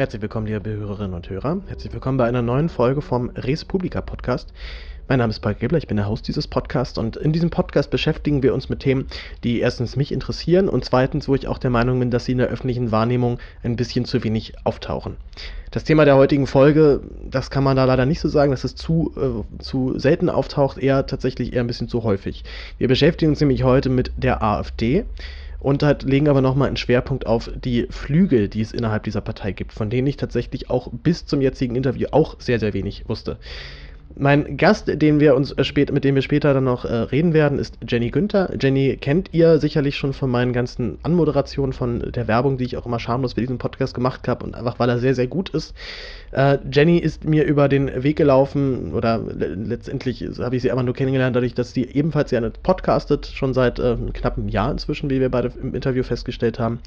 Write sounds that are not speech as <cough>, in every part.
Herzlich willkommen, liebe Hörerinnen und Hörer. Herzlich willkommen bei einer neuen Folge vom Res Publica Podcast. Mein Name ist Paul Gebler, ich bin der Host dieses Podcasts und in diesem Podcast beschäftigen wir uns mit Themen, die erstens mich interessieren und zweitens, wo ich auch der Meinung bin, dass sie in der öffentlichen Wahrnehmung ein bisschen zu wenig auftauchen. Das Thema der heutigen Folge, das kann man da leider nicht so sagen, dass es zu, äh, zu selten auftaucht, eher tatsächlich eher ein bisschen zu häufig. Wir beschäftigen uns nämlich heute mit der AfD und halt legen aber nochmal einen Schwerpunkt auf die Flügel, die es innerhalb dieser Partei gibt, von denen ich tatsächlich auch bis zum jetzigen Interview auch sehr, sehr wenig wusste. Mein Gast, den wir uns äh, spät, mit dem wir später dann noch äh, reden werden, ist Jenny Günther. Jenny kennt ihr sicherlich schon von meinen ganzen Anmoderationen, von der Werbung, die ich auch immer schamlos für diesen Podcast gemacht habe und einfach weil er sehr, sehr gut ist. Äh, Jenny ist mir über den Weg gelaufen oder letztendlich habe ich sie einfach nur kennengelernt, dadurch, dass sie ebenfalls ja podcastet, schon seit äh, knapp einem Jahr inzwischen, wie wir beide im Interview festgestellt haben.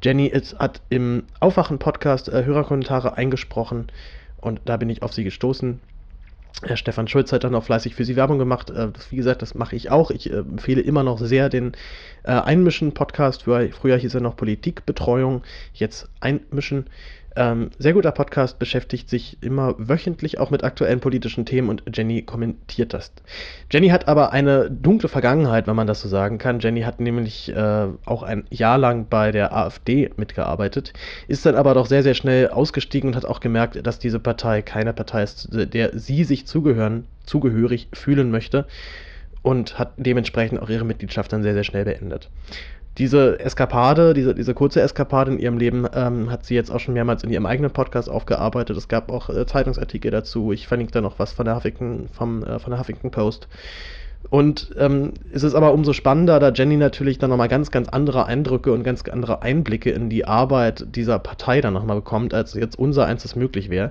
Jenny ist, hat im Aufwachen-Podcast äh, Hörerkommentare eingesprochen und da bin ich auf sie gestoßen Herr Stefan Schulz hat dann auch fleißig für Sie Werbung gemacht. Äh, wie gesagt, das mache ich auch. Ich äh, empfehle immer noch sehr den äh, Einmischen-Podcast. Früher hieß er noch Politikbetreuung, jetzt Einmischen. Ähm, sehr guter Podcast, beschäftigt sich immer wöchentlich auch mit aktuellen politischen Themen und Jenny kommentiert das. Jenny hat aber eine dunkle Vergangenheit, wenn man das so sagen kann. Jenny hat nämlich äh, auch ein Jahr lang bei der AfD mitgearbeitet, ist dann aber doch sehr, sehr schnell ausgestiegen und hat auch gemerkt, dass diese Partei keine Partei ist, der sie sich zugehören, zugehörig fühlen möchte und hat dementsprechend auch ihre Mitgliedschaft dann sehr, sehr schnell beendet diese Eskapade, diese, diese kurze Eskapade in ihrem Leben ähm, hat sie jetzt auch schon mehrmals in ihrem eigenen Podcast aufgearbeitet. Es gab auch äh, Zeitungsartikel dazu. Ich verlinke da noch was von der Huffington, vom, äh, von der Huffington Post. Und ähm, es ist aber umso spannender, da Jenny natürlich dann nochmal ganz, ganz andere Eindrücke und ganz andere Einblicke in die Arbeit dieser Partei dann nochmal bekommt, als jetzt unser eins möglich wäre.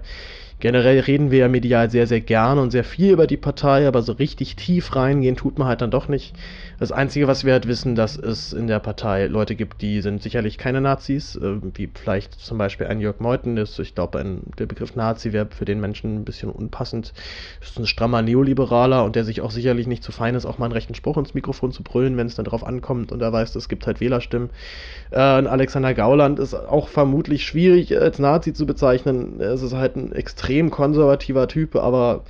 Generell reden wir ja medial sehr, sehr gerne und sehr viel über die Partei, aber so richtig tief reingehen tut man halt dann doch nicht. Das Einzige, was wir halt wissen, dass es in der Partei Leute gibt, die sind sicherlich keine Nazis, äh, wie vielleicht zum Beispiel ein Jörg Meuthen ist. Ich glaube, der Begriff Nazi wäre für den Menschen ein bisschen unpassend. Ist ein strammer Neoliberaler und der sich auch sicherlich nicht zu fein ist, auch mal einen rechten Spruch ins Mikrofon zu brüllen, wenn es dann drauf ankommt und er weiß, es gibt halt Wählerstimmen. Äh, Alexander Gauland ist auch vermutlich schwierig als Nazi zu bezeichnen. Es ist halt ein extrem extrem konservativer Typ, aber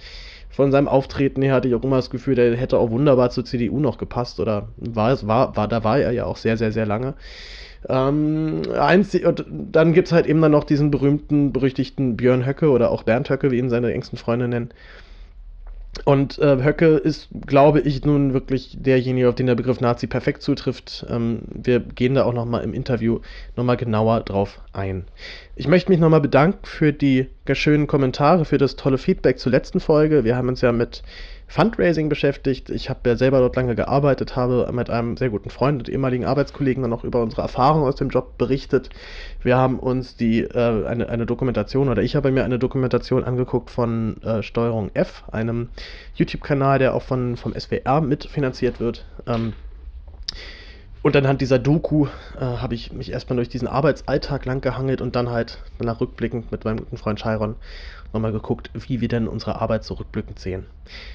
von seinem Auftreten her hatte ich auch immer das Gefühl, der hätte auch wunderbar zur CDU noch gepasst oder war es, war, war, da war er ja auch sehr, sehr, sehr lange. Ähm, eins, und dann gibt es halt eben dann noch diesen berühmten, berüchtigten Björn Höcke oder auch Bernd Höcke, wie ihn seine engsten Freunde nennen, und äh, Höcke ist, glaube ich, nun wirklich derjenige, auf den der Begriff Nazi perfekt zutrifft. Ähm, wir gehen da auch nochmal im Interview nochmal genauer drauf ein. Ich möchte mich nochmal bedanken für die schönen Kommentare, für das tolle Feedback zur letzten Folge. Wir haben uns ja mit Fundraising beschäftigt. Ich habe ja selber dort lange gearbeitet, habe mit einem sehr guten Freund und ehemaligen Arbeitskollegen dann auch über unsere Erfahrungen aus dem Job berichtet. Wir haben uns die äh, eine, eine Dokumentation oder ich habe mir eine Dokumentation angeguckt von äh, Steuerung F, einem YouTube-Kanal, der auch von, vom SWR mitfinanziert wird. Ähm, und anhand dieser Doku äh, habe ich mich erstmal durch diesen Arbeitsalltag lang gehangelt und dann halt danach rückblickend mit meinem guten Freund Chiron nochmal geguckt, wie wir denn unsere Arbeit so rückblickend sehen.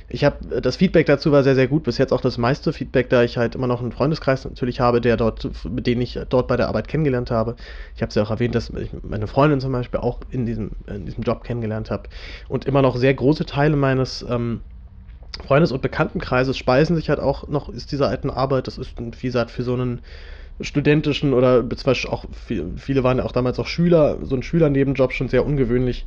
Ich habe, das Feedback dazu war sehr, sehr gut. Bis jetzt auch das meiste Feedback, da ich halt immer noch einen Freundeskreis natürlich habe, der dort, mit dem ich dort bei der Arbeit kennengelernt habe. Ich habe es ja auch erwähnt, dass ich meine Freundin zum Beispiel auch in diesem, in diesem Job kennengelernt habe und immer noch sehr große Teile meines ähm, Freundes- und Bekanntenkreises speisen sich halt auch noch aus dieser alten Arbeit. Das ist, wie gesagt, für so einen studentischen oder beziehungsweise auch viele waren ja auch damals auch Schüler, so ein Schülernebenjob schon sehr ungewöhnlich.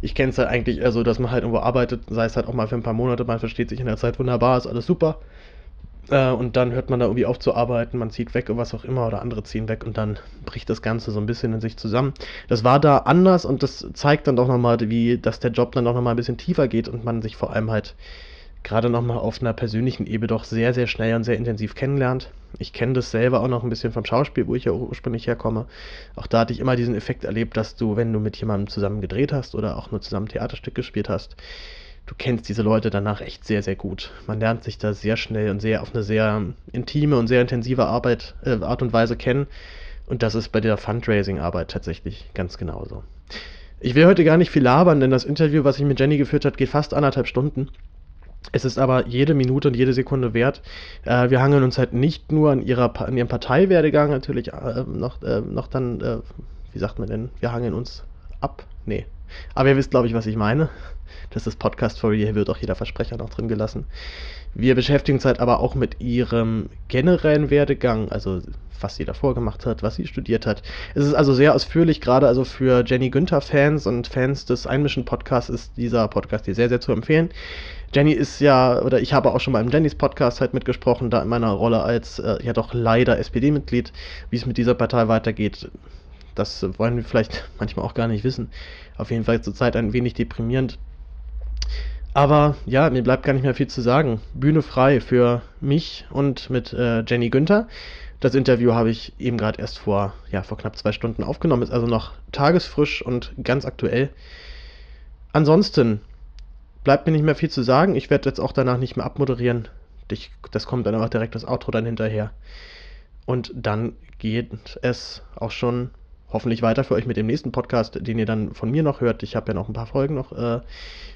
Ich kenne es halt eigentlich eher so, dass man halt irgendwo arbeitet, sei es halt auch mal für ein paar Monate, man versteht sich in der Zeit wunderbar, ist alles super. Äh, und dann hört man da irgendwie auf zu arbeiten, man zieht weg und was auch immer oder andere ziehen weg und dann bricht das Ganze so ein bisschen in sich zusammen. Das war da anders und das zeigt dann doch nochmal, wie, dass der Job dann doch nochmal ein bisschen tiefer geht und man sich vor allem halt gerade nochmal auf einer persönlichen Ebene doch sehr, sehr schnell und sehr intensiv kennenlernt. Ich kenne das selber auch noch ein bisschen vom Schauspiel, wo ich ja ursprünglich herkomme. Auch da hatte ich immer diesen Effekt erlebt, dass du, wenn du mit jemandem zusammen gedreht hast oder auch nur zusammen Theaterstück gespielt hast, du kennst diese Leute danach echt sehr, sehr gut. Man lernt sich da sehr schnell und sehr auf eine sehr intime und sehr intensive Arbeit, äh, Art und Weise kennen. Und das ist bei der Fundraising-Arbeit tatsächlich ganz genauso. Ich will heute gar nicht viel labern, denn das Interview, was ich mit Jenny geführt habe, geht fast anderthalb Stunden. Es ist aber jede Minute und jede Sekunde wert. Äh, wir hangeln uns halt nicht nur an, ihrer, an ihrem Parteiwerdegang natürlich äh, noch, äh, noch dann, äh, wie sagt man denn, wir hangeln uns ab. Nee. Aber ihr wisst, glaube ich, was ich meine. Das ist Podcast for hier wird auch jeder Versprecher noch drin gelassen. Wir beschäftigen uns halt aber auch mit ihrem generellen Werdegang, also was sie davor gemacht hat, was sie studiert hat. Es ist also sehr ausführlich, gerade also für Jenny Günther-Fans und Fans des Einmischen-Podcasts ist dieser Podcast hier sehr, sehr zu empfehlen. Jenny ist ja, oder ich habe auch schon mal im Jennys Podcast halt mitgesprochen, da in meiner Rolle als äh, ja doch leider SPD-Mitglied, wie es mit dieser Partei weitergeht. Das wollen wir vielleicht <laughs> manchmal auch gar nicht wissen. Auf jeden Fall zurzeit ein wenig deprimierend. Aber ja, mir bleibt gar nicht mehr viel zu sagen. Bühne frei für mich und mit äh, Jenny Günther. Das Interview habe ich eben gerade erst vor, ja, vor knapp zwei Stunden aufgenommen, ist also noch tagesfrisch und ganz aktuell. Ansonsten bleibt mir nicht mehr viel zu sagen. Ich werde jetzt auch danach nicht mehr abmoderieren. Ich, das kommt dann einfach direkt das Outro dann hinterher. Und dann geht es auch schon hoffentlich weiter für euch mit dem nächsten Podcast, den ihr dann von mir noch hört. Ich habe ja noch ein paar Folgen noch, äh,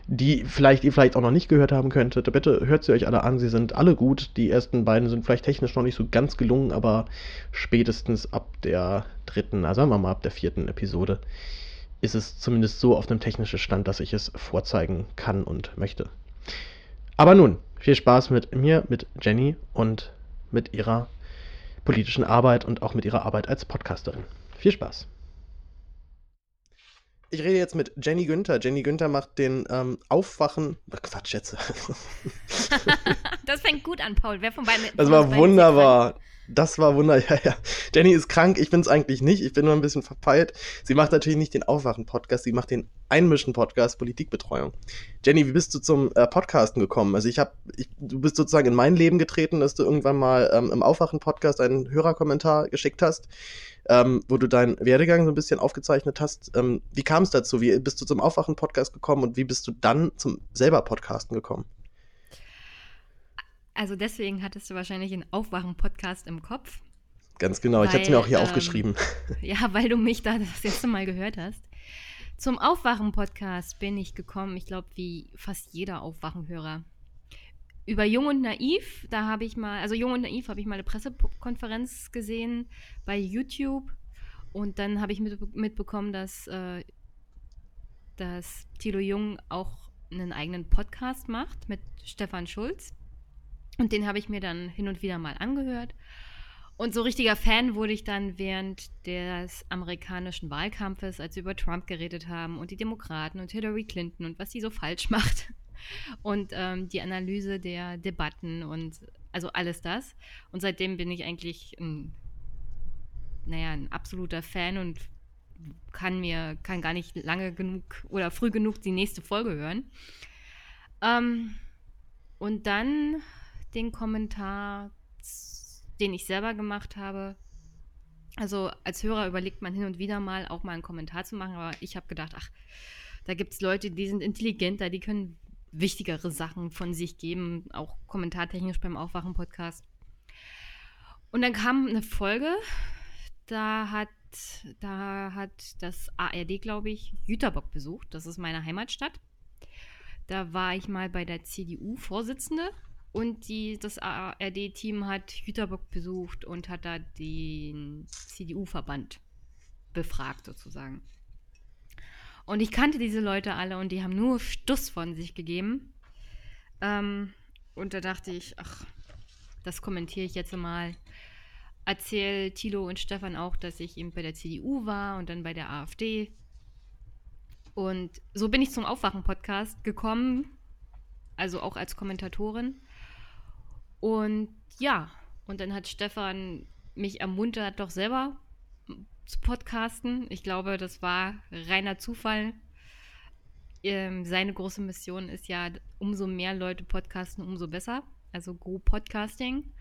die vielleicht ihr vielleicht auch noch nicht gehört haben könntet. Bitte hört sie euch alle an. Sie sind alle gut. Die ersten beiden sind vielleicht technisch noch nicht so ganz gelungen, aber spätestens ab der dritten, also sagen wir mal ab der vierten Episode, ist es zumindest so auf einem technischen Stand, dass ich es vorzeigen kann und möchte. Aber nun, viel Spaß mit mir, mit Jenny und mit ihrer politischen Arbeit und auch mit ihrer Arbeit als Podcasterin. Viel Spaß. Ich rede jetzt mit Jenny Günther. Jenny Günther macht den ähm, Aufwachen. Quatsch, jetzt. <laughs> das fängt gut an, Paul. Wer von beiden? Das war wunderbar. Das war wunderbar. <laughs> Ja, ja. Jenny ist krank, ich bin es eigentlich nicht. Ich bin nur ein bisschen verpeilt. Sie macht natürlich nicht den Aufwachen-Podcast, sie macht den Einmischen-Podcast Politikbetreuung. Jenny, wie bist du zum äh, Podcasten gekommen? Also ich habe, du bist sozusagen in mein Leben getreten, dass du irgendwann mal ähm, im Aufwachen-Podcast einen Hörerkommentar geschickt hast, ähm, wo du deinen Werdegang so ein bisschen aufgezeichnet hast. Ähm, wie kam es dazu? Wie bist du zum Aufwachen-Podcast gekommen und wie bist du dann zum selber Podcasten gekommen? Also deswegen hattest du wahrscheinlich einen Aufwachen-Podcast im Kopf. Ganz genau, weil, ich hatte es mir auch hier ähm, aufgeschrieben. <laughs> Ja, weil du mich da das erste Mal gehört hast. Zum Aufwachen-Podcast bin ich gekommen, ich glaube, wie fast jeder Aufwachen-Hörer. Über Jung und Naiv, da habe ich mal, also Jung und Naiv habe ich mal eine Pressekonferenz gesehen bei YouTube. Und dann habe ich mit, mitbekommen, dass, äh, dass Thilo Jung auch einen eigenen Podcast macht mit Stefan Schulz. Und den habe ich mir dann hin und wieder mal angehört. Und so richtiger Fan wurde ich dann während des amerikanischen Wahlkampfes, als sie über Trump geredet haben und die Demokraten und Hillary Clinton und was sie so falsch <laughs> macht. Und ähm, die Analyse der Debatten und also alles das. Und seitdem bin ich eigentlich ein, naja, ein absoluter Fan und kann mir, kann gar nicht lange genug oder früh genug die nächste Folge hören. Ähm, und dann den Kommentar, den ich selber gemacht habe. Also als Hörer überlegt man hin und wieder mal auch mal einen Kommentar zu machen, aber ich habe gedacht, ach, da gibt es Leute, die sind intelligenter, die können wichtigere Sachen von sich geben, auch kommentartechnisch beim Aufwachen-Podcast. Und dann kam eine Folge, da hat, da hat das ARD, glaube ich, Jüterbock besucht. Das ist meine Heimatstadt. Da war ich mal bei der CDU-Vorsitzende und die, das ARD-Team hat Jüterbock besucht und hat da den CDU-Verband befragt sozusagen. Und ich kannte diese Leute alle und die haben nur Stuss von sich gegeben. Ähm, und da dachte ich, ach, das kommentiere ich jetzt mal. Erzähl Thilo und Stefan auch, dass ich eben bei der CDU war und dann bei der AfD. Und so bin ich zum Aufwachen-Podcast gekommen, also auch als Kommentatorin. Und ja, und dann hat Stefan mich ermuntert, doch selber zu podcasten. Ich glaube, das war reiner Zufall. Ähm, seine große Mission ist ja, umso mehr Leute podcasten, umso besser. Also Go Podcasting,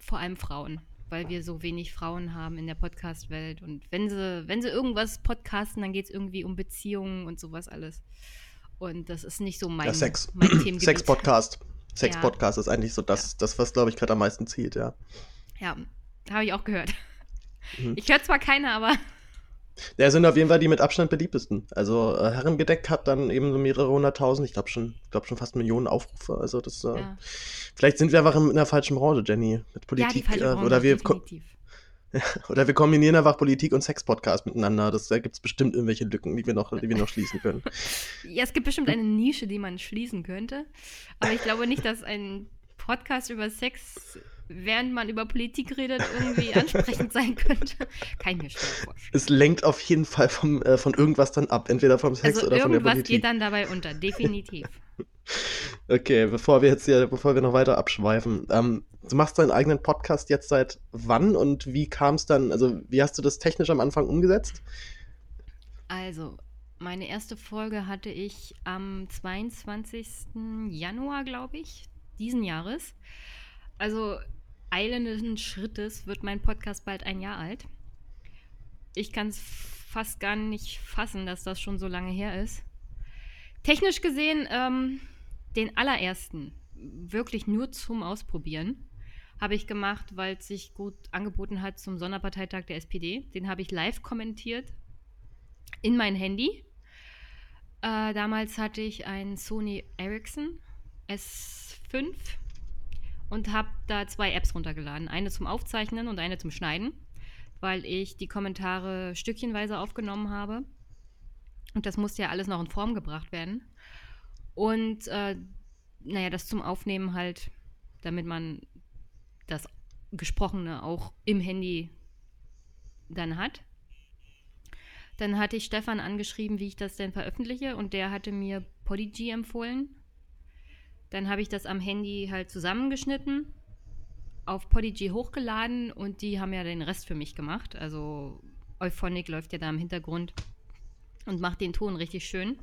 vor allem Frauen, weil wir so wenig Frauen haben in der Podcast-Welt. Und wenn sie, wenn sie irgendwas podcasten, dann geht es irgendwie um Beziehungen und sowas alles. Und das ist nicht so mein, ja, Sex. mein Themengebiet. Sex-Podcast. Sex-Podcast ja. ist eigentlich so das, ja. das was, glaube ich, gerade am meisten zieht, ja. Ja, habe ich auch gehört. Mhm. Ich höre zwar keine, aber. Ja, sind auf jeden Fall die mit Abstand beliebtesten. Also äh, Herrengedeck hat dann eben so mehrere hunderttausend, ich glaube schon, glaub schon fast Millionen Aufrufe. Also das, äh, ja. vielleicht sind wir einfach in, in der falschen Branche, Jenny, mit Politik. Ja, äh, oder wir definitiv. <laughs> Oder wir kombinieren einfach Politik und Sex-Podcast miteinander. Das, da gibt es bestimmt irgendwelche Lücken, die wir, noch, die wir noch schließen können. Ja, es gibt bestimmt eine Nische, die man schließen könnte. Aber ich glaube nicht, dass ein Podcast über Sex, während man über Politik redet, irgendwie <laughs> ansprechend sein könnte. Ich mir. Es lenkt auf jeden Fall vom, äh, von irgendwas dann ab. Entweder vom Sex also oder von der Politik. Irgendwas geht dann dabei unter, definitiv. Okay, bevor wir jetzt hier, bevor wir noch weiter abschweifen, ähm, du machst deinen eigenen Podcast jetzt seit wann und wie kam es dann, also wie hast du das technisch am Anfang umgesetzt? Also, meine erste Folge hatte ich am 22. Januar, glaube ich, diesen Jahres. Also eilenden Schrittes wird mein Podcast bald ein Jahr alt. Ich kann es fast gar nicht fassen, dass das schon so lange her ist. Technisch gesehen, ähm, den allerersten, wirklich nur zum Ausprobieren, habe ich gemacht, weil es sich gut angeboten hat zum Sonderparteitag der SPD. Den habe ich live kommentiert in mein Handy. Äh, damals hatte ich ein Sony Ericsson S5 und habe da zwei Apps runtergeladen. Eine zum Aufzeichnen und eine zum Schneiden, weil ich die Kommentare stückchenweise aufgenommen habe. Und das musste ja alles noch in Form gebracht werden. Und äh, naja, das zum Aufnehmen halt, damit man das Gesprochene auch im Handy dann hat. Dann hatte ich Stefan angeschrieben, wie ich das denn veröffentliche und der hatte mir Podigy empfohlen. Dann habe ich das am Handy halt zusammengeschnitten, auf Podigy hochgeladen und die haben ja den Rest für mich gemacht. Also Euphonic läuft ja da im Hintergrund und macht den Ton richtig schön.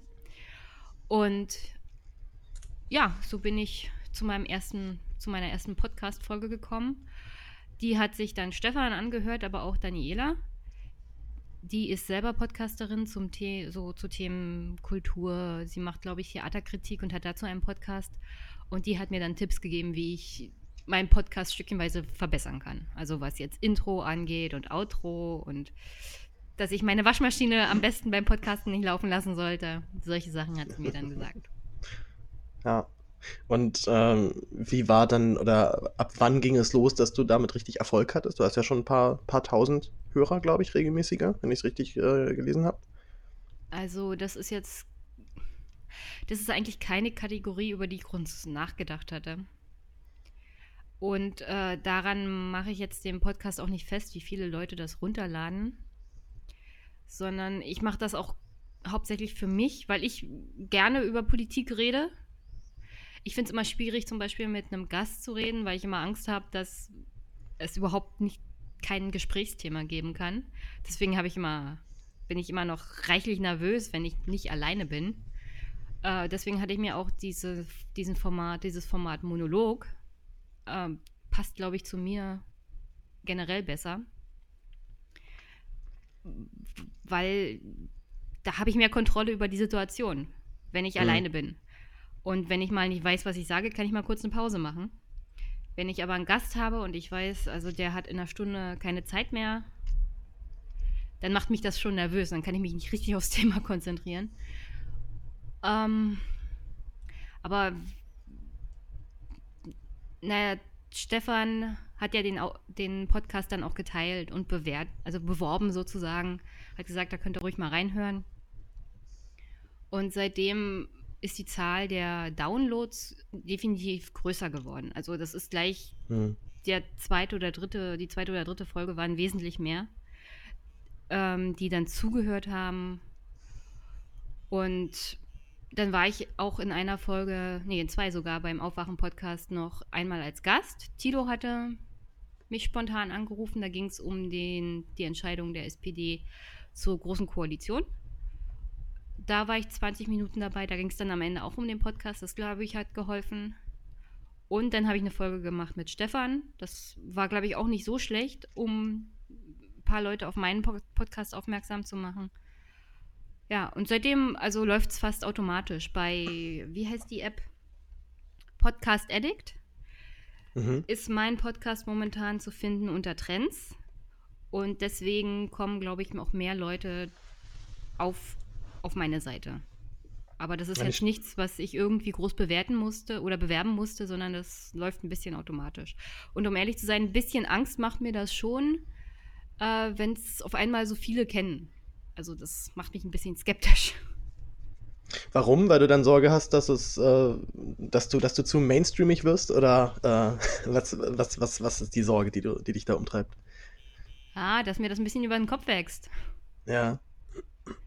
Und ja, so bin ich zu meinem ersten, zu meiner ersten Podcast-Folge gekommen. Die hat sich dann Stefan angehört, aber auch Daniela. Die ist selber Podcasterin zum The so zu Themen Kultur. Sie macht, glaube ich, Theaterkritik und hat dazu einen Podcast. Und die hat mir dann Tipps gegeben, wie ich meinen Podcast stückchenweise verbessern kann. Also was jetzt Intro angeht und Outro und dass ich meine Waschmaschine am besten beim Podcasten nicht laufen lassen sollte. Solche Sachen hat sie mir dann gesagt. Ja. Und ähm, wie war dann oder ab wann ging es los, dass du damit richtig Erfolg hattest? Du hast ja schon ein paar, paar tausend Hörer, glaube ich, regelmäßiger, wenn ich es richtig äh, gelesen habe. Also, das ist jetzt. Das ist eigentlich keine Kategorie, über die ich grundsätzlich nachgedacht hatte. Und äh, daran mache ich jetzt den Podcast auch nicht fest, wie viele Leute das runterladen, sondern ich mache das auch hauptsächlich für mich, weil ich gerne über Politik rede ich finde es immer schwierig, zum Beispiel mit einem Gast zu reden, weil ich immer Angst habe, dass es überhaupt nicht kein Gesprächsthema geben kann. Deswegen habe ich immer, bin ich immer noch reichlich nervös, wenn ich nicht alleine bin. Äh, deswegen hatte ich mir auch diese, diesen Format, dieses Format Monolog, äh, passt, glaube ich, zu mir generell besser. Weil da habe ich mehr Kontrolle über die Situation, wenn ich mhm. alleine bin. Und wenn ich mal nicht weiß, was ich sage, kann ich mal kurz eine Pause machen. Wenn ich aber einen Gast habe und ich weiß, also der hat in einer Stunde keine Zeit mehr, dann macht mich das schon nervös. Dann kann ich mich nicht richtig aufs <laughs> Thema konzentrieren. Ähm, aber naja, Stefan hat ja den, den Podcast dann auch geteilt und bewährt, also beworben sozusagen. Hat gesagt, da könnt ihr ruhig mal reinhören. Und seitdem ist die Zahl der Downloads definitiv größer geworden. Also das ist gleich hm. der zweite oder dritte, die zweite oder dritte Folge waren wesentlich mehr, ähm, die dann zugehört haben. Und dann war ich auch in einer Folge, nee, in zwei sogar beim Aufwachen-Podcast noch einmal als Gast. Tilo hatte mich spontan angerufen, da ging es um den, die Entscheidung der SPD zur Großen Koalition da war ich 20 Minuten dabei. Da ging es dann am Ende auch um den Podcast. Das, glaube ich, hat geholfen. Und dann habe ich eine Folge gemacht mit Stefan. Das war, glaube ich, auch nicht so schlecht, um ein paar Leute auf meinen Podcast aufmerksam zu machen. Ja, und seitdem, also läuft es fast automatisch bei, wie heißt die App? Podcast Addict. Mhm. Ist mein Podcast momentan zu finden unter Trends. Und deswegen kommen, glaube ich, auch mehr Leute auf auf meine Seite. Aber das ist Meine jetzt nichts, was ich irgendwie groß bewerten musste oder bewerben musste, sondern das läuft ein bisschen automatisch. Und um ehrlich zu sein, ein bisschen Angst macht mir das schon, äh, wenn es auf einmal so viele kennen. Also das macht mich ein bisschen skeptisch. Warum? Weil du dann Sorge hast, dass es, äh, dass du, dass du zu mainstreamig wirst? Oder äh, <laughs> was, was, was, was ist die Sorge, die, du, die dich da umtreibt? Ah, dass mir das ein bisschen über den Kopf wächst. Ja.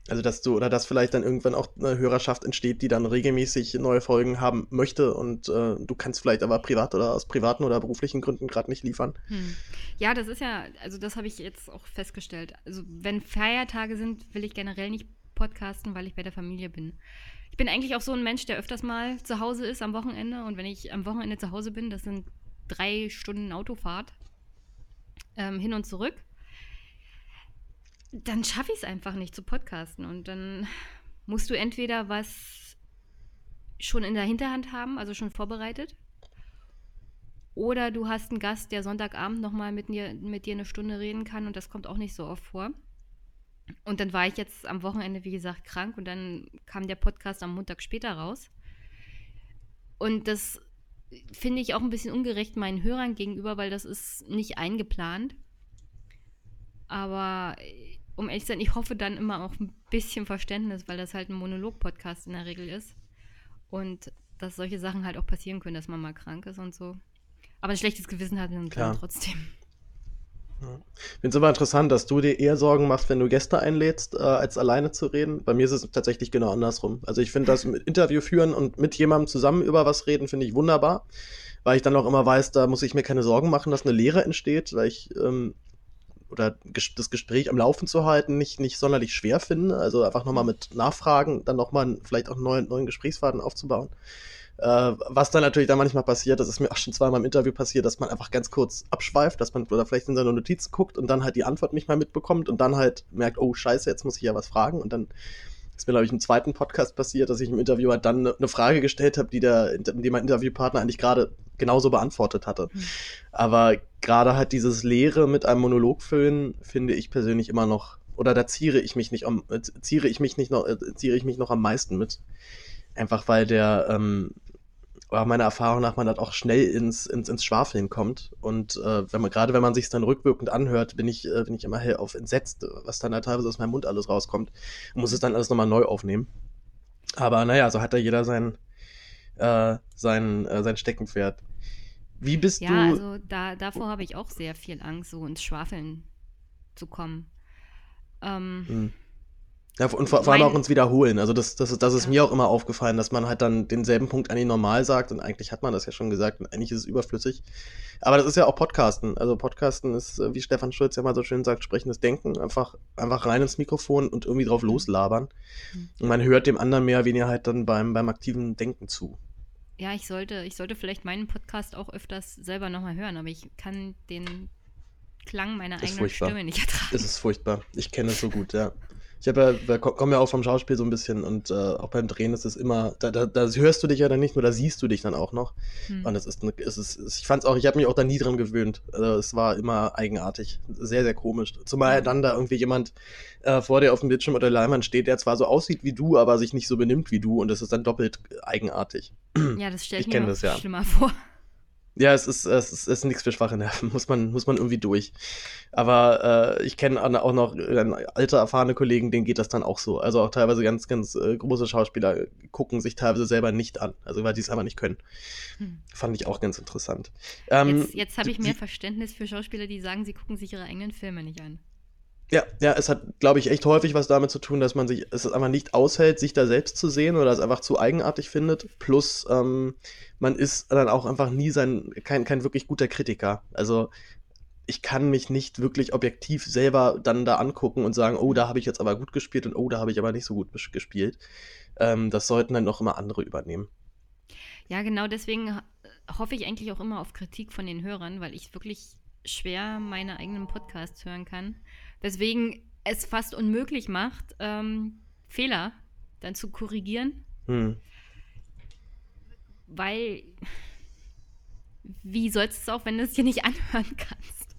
Also, dass du, oder dass vielleicht dann irgendwann auch eine Hörerschaft entsteht, die dann regelmäßig neue Folgen haben möchte und äh, du kannst vielleicht aber privat oder aus privaten oder beruflichen Gründen gerade nicht liefern. Hm. Ja, das ist ja, also das habe ich jetzt auch festgestellt. Also, wenn Feiertage sind, will ich generell nicht podcasten, weil ich bei der Familie bin. Ich bin eigentlich auch so ein Mensch, der öfters mal zu Hause ist am Wochenende und wenn ich am Wochenende zu Hause bin, das sind drei Stunden Autofahrt ähm, hin und zurück dann schaffe ich es einfach nicht zu podcasten. Und dann musst du entweder was schon in der Hinterhand haben, also schon vorbereitet, oder du hast einen Gast, der Sonntagabend nochmal mit, mit dir eine Stunde reden kann und das kommt auch nicht so oft vor. Und dann war ich jetzt am Wochenende, wie gesagt, krank und dann kam der Podcast am Montag später raus. Und das finde ich auch ein bisschen ungerecht meinen Hörern gegenüber, weil das ist nicht eingeplant. Aber um ehrlich zu sein, ich hoffe dann immer auch ein bisschen Verständnis, weil das halt ein Monolog-Podcast in der Regel ist. Und dass solche Sachen halt auch passieren können, dass man mal krank ist und so. Aber ein schlechtes Gewissen hat man dann trotzdem. Ich finde es aber interessant, dass du dir eher Sorgen machst, wenn du Gäste einlädst, äh, als alleine zu reden. Bei mir ist es tatsächlich genau andersrum. Also ich finde das mit Interview führen und mit jemandem zusammen über was reden, finde ich wunderbar. Weil ich dann auch immer weiß, da muss ich mir keine Sorgen machen, dass eine Lehre entsteht, weil ich ähm, oder das Gespräch am Laufen zu halten nicht, nicht sonderlich schwer finde. Also einfach nochmal mit Nachfragen, dann nochmal vielleicht auch einen neuen, neuen Gesprächsfaden aufzubauen. Äh, was dann natürlich dann manchmal passiert, das ist mir auch schon zweimal im Interview passiert, dass man einfach ganz kurz abschweift, dass man oder vielleicht in seine Notizen guckt und dann halt die Antwort nicht mehr mitbekommt und dann halt merkt, oh scheiße, jetzt muss ich ja was fragen und dann ist mir, glaube ich, im zweiten Podcast passiert, dass ich im Interview halt dann eine Frage gestellt habe, die der, die mein Interviewpartner eigentlich gerade genauso beantwortet hatte. Mhm. Aber gerade halt dieses Leere mit einem Monolog füllen, finde ich persönlich immer noch, oder da ziere ich mich nicht, um, ziere ich mich nicht noch, äh, ziere ich mich noch am meisten mit. Einfach weil der, ähm, meiner Erfahrung nach man halt auch schnell ins, ins, ins Schwafeln kommt. Und äh, wenn man, gerade wenn man sich dann rückwirkend anhört, bin ich, äh, bin ich immer hell auf entsetzt, was dann halt teilweise aus meinem Mund alles rauskommt. Und muss es dann alles nochmal neu aufnehmen. Aber naja, so hat da jeder sein, äh, sein, äh, sein Steckenpferd. Wie bist ja, du. Ja, also da, davor habe ich auch sehr viel Angst, so ins Schwafeln zu kommen. Ähm, hm. Ja, und vor, vor allem auch ins Wiederholen. Also das, das, das ist ja. mir auch immer aufgefallen, dass man halt dann denselben Punkt eigentlich normal sagt und eigentlich hat man das ja schon gesagt und eigentlich ist es überflüssig. Aber das ist ja auch Podcasten. Also Podcasten ist, äh, wie Stefan Schulz ja mal so schön sagt, sprechendes Denken. Einfach, einfach rein ins Mikrofon und irgendwie drauf mhm. loslabern. Mhm. Und man hört dem anderen mehr oder weniger halt dann beim, beim aktiven Denken zu. Ja, ich sollte, ich sollte vielleicht meinen Podcast auch öfters selber nochmal hören, aber ich kann den Klang meiner eigenen furchtbar. Stimme nicht ertragen. Es ist furchtbar. Ich kenne es so gut, ja. Ich habe ja, komme ja auch vom Schauspiel so ein bisschen und äh, auch beim Drehen ist es immer, da, da, da, hörst du dich ja dann nicht nur, da siehst du dich dann auch noch. Hm. Und es ist, es ist, ich fand es auch, ich habe mich auch da nie dran gewöhnt. Also es war immer eigenartig, sehr, sehr komisch. Zumal dann da irgendwie jemand äh, vor dir auf dem Bildschirm oder Leinwand steht, der zwar so aussieht wie du, aber sich nicht so benimmt wie du und das ist dann doppelt eigenartig. Ja, das stelle ich, ich mir das, ja. schlimmer vor. Ja, es ist, es ist, es ist nichts für schwache Nerven, <laughs> muss man, muss man irgendwie durch. Aber äh, ich kenne auch noch äh, alte, erfahrene Kollegen, denen geht das dann auch so. Also auch teilweise ganz, ganz äh, große Schauspieler gucken sich teilweise selber nicht an, also weil die es einfach nicht können. Hm. Fand ich auch ganz interessant. Ähm, jetzt jetzt habe ich mehr Verständnis für Schauspieler, die sagen, sie gucken sich ihre eigenen Filme nicht an. Ja, ja, es hat, glaube ich, echt häufig was damit zu tun, dass man sich es einfach nicht aushält, sich da selbst zu sehen oder es einfach zu eigenartig findet. Plus, ähm, man ist dann auch einfach nie sein, kein, kein wirklich guter Kritiker. Also ich kann mich nicht wirklich objektiv selber dann da angucken und sagen, oh, da habe ich jetzt aber gut gespielt und oh, da habe ich aber nicht so gut gespielt. Ähm, das sollten dann noch immer andere übernehmen. Ja, genau deswegen hoffe ich eigentlich auch immer auf Kritik von den Hörern, weil ich wirklich schwer meine eigenen Podcasts hören kann. Weswegen es fast unmöglich macht, ähm, Fehler dann zu korrigieren. Hm. Weil, wie sollst du es auch, wenn du es dir nicht anhören kannst?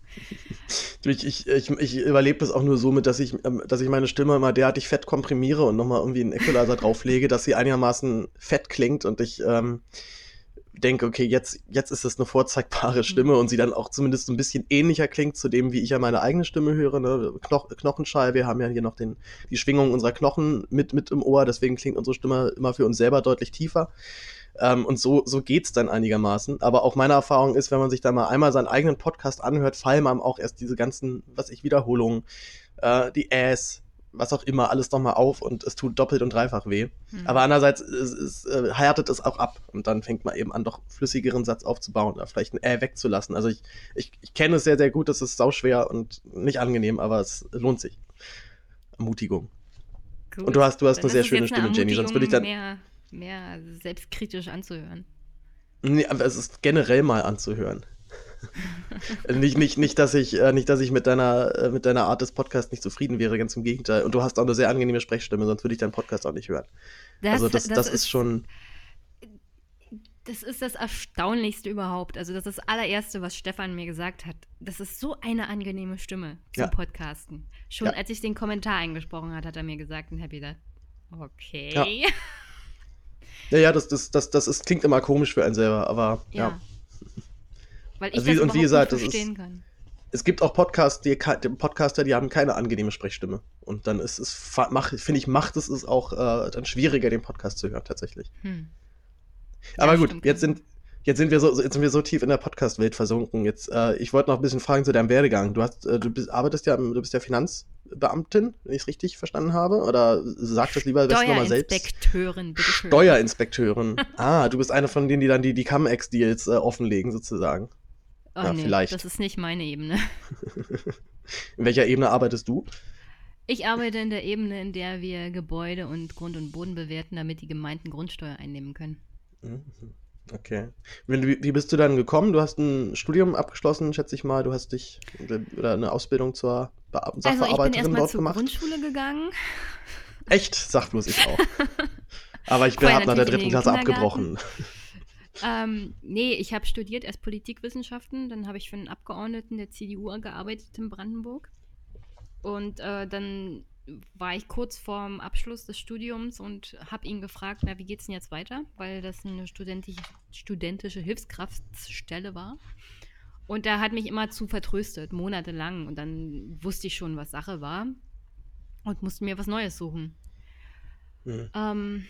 Ich, ich, ich, ich überlebe das auch nur so mit, dass ich, ähm, dass ich meine Stimme mal derartig fett komprimiere und nochmal irgendwie einen Equalizer drauflege, dass sie einigermaßen fett klingt und ich ähm, denke, okay, jetzt, jetzt ist es eine vorzeigbare Stimme mhm. und sie dann auch zumindest ein bisschen ähnlicher klingt zu dem, wie ich ja meine eigene Stimme höre. Ne? Knoch Knochenschall, wir haben ja hier noch den, die Schwingung unserer Knochen mit, mit im Ohr, deswegen klingt unsere Stimme immer für uns selber deutlich tiefer. Ähm, und so, so geht's dann einigermaßen. Aber auch meine Erfahrung ist, wenn man sich da mal einmal seinen eigenen Podcast anhört, fallen einem auch erst diese ganzen, was ich, Wiederholungen, äh, die Äs, was auch immer, alles nochmal auf und es tut doppelt und dreifach weh. Hm. Aber andererseits es, es, äh, härtet es auch ab und dann fängt man eben an, doch flüssigeren Satz aufzubauen oder vielleicht ein Äh wegzulassen. Also ich, ich, ich kenne es sehr, sehr gut, es ist sauschwer und nicht angenehm, aber es lohnt sich. Ermutigung. Gut. Und du hast, du hast eine sehr schöne Stimme, Jenny, sonst würde ich dann. Mehr, mehr selbstkritisch anzuhören. Nee, aber es ist generell mal anzuhören. <laughs> nicht, nicht, nicht, dass ich, äh, nicht, dass ich mit deiner, äh, mit deiner Art des Podcasts nicht zufrieden wäre, ganz im Gegenteil. Und du hast auch eine sehr angenehme Sprechstimme, sonst würde ich deinen Podcast auch nicht hören. Das, also das, das, das ist, ist schon. Das ist das Erstaunlichste überhaupt. Also das ist das allererste, was Stefan mir gesagt hat. Das ist so eine angenehme Stimme zum ja. Podcasten. Schon ja. als ich den Kommentar eingesprochen hat, hat er mir gesagt und Happy that. Okay. Ja. Ja, ja, das, das, das, das ist, klingt immer komisch für einen selber, aber ja. Weil ich also das wie, und wie gesagt, nicht verstehen ist, kann. Es gibt auch Podcasts, die, Podcaster, die haben keine angenehme Sprechstimme. Und dann ist es, finde ich, macht es es auch äh, dann schwieriger, den Podcast zu hören, tatsächlich. Hm. Aber ja, gut, jetzt sind, jetzt sind wir so, jetzt sind wir so tief in der Podcast-Welt versunken. Jetzt, äh, ich wollte noch ein bisschen fragen zu deinem Werdegang. Du hast, äh, du bist, arbeitest ja, du bist ja Finanzbeamtin, wenn ich es richtig verstanden habe. Oder sag das lieber besser nochmal selbst. Steuerinspekteurin, bitte schön. Steuerinspekteurin. <laughs> ah, du bist eine von denen, die dann die, die Cum-Ex-Deals äh, offenlegen, sozusagen. Oh, ja, nee, vielleicht. Das ist nicht meine Ebene. <laughs> in welcher Ebene arbeitest du? Ich arbeite in der Ebene, in der wir Gebäude und Grund und Boden bewerten, damit die Gemeinden Grundsteuer einnehmen können. Mhm. Okay. Wie, bist du dann gekommen? Du hast ein Studium abgeschlossen, schätze ich mal. Du hast dich oder eine Ausbildung zur Be Sachbearbeiterin also ich bin dort zur Grundschule gegangen. Echt? Sag bloß ich auch. <laughs> Aber ich habe nach der dritten Klasse abgebrochen. Ähm, nee, ich habe studiert erst Politikwissenschaften, dann habe ich für einen Abgeordneten der CDU gearbeitet in Brandenburg. Und äh, dann war ich kurz vorm Abschluss des Studiums und habe ihn gefragt, na, wie geht's denn jetzt weiter? Weil das eine studentische, studentische Hilfskraftstelle war. Und er hat mich immer zu vertröstet, monatelang. Und dann wusste ich schon, was Sache war und musste mir was Neues suchen. Mhm. Ähm,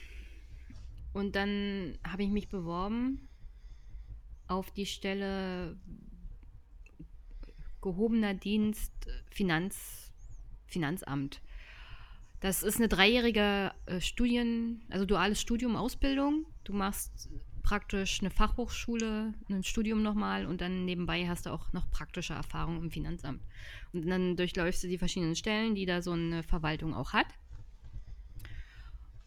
und dann habe ich mich beworben auf die Stelle gehobener Dienst Finanz, Finanzamt. Das ist eine dreijährige äh, Studien, also duales Studium, Ausbildung. Du machst praktisch eine Fachhochschule, ein Studium nochmal und dann nebenbei hast du auch noch praktische Erfahrung im Finanzamt. Und dann durchläufst du die verschiedenen Stellen, die da so eine Verwaltung auch hat.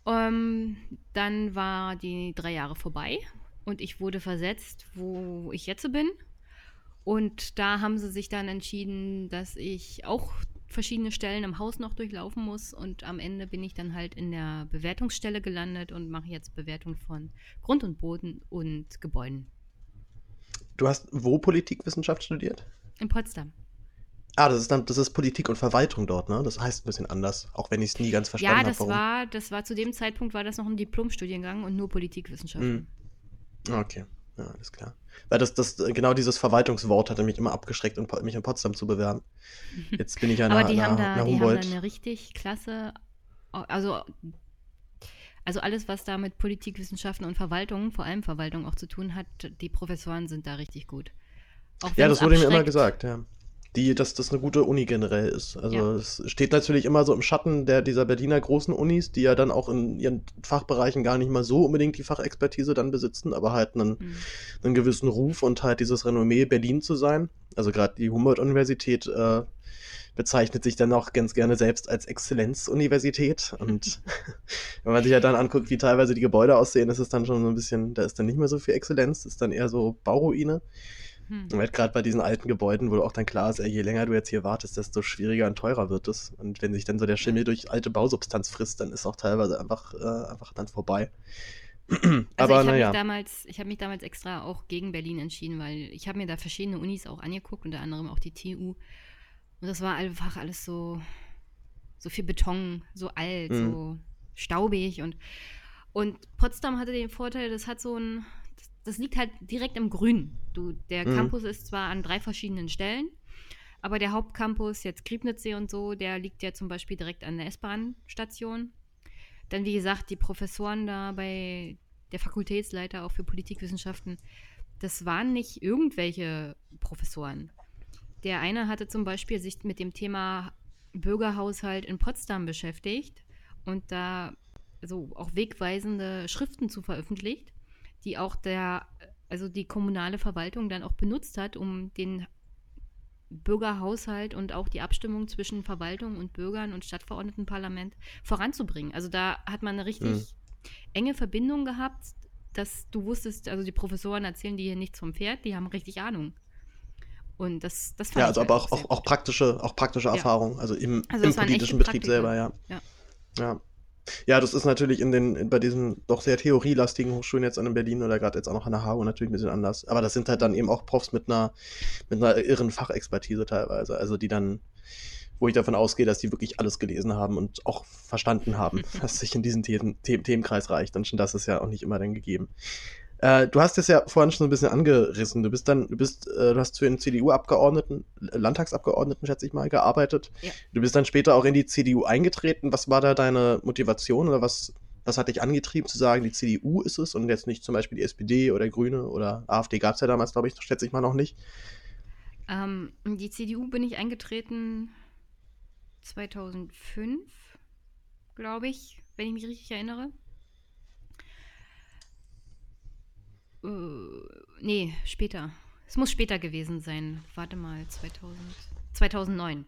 Ähm, dann war die drei Jahre vorbei und ich wurde versetzt, wo ich jetzt bin. Und da haben sie sich dann entschieden, dass ich auch verschiedene Stellen im Haus noch durchlaufen muss. Und am Ende bin ich dann halt in der Bewertungsstelle gelandet und mache jetzt Bewertung von Grund und Boden und Gebäuden. Du hast wo Politikwissenschaft studiert? In Potsdam. Ah, das ist dann, das ist Politik und Verwaltung dort, ne? Das heißt ein bisschen anders, auch wenn ich es nie ganz verstanden habe. Ja, das hab, war, das war zu dem Zeitpunkt war das noch ein Diplomstudiengang und nur Politikwissenschaften. Mm. Okay, ja, alles klar. Weil das, das, genau dieses Verwaltungswort hatte mich immer abgeschreckt, mich in Potsdam zu bewerben. Jetzt bin ich ja nach, <laughs> Aber die, nach, haben da, die haben da eine richtig klasse, also, also alles, was da mit Politikwissenschaften und Verwaltung, vor allem Verwaltung auch zu tun hat, die Professoren sind da richtig gut. ja, das wurde mir immer gesagt, ja die, dass das eine gute Uni generell ist. Also ja. es steht natürlich immer so im Schatten der, dieser Berliner großen Unis, die ja dann auch in ihren Fachbereichen gar nicht mal so unbedingt die Fachexpertise dann besitzen, aber halt einen, mhm. einen gewissen Ruf und halt dieses Renommee Berlin zu sein. Also gerade die Humboldt-Universität äh, bezeichnet sich dann auch ganz gerne selbst als Exzellenzuniversität. Und <laughs> <laughs> wenn man sich ja dann anguckt, wie teilweise die Gebäude aussehen, ist es dann schon so ein bisschen, da ist dann nicht mehr so viel Exzellenz, ist dann eher so Bauruine. Hm. Und halt gerade bei diesen alten Gebäuden, wo auch dann klar ist, ey, je länger du jetzt hier wartest, desto schwieriger und teurer wird es. Und wenn sich dann so der Schimmel durch alte Bausubstanz frisst, dann ist auch teilweise einfach, äh, einfach dann vorbei. <clears throat> also Aber naja. Ich habe mich damals extra auch gegen Berlin entschieden, weil ich habe mir da verschiedene Unis auch angeguckt, unter anderem auch die TU. Und das war einfach alles so, so viel Beton, so alt, mhm. so staubig und und Potsdam hatte den Vorteil, das hat so ein das liegt halt direkt im Grün. Du, der mhm. Campus ist zwar an drei verschiedenen Stellen, aber der Hauptcampus, jetzt Griebnitzsee und so, der liegt ja zum Beispiel direkt an der S-Bahn-Station. Dann, wie gesagt, die Professoren da bei der Fakultätsleiter auch für Politikwissenschaften, das waren nicht irgendwelche Professoren. Der eine hatte zum Beispiel sich mit dem Thema Bürgerhaushalt in Potsdam beschäftigt und da so auch wegweisende Schriften zu veröffentlicht, die auch der, also die kommunale Verwaltung dann auch benutzt hat, um den Bürgerhaushalt und auch die Abstimmung zwischen Verwaltung und Bürgern und Stadtverordnetenparlament voranzubringen. Also da hat man eine richtig mhm. enge Verbindung gehabt, dass du wusstest, also die Professoren erzählen dir hier nichts vom Pferd, die haben richtig Ahnung. Und das, das fand Ja, also aber auch, auch, auch, praktische, auch praktische ja. Erfahrung, also im, also im politischen Betrieb selber, ja. ja. Ja. Ja, das ist natürlich in den, bei diesen doch sehr theorielastigen Hochschulen jetzt an in Berlin oder gerade jetzt auch noch an der HU natürlich ein bisschen anders. Aber das sind halt dann eben auch Profs mit einer, mit einer irren Fachexpertise teilweise. Also die dann, wo ich davon ausgehe, dass die wirklich alles gelesen haben und auch verstanden haben, <laughs> was sich in diesen Themen, Themenkreis reicht. Und schon das ist ja auch nicht immer dann gegeben. Äh, du hast es ja vorhin schon ein bisschen angerissen. Du bist dann, du bist, äh, du hast für den CDU-Abgeordneten, äh, Landtagsabgeordneten, schätze ich mal, gearbeitet. Ja. Du bist dann später auch in die CDU eingetreten. Was war da deine Motivation oder was, was hat dich angetrieben zu sagen, die CDU ist es und jetzt nicht zum Beispiel die SPD oder Grüne oder AfD gab es ja damals, glaube ich, schätze ich mal noch nicht. Ähm, die CDU bin ich eingetreten 2005, glaube ich, wenn ich mich richtig erinnere. Äh, nee, später. Es muss später gewesen sein. Warte mal, 2000, 2009.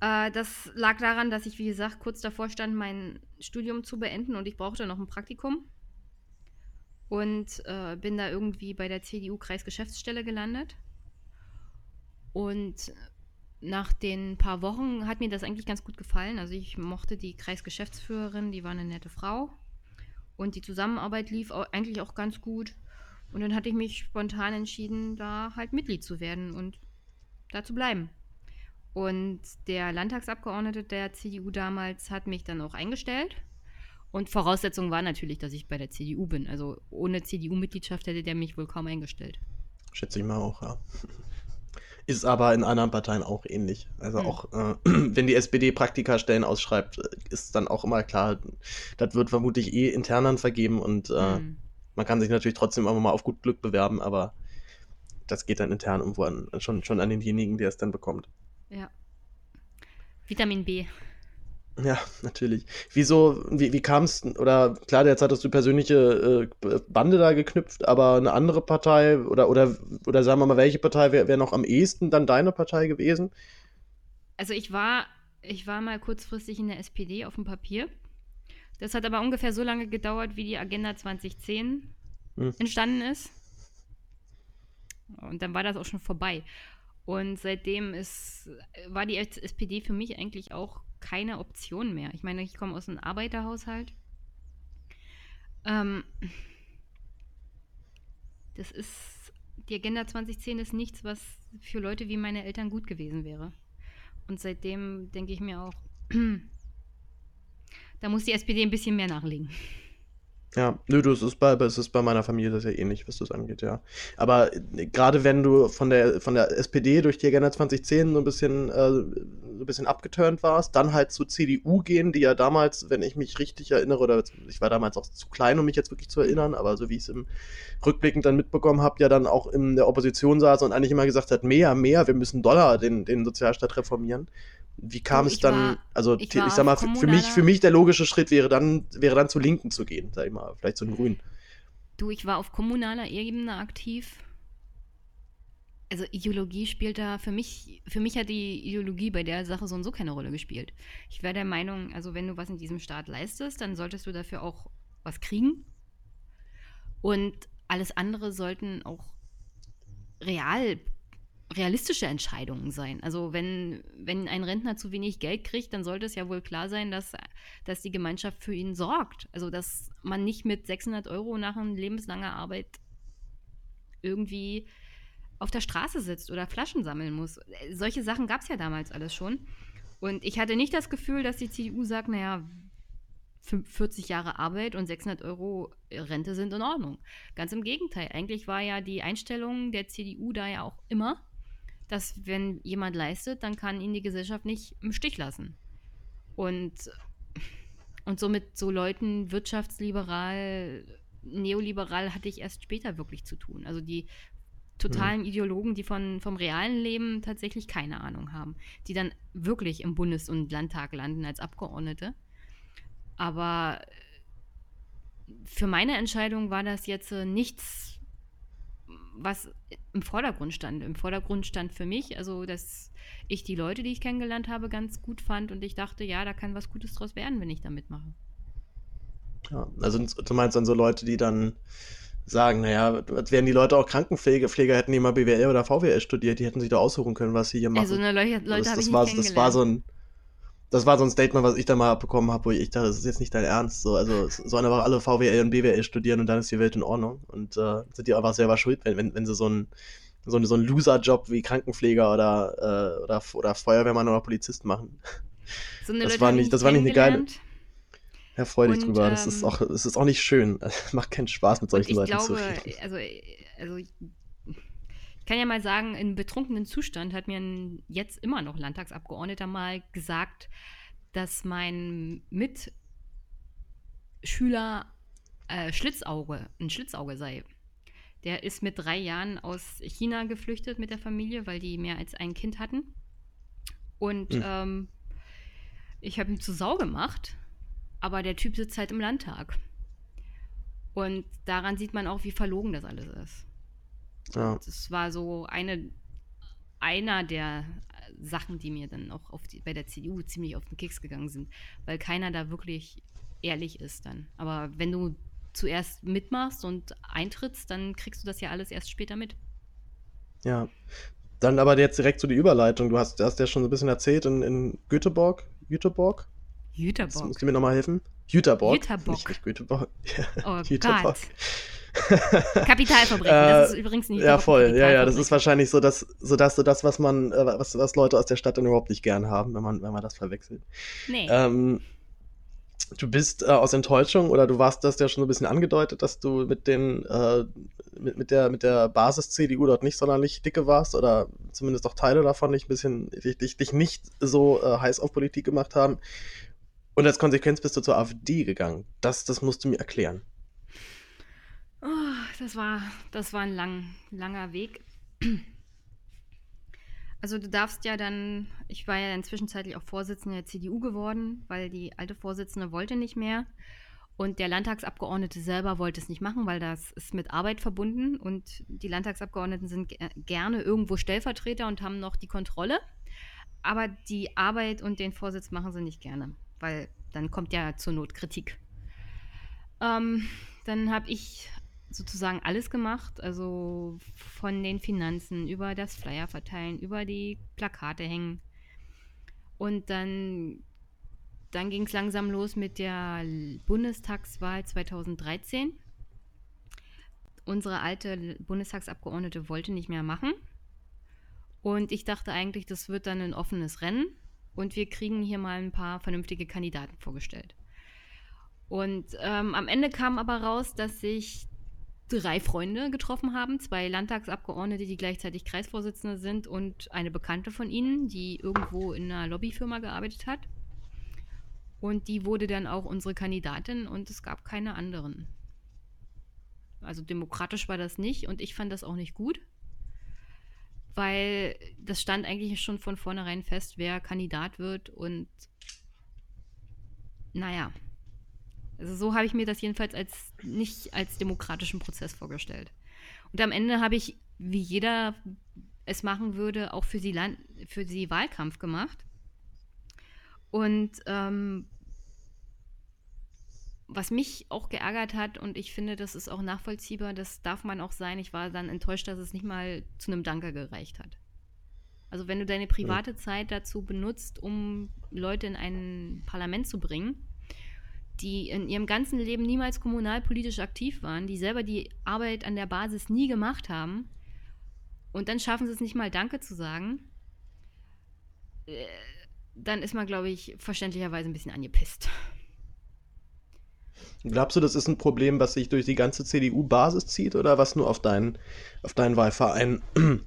Äh, das lag daran, dass ich, wie gesagt, kurz davor stand, mein Studium zu beenden und ich brauchte noch ein Praktikum. Und äh, bin da irgendwie bei der CDU-Kreisgeschäftsstelle gelandet. Und nach den paar Wochen hat mir das eigentlich ganz gut gefallen. Also ich mochte die Kreisgeschäftsführerin, die war eine nette Frau. Und die Zusammenarbeit lief auch, eigentlich auch ganz gut. Und dann hatte ich mich spontan entschieden, da halt Mitglied zu werden und da zu bleiben. Und der Landtagsabgeordnete der CDU damals hat mich dann auch eingestellt. Und Voraussetzung war natürlich, dass ich bei der CDU bin. Also ohne CDU-Mitgliedschaft hätte der mich wohl kaum eingestellt. Schätze ich mal auch, ja. Ist aber in anderen Parteien auch ähnlich. Also mhm. auch, äh, <clears throat> wenn die SPD Praktikastellen ausschreibt, ist dann auch immer klar, das wird vermutlich eh intern vergeben und äh, mhm. man kann sich natürlich trotzdem immer mal auf gut Glück bewerben, aber das geht dann intern irgendwo an, schon, schon an denjenigen, der es dann bekommt. Ja. Vitamin B. Ja, natürlich. Wieso, wie, wie kam es, oder klar, jetzt hattest du persönliche äh, Bande da geknüpft, aber eine andere Partei oder, oder, oder sagen wir mal, welche Partei wäre wär noch am ehesten dann deine Partei gewesen? Also ich war, ich war mal kurzfristig in der SPD auf dem Papier. Das hat aber ungefähr so lange gedauert, wie die Agenda 2010 hm. entstanden ist. Und dann war das auch schon vorbei. Und seitdem ist, war die SPD für mich eigentlich auch keine Option mehr. Ich meine, ich komme aus einem Arbeiterhaushalt. Ähm, das ist, die Agenda 2010 ist nichts, was für Leute wie meine Eltern gut gewesen wäre. Und seitdem denke ich mir auch, <clears throat> da muss die SPD ein bisschen mehr nachlegen. Ja, nö, das ist bei, es ist bei meiner Familie das ja ähnlich, was das angeht, ja. Aber äh, gerade wenn du von der, von der SPD durch die Agenda 2010 so ein bisschen, äh, so ein bisschen abgeturnt warst, dann halt zur CDU gehen, die ja damals, wenn ich mich richtig erinnere, oder ich war damals auch zu klein, um mich jetzt wirklich zu erinnern, aber so wie ich es im Rückblickend dann mitbekommen habe, ja dann auch in der Opposition saß und eigentlich immer gesagt hat, mehr, mehr, wir müssen Dollar den, den Sozialstaat reformieren. Wie kam es dann, war, also ich, ich sag mal, für mich, für mich der logische Schritt wäre dann, wäre dann zu Linken zu gehen, sag ich mal, vielleicht zu den Grünen. Du, ich war auf kommunaler Ebene aktiv. Also Ideologie spielt da für mich, für mich hat die Ideologie bei der Sache so und so keine Rolle gespielt. Ich wäre der Meinung, also wenn du was in diesem Staat leistest, dann solltest du dafür auch was kriegen. Und alles andere sollten auch real realistische Entscheidungen sein. Also wenn, wenn ein Rentner zu wenig Geld kriegt, dann sollte es ja wohl klar sein, dass, dass die Gemeinschaft für ihn sorgt. Also dass man nicht mit 600 Euro nach lebenslanger Arbeit irgendwie auf der Straße sitzt oder Flaschen sammeln muss. Solche Sachen gab es ja damals alles schon. Und ich hatte nicht das Gefühl, dass die CDU sagt, naja, 40 Jahre Arbeit und 600 Euro Rente sind in Ordnung. Ganz im Gegenteil. Eigentlich war ja die Einstellung der CDU da ja auch immer, dass wenn jemand leistet, dann kann ihn die Gesellschaft nicht im Stich lassen. Und, und so mit so Leuten wirtschaftsliberal, neoliberal hatte ich erst später wirklich zu tun. Also die totalen hm. Ideologen, die von, vom realen Leben tatsächlich keine Ahnung haben, die dann wirklich im Bundes- und Landtag landen als Abgeordnete. Aber für meine Entscheidung war das jetzt äh, nichts, was im Vordergrund stand. Im Vordergrund stand für mich, also dass ich die Leute, die ich kennengelernt habe, ganz gut fand und ich dachte, ja, da kann was Gutes draus werden, wenn ich da mitmache. Ja, also du meinst dann so Leute, die dann sagen, naja, wären die Leute auch Krankenpfleger, Pfleger hätten die mal BWL oder VWL studiert, die hätten sich da aussuchen können, was sie hier machen. Also eine Leute, Leute das, habe ich war, das war so ein das war so ein Statement, was ich da mal bekommen habe, wo ich dachte, das ist jetzt nicht dein Ernst. So, also sollen aber alle VWL und BWL studieren und dann ist die Welt in Ordnung. Und äh, sind die einfach selber schuld, wenn, wenn, wenn sie so einen so, ein, so einen Loser-Job wie Krankenpfleger oder, äh, oder, oder Feuerwehrmann oder Polizist machen. <laughs> So das Leute war nicht, das war nicht eine geile. Ja, freu dich und, drüber. Ähm, das ist auch, das ist auch nicht schön. Es <laughs> macht keinen Spaß, mit solchen Leuten glaube, zu reden. Also, also ich kann ja mal sagen, in betrunkenen Zustand hat mir ein jetzt immer noch Landtagsabgeordneter mal gesagt, dass mein Mitschüler äh, Schlitzauge, ein Schlitzauge sei. Der ist mit drei Jahren aus China geflüchtet mit der Familie, weil die mehr als ein Kind hatten. Und hm. ähm, ich habe ihm zu Sau gemacht, aber der Typ sitzt halt im Landtag. Und daran sieht man auch, wie verlogen das alles ist. Ja. Das war so eine, einer der Sachen, die mir dann auch die, bei der CDU ziemlich auf den Keks gegangen sind, weil keiner da wirklich ehrlich ist dann. Aber wenn du zuerst mitmachst und eintrittst, dann kriegst du das ja alles erst später mit. Ja. Dann aber jetzt direkt zu so die Überleitung. Du hast, hast ja schon so ein bisschen erzählt in, in Göteborg. Göteborg? Göteborg. Musst du mir nochmal helfen? Jüterborg. Jüterborg. Nicht, nicht Göteborg. Ja, <laughs> oh Jüterborg. Gott. <laughs> Kapitalverbrechen, das ist übrigens nicht. Ja, voll. Ja, ja, das ist wahrscheinlich so, dass so, dass, so das, was man, äh, was, was Leute aus der Stadt dann überhaupt nicht gern haben, wenn man, wenn man das verwechselt. Nee. Ähm, du bist äh, aus Enttäuschung oder du warst das ja schon so ein bisschen angedeutet, dass du mit den äh, mit, mit der mit der Basis CDU dort nicht sonderlich dicke warst oder zumindest auch Teile davon nicht ein bisschen dich, dich, dich nicht so äh, heiß auf Politik gemacht haben. Und als Konsequenz bist du zur AfD gegangen. Das, das musst du mir erklären. Das war, das war ein lang, langer Weg. Also du darfst ja dann, ich war ja dann zwischenzeitlich auch Vorsitzende der CDU geworden, weil die alte Vorsitzende wollte nicht mehr. Und der Landtagsabgeordnete selber wollte es nicht machen, weil das ist mit Arbeit verbunden. Und die Landtagsabgeordneten sind gerne irgendwo Stellvertreter und haben noch die Kontrolle. Aber die Arbeit und den Vorsitz machen sie nicht gerne, weil dann kommt ja zur Not Kritik. Ähm, dann habe ich sozusagen alles gemacht, also von den Finanzen über das Flyer verteilen, über die Plakate hängen. Und dann, dann ging es langsam los mit der Bundestagswahl 2013. Unsere alte Bundestagsabgeordnete wollte nicht mehr machen. Und ich dachte eigentlich, das wird dann ein offenes Rennen und wir kriegen hier mal ein paar vernünftige Kandidaten vorgestellt. Und ähm, am Ende kam aber raus, dass sich drei Freunde getroffen haben, zwei Landtagsabgeordnete, die gleichzeitig Kreisvorsitzende sind und eine Bekannte von ihnen, die irgendwo in einer Lobbyfirma gearbeitet hat. Und die wurde dann auch unsere Kandidatin und es gab keine anderen. Also demokratisch war das nicht und ich fand das auch nicht gut, weil das stand eigentlich schon von vornherein fest, wer Kandidat wird und naja, also so habe ich mir das jedenfalls als nicht als demokratischen Prozess vorgestellt. Und am Ende habe ich, wie jeder es machen würde, auch für sie, Land für sie Wahlkampf gemacht. Und ähm, was mich auch geärgert hat, und ich finde, das ist auch nachvollziehbar, das darf man auch sein, ich war dann enttäuscht, dass es nicht mal zu einem Danke gereicht hat. Also wenn du deine private Zeit dazu benutzt, um Leute in ein Parlament zu bringen, die in ihrem ganzen Leben niemals kommunalpolitisch aktiv waren, die selber die Arbeit an der Basis nie gemacht haben und dann schaffen sie es nicht mal Danke zu sagen, äh, dann ist man, glaube ich, verständlicherweise ein bisschen angepisst. Glaubst du, das ist ein Problem, was sich durch die ganze CDU-Basis zieht oder was nur auf deinen, auf deinen Wahlverein <clears throat>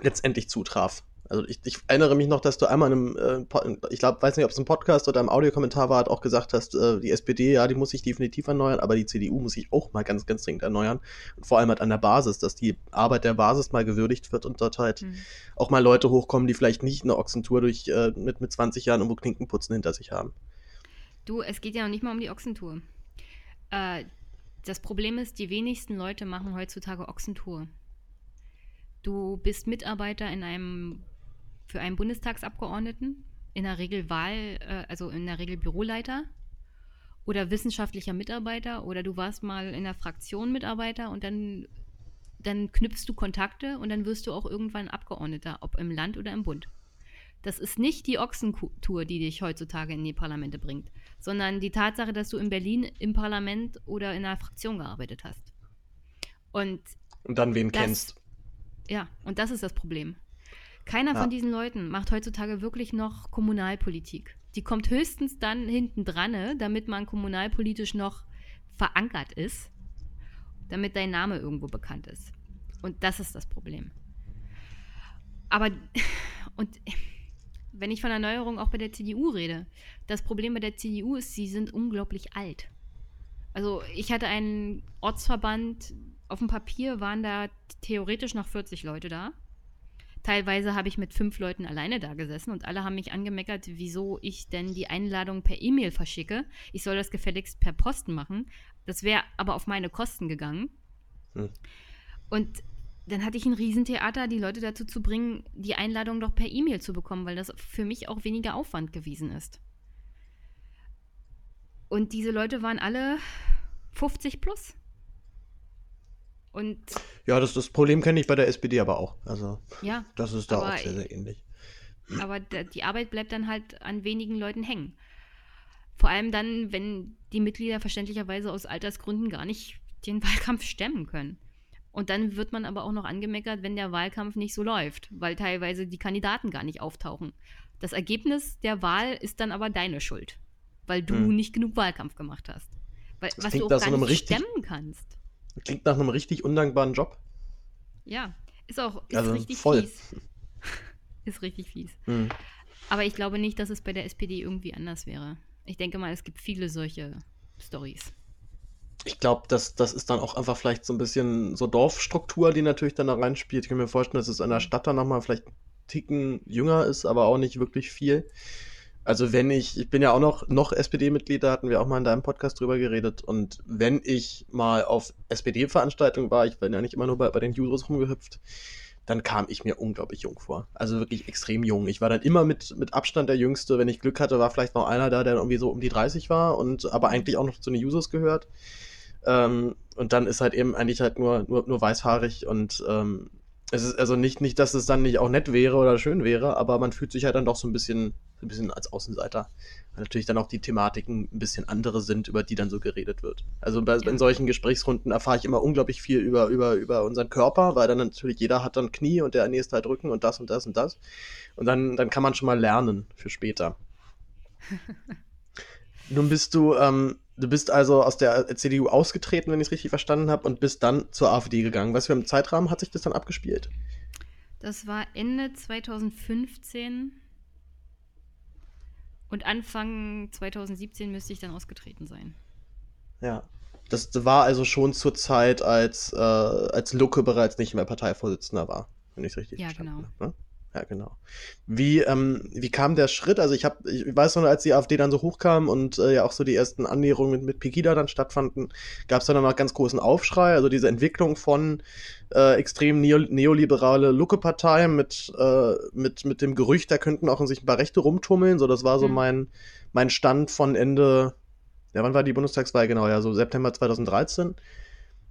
letztendlich zutraf? Also ich, ich, erinnere mich noch, dass du einmal in einem, äh, ich glaube, weiß nicht, ob es ein Podcast oder im Audiokommentar war, auch gesagt hast, äh, die SPD, ja, die muss sich definitiv erneuern, aber die CDU muss sich auch mal ganz, ganz dringend erneuern. Und vor allem halt an der Basis, dass die Arbeit der Basis mal gewürdigt wird und dort halt mhm. auch mal Leute hochkommen, die vielleicht nicht eine Ochsentour durch, äh, mit, mit 20 Jahren irgendwo Klinkenputzen hinter sich haben. Du, es geht ja noch nicht mal um die Ochsentour. Das Problem ist, die wenigsten Leute machen heutzutage Ochsentour. Du bist Mitarbeiter in einem für einen Bundestagsabgeordneten, in der Regel Wahl, äh, also in der Regel Büroleiter oder wissenschaftlicher Mitarbeiter oder du warst mal in der Fraktion Mitarbeiter und dann, dann knüpfst du Kontakte und dann wirst du auch irgendwann Abgeordneter, ob im Land oder im Bund. Das ist nicht die Ochsentour, die dich heutzutage in die Parlamente bringt, sondern die Tatsache, dass du in Berlin im Parlament oder in einer Fraktion gearbeitet hast. Und, und dann wen das, kennst. Ja, und das ist das Problem. Keiner ja. von diesen Leuten macht heutzutage wirklich noch Kommunalpolitik. Die kommt höchstens dann hinten dran, ne, damit man kommunalpolitisch noch verankert ist, damit dein Name irgendwo bekannt ist. Und das ist das Problem. Aber, <laughs> und wenn ich von Erneuerung auch bei der CDU rede, das Problem bei der CDU ist, sie sind unglaublich alt. Also ich hatte einen Ortsverband, auf dem Papier waren da theoretisch noch 40 Leute da. Teilweise habe ich mit fünf Leuten alleine da gesessen und alle haben mich angemeckert, wieso ich denn die Einladung per E-Mail verschicke. Ich soll das gefälligst per Posten machen. Das wäre aber auf meine Kosten gegangen. Hm. Und dann hatte ich ein Riesentheater, die Leute dazu zu bringen, die Einladung doch per E-Mail zu bekommen, weil das für mich auch weniger Aufwand gewesen ist. Und diese Leute waren alle 50 plus. Und ja, das, das Problem kenne ich bei der SPD aber auch. Also ja, das ist da auch sehr, sehr ähnlich. Aber die Arbeit bleibt dann halt an wenigen Leuten hängen. Vor allem dann, wenn die Mitglieder verständlicherweise aus Altersgründen gar nicht den <laughs> Wahlkampf stemmen können. Und dann wird man aber auch noch angemeckert, wenn der Wahlkampf nicht so läuft, weil teilweise die Kandidaten gar nicht auftauchen. Das Ergebnis der Wahl ist dann aber deine Schuld, weil du hm. nicht genug Wahlkampf gemacht hast. Weil, was du auch gar nicht stemmen kannst. Klingt nach einem richtig undankbaren Job. Ja, ist auch ist also richtig voll. fies. <laughs> ist richtig fies. Mhm. Aber ich glaube nicht, dass es bei der SPD irgendwie anders wäre. Ich denke mal, es gibt viele solche Stories. Ich glaube, das, das ist dann auch einfach vielleicht so ein bisschen so Dorfstruktur, die natürlich dann da reinspielt. Ich kann mir vorstellen, dass es in der Stadt dann nochmal vielleicht einen Ticken jünger ist, aber auch nicht wirklich viel. Also wenn ich, ich bin ja auch noch, noch SPD-Mitglied, da hatten wir auch mal in deinem Podcast drüber geredet. Und wenn ich mal auf SPD-Veranstaltungen war, ich bin ja nicht immer nur bei, bei den Jusos rumgehüpft, dann kam ich mir unglaublich jung vor. Also wirklich extrem jung. Ich war dann immer mit, mit Abstand der Jüngste. Wenn ich Glück hatte, war vielleicht noch einer da, der irgendwie so um die 30 war und aber eigentlich auch noch zu den Jusos gehört. Ähm, und dann ist halt eben eigentlich halt nur, nur, nur weißhaarig und ähm, es ist also nicht, nicht, dass es dann nicht auch nett wäre oder schön wäre, aber man fühlt sich halt dann doch so ein bisschen ein bisschen als Außenseiter. Weil natürlich dann auch die Thematiken ein bisschen andere sind, über die dann so geredet wird. Also bei, ja. in solchen Gesprächsrunden erfahre ich immer unglaublich viel über, über, über unseren Körper, weil dann natürlich jeder hat dann Knie und der nächste halt Rücken und das und das und das. Und dann, dann kann man schon mal lernen für später. <laughs> Nun bist du, ähm, du bist also aus der CDU ausgetreten, wenn ich es richtig verstanden habe, und bist dann zur AfD gegangen. Was für einen Zeitrahmen hat sich das dann abgespielt? Das war Ende 2015 und Anfang 2017 müsste ich dann ausgetreten sein. Ja. Das war also schon zur Zeit, als, äh, als Lucke bereits nicht mehr Parteivorsitzender war, wenn ich es richtig ja, verstanden genau. habe. Ne? Ja, genau. Wie, ähm, wie kam der Schritt? Also ich habe, ich weiß noch, als die AfD dann so hochkam und äh, ja auch so die ersten Annäherungen mit, mit Pegida dann stattfanden, gab es dann noch ganz großen Aufschrei. Also diese Entwicklung von äh, extrem neo neoliberale Lucke-Partei mit, äh, mit, mit dem Gerücht, da könnten auch in sich ein paar Rechte rumtummeln. So, das war so mhm. mein, mein Stand von Ende, ja, wann war die Bundestagswahl genau? Ja, so September 2013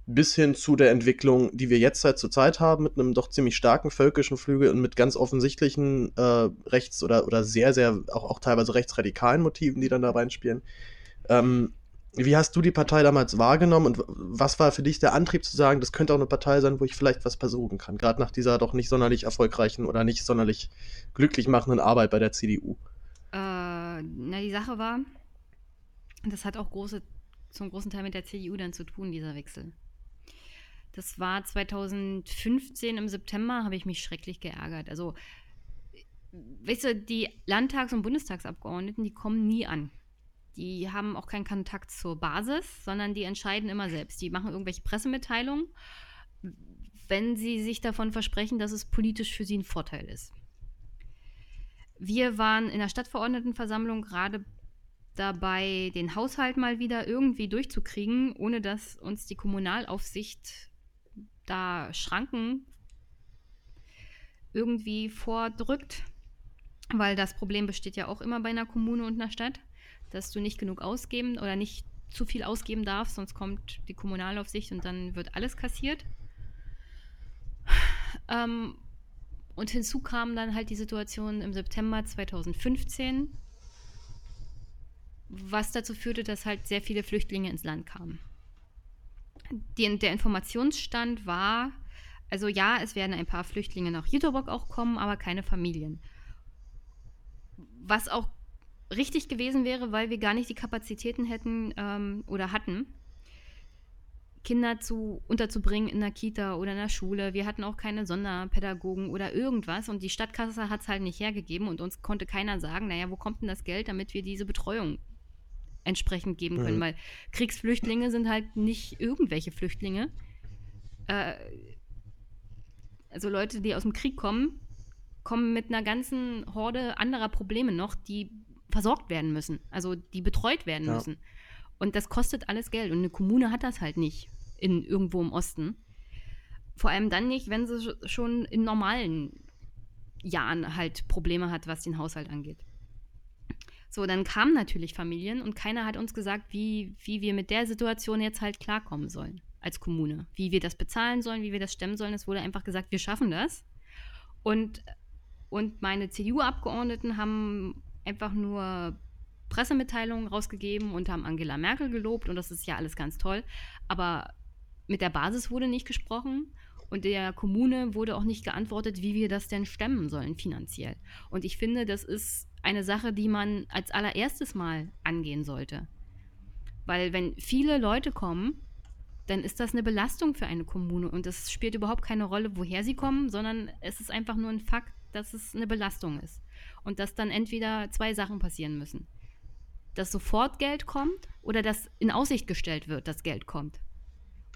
bis hin zu der Entwicklung, die wir jetzt halt zur Zeit haben, mit einem doch ziemlich starken völkischen Flügel und mit ganz offensichtlichen äh, rechts- oder, oder sehr, sehr, auch, auch teilweise rechtsradikalen Motiven, die dann da reinspielen. Ähm, wie hast du die Partei damals wahrgenommen und was war für dich der Antrieb zu sagen, das könnte auch eine Partei sein, wo ich vielleicht was versuchen kann, gerade nach dieser doch nicht sonderlich erfolgreichen oder nicht sonderlich glücklich machenden Arbeit bei der CDU? Äh, na, die Sache war, das hat auch große zum großen Teil mit der CDU dann zu tun, dieser Wechsel. Das war 2015 im September, habe ich mich schrecklich geärgert. Also, weißt du, die Landtags- und Bundestagsabgeordneten, die kommen nie an. Die haben auch keinen Kontakt zur Basis, sondern die entscheiden immer selbst. Die machen irgendwelche Pressemitteilungen, wenn sie sich davon versprechen, dass es politisch für sie ein Vorteil ist. Wir waren in der Stadtverordnetenversammlung gerade dabei, den Haushalt mal wieder irgendwie durchzukriegen, ohne dass uns die Kommunalaufsicht da Schranken irgendwie vordrückt. Weil das Problem besteht ja auch immer bei einer Kommune und einer Stadt, dass du nicht genug ausgeben oder nicht zu viel ausgeben darfst, sonst kommt die Kommunalaufsicht und dann wird alles kassiert. Ähm, und hinzu kam dann halt die Situation im September 2015, was dazu führte, dass halt sehr viele Flüchtlinge ins Land kamen. Die, der Informationsstand war, also ja, es werden ein paar Flüchtlinge nach Jüterbock auch kommen, aber keine Familien. Was auch richtig gewesen wäre, weil wir gar nicht die Kapazitäten hätten ähm, oder hatten, Kinder zu, unterzubringen in der Kita oder in der Schule. Wir hatten auch keine Sonderpädagogen oder irgendwas und die Stadtkasse hat es halt nicht hergegeben und uns konnte keiner sagen, naja, wo kommt denn das Geld, damit wir diese Betreuung entsprechend geben können, mhm. weil Kriegsflüchtlinge sind halt nicht irgendwelche Flüchtlinge. Äh, also Leute, die aus dem Krieg kommen, kommen mit einer ganzen Horde anderer Probleme noch, die versorgt werden müssen, also die betreut werden ja. müssen. Und das kostet alles Geld und eine Kommune hat das halt nicht in irgendwo im Osten. Vor allem dann nicht, wenn sie schon in normalen Jahren halt Probleme hat, was den Haushalt angeht. So, dann kamen natürlich Familien und keiner hat uns gesagt, wie, wie wir mit der Situation jetzt halt klarkommen sollen als Kommune. Wie wir das bezahlen sollen, wie wir das stemmen sollen. Es wurde einfach gesagt, wir schaffen das. Und, und meine CDU-Abgeordneten haben einfach nur Pressemitteilungen rausgegeben und haben Angela Merkel gelobt und das ist ja alles ganz toll. Aber mit der Basis wurde nicht gesprochen und der Kommune wurde auch nicht geantwortet, wie wir das denn stemmen sollen finanziell. Und ich finde, das ist eine Sache, die man als allererstes mal angehen sollte. Weil wenn viele Leute kommen, dann ist das eine Belastung für eine Kommune und es spielt überhaupt keine Rolle, woher sie kommen, sondern es ist einfach nur ein Fakt, dass es eine Belastung ist. Und dass dann entweder zwei Sachen passieren müssen. Dass sofort Geld kommt oder dass in Aussicht gestellt wird, dass Geld kommt.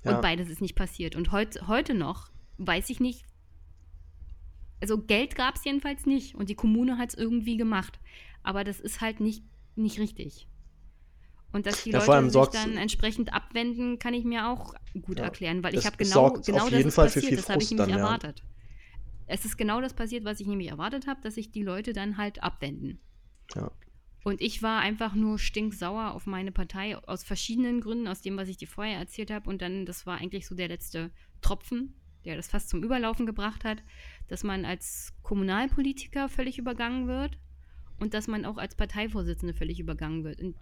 Ja. Und beides ist nicht passiert. Und heut, heute noch weiß ich nicht, also Geld gab es jedenfalls nicht und die Kommune hat es irgendwie gemacht. Aber das ist halt nicht, nicht richtig. Und dass die ja, Leute sich dann entsprechend abwenden, kann ich mir auch gut ja, erklären, weil ich habe genau, genau das passiert, das habe ich nämlich dann, erwartet. Es ist genau das passiert, was ich nämlich erwartet habe, dass sich die Leute dann halt abwenden. Ja. Und ich war einfach nur stinksauer auf meine Partei aus verschiedenen Gründen, aus dem, was ich dir vorher erzählt habe. Und dann, das war eigentlich so der letzte Tropfen, der das fast zum Überlaufen gebracht hat, dass man als Kommunalpolitiker völlig übergangen wird und dass man auch als Parteivorsitzende völlig übergangen wird. Und,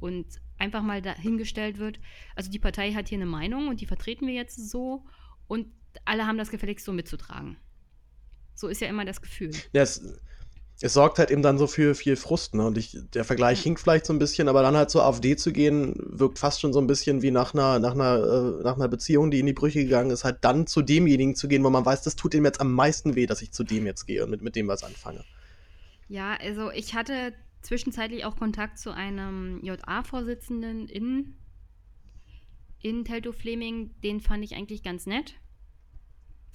und einfach mal dahingestellt wird, also die Partei hat hier eine Meinung und die vertreten wir jetzt so und alle haben das gefälligst so mitzutragen. So ist ja immer das Gefühl. Ja, es, sorgt halt eben dann so für viel Frust, ne? Und ich, der Vergleich hinkt vielleicht so ein bisschen, aber dann halt zur AfD zu gehen, wirkt fast schon so ein bisschen wie nach einer, nach einer, äh, nach einer Beziehung, die in die Brüche gegangen ist, halt dann zu demjenigen zu gehen, wo man weiß, das tut ihm jetzt am meisten weh, dass ich zu dem jetzt gehe und mit, mit dem was anfange. Ja, also ich hatte zwischenzeitlich auch Kontakt zu einem JA-Vorsitzenden in, in Teltow-Fleming, den fand ich eigentlich ganz nett.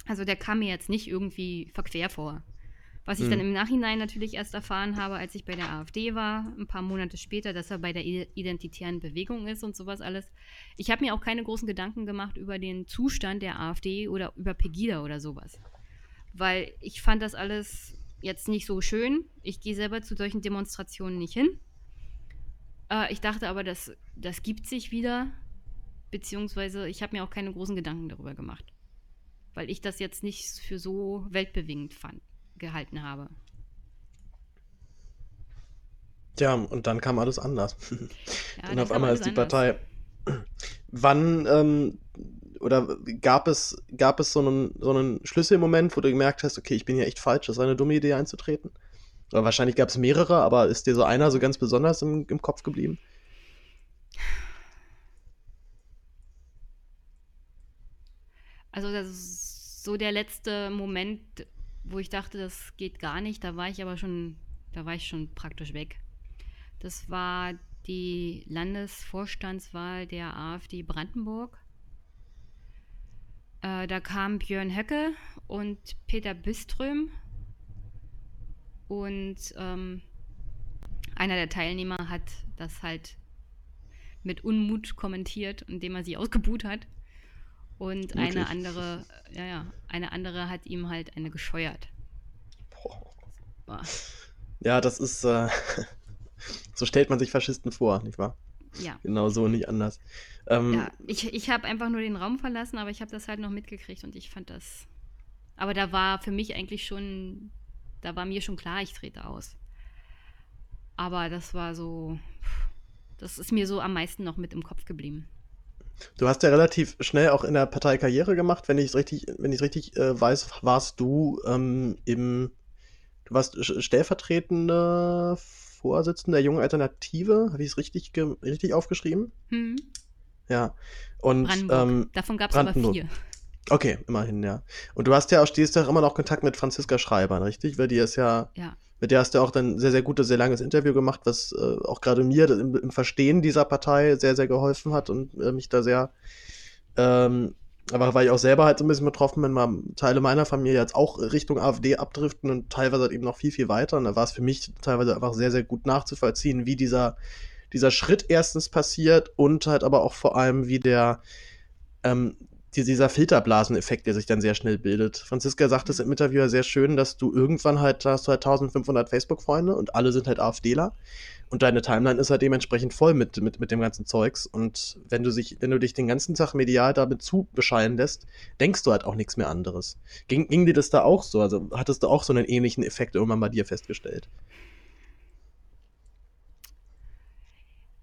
Also der kam mir jetzt nicht irgendwie verquer vor. Was ich mhm. dann im Nachhinein natürlich erst erfahren habe, als ich bei der AfD war, ein paar Monate später, dass er bei der identitären Bewegung ist und sowas alles. Ich habe mir auch keine großen Gedanken gemacht über den Zustand der AfD oder über Pegida oder sowas. Weil ich fand das alles jetzt nicht so schön. Ich gehe selber zu solchen Demonstrationen nicht hin. Äh, ich dachte aber, das, das gibt sich wieder. Beziehungsweise ich habe mir auch keine großen Gedanken darüber gemacht. Weil ich das jetzt nicht für so weltbewegend fand gehalten habe. Tja, und dann kam alles anders. Ja, <laughs> und auf einmal ist die anders. Partei. Wann ähm, oder gab es, gab es so einen, so einen Schlüsselmoment, wo du gemerkt hast, okay, ich bin hier echt falsch, das war eine dumme Idee einzutreten? Oder wahrscheinlich gab es mehrere, aber ist dir so einer so ganz besonders im, im Kopf geblieben? Also, das ist so der letzte Moment, wo ich dachte, das geht gar nicht. Da war ich aber schon, da war ich schon praktisch weg. Das war die Landesvorstandswahl der AfD Brandenburg. Äh, da kam Björn Höcke und Peter Biström. Und ähm, einer der Teilnehmer hat das halt mit Unmut kommentiert, indem er sie ausgebuht hat. Und Wirklich? eine andere, ja, ja, eine andere hat ihm halt eine gescheuert. Boah. Ja, das ist, äh, <laughs> so stellt man sich Faschisten vor, nicht wahr? Ja. Genau so, nicht anders. Ähm, ja, ich, ich habe einfach nur den Raum verlassen, aber ich habe das halt noch mitgekriegt und ich fand das. Aber da war für mich eigentlich schon, da war mir schon klar, ich trete aus. Aber das war so, das ist mir so am meisten noch mit im Kopf geblieben. Du hast ja relativ schnell auch in der Partei Karriere gemacht, wenn ich es richtig, wenn ich richtig äh, weiß, warst du ähm, im, du warst stellvertretender Vorsitzender der Jungen Alternative, habe ich es richtig, richtig aufgeschrieben? Hm. Ja. Und Brandenburg. Ähm, davon gab es aber vier. Okay, immerhin, ja. Und du hast ja auch, stehst ja immer noch Kontakt mit Franziska Schreiber, richtig? Weil die ist ja, ja mit der hast du auch dann sehr, sehr gutes, sehr langes Interview gemacht, was äh, auch gerade mir im, im, Verstehen dieser Partei sehr, sehr geholfen hat und äh, mich da sehr, ähm, aber weil ich auch selber halt so ein bisschen betroffen bin, weil Teile meiner Familie jetzt auch Richtung AfD abdriften und teilweise halt eben noch viel, viel weiter. Und da war es für mich teilweise einfach sehr, sehr gut nachzuvollziehen, wie dieser, dieser Schritt erstens passiert und halt aber auch vor allem, wie der, ähm, dieser Filterblaseneffekt, der sich dann sehr schnell bildet. Franziska sagt es im Interview sehr schön, dass du irgendwann halt hast du halt 1500 Facebook-Freunde und alle sind halt AfDler. Und deine Timeline ist halt dementsprechend voll mit, mit, mit dem ganzen Zeugs. Und wenn du, sich, wenn du dich den ganzen Tag medial damit zu bescheiden lässt, denkst du halt auch nichts mehr anderes. Ging, ging dir das da auch so? Also hattest du auch so einen ähnlichen Effekt irgendwann bei dir festgestellt?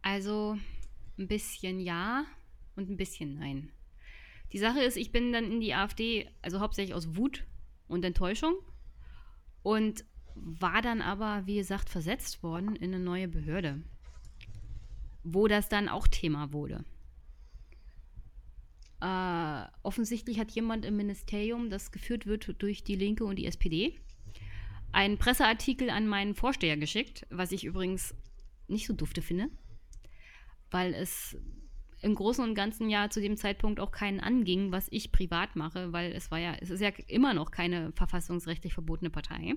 Also ein bisschen ja und ein bisschen nein. Die Sache ist, ich bin dann in die AfD, also hauptsächlich aus Wut und Enttäuschung und war dann aber, wie gesagt, versetzt worden in eine neue Behörde, wo das dann auch Thema wurde. Äh, offensichtlich hat jemand im Ministerium, das geführt wird durch die Linke und die SPD, einen Presseartikel an meinen Vorsteher geschickt, was ich übrigens nicht so dufte finde, weil es im Großen und Ganzen ja zu dem Zeitpunkt auch keinen anging, was ich privat mache, weil es war ja, es ist ja immer noch keine verfassungsrechtlich verbotene Partei.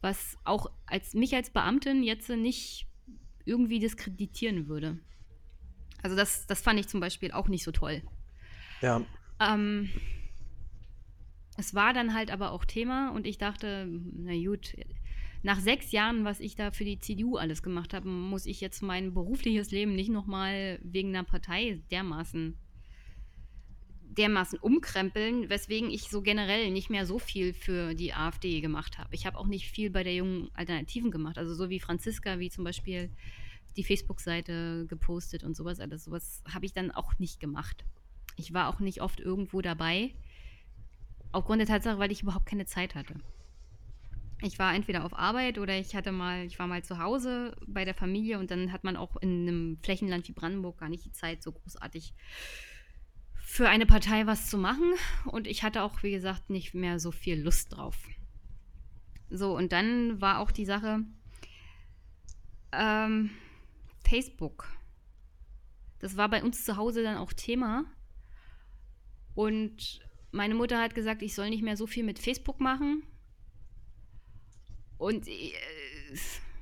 Was auch als mich als Beamtin jetzt nicht irgendwie diskreditieren würde. Also das, das fand ich zum Beispiel auch nicht so toll. Ja. Ähm, es war dann halt aber auch Thema und ich dachte, na gut, nach sechs Jahren, was ich da für die CDU alles gemacht habe, muss ich jetzt mein berufliches Leben nicht nochmal wegen einer Partei dermaßen dermaßen umkrempeln, weswegen ich so generell nicht mehr so viel für die AfD gemacht habe. Ich habe auch nicht viel bei der jungen Alternativen gemacht. Also so wie Franziska, wie zum Beispiel die Facebook-Seite gepostet und sowas. Also sowas habe ich dann auch nicht gemacht. Ich war auch nicht oft irgendwo dabei. Aufgrund der Tatsache, weil ich überhaupt keine Zeit hatte ich war entweder auf Arbeit oder ich hatte mal, ich war mal zu Hause bei der Familie und dann hat man auch in einem Flächenland wie Brandenburg gar nicht die Zeit, so großartig für eine Partei was zu machen. Und ich hatte auch, wie gesagt, nicht mehr so viel Lust drauf. So, und dann war auch die Sache ähm, Facebook. Das war bei uns zu Hause dann auch Thema. Und meine Mutter hat gesagt, ich soll nicht mehr so viel mit Facebook machen und äh,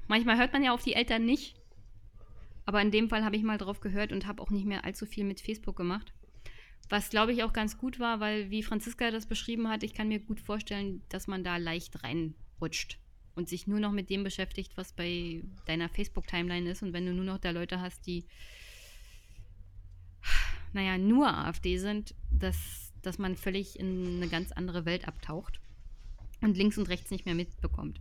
manchmal hört man ja auf die Eltern nicht. Aber in dem Fall habe ich mal drauf gehört und habe auch nicht mehr allzu viel mit Facebook gemacht. Was, glaube ich, auch ganz gut war, weil, wie Franziska das beschrieben hat, ich kann mir gut vorstellen, dass man da leicht reinrutscht und sich nur noch mit dem beschäftigt, was bei deiner Facebook-Timeline ist. Und wenn du nur noch da Leute hast, die, naja, nur AfD sind, dass, dass man völlig in eine ganz andere Welt abtaucht und links und rechts nicht mehr mitbekommt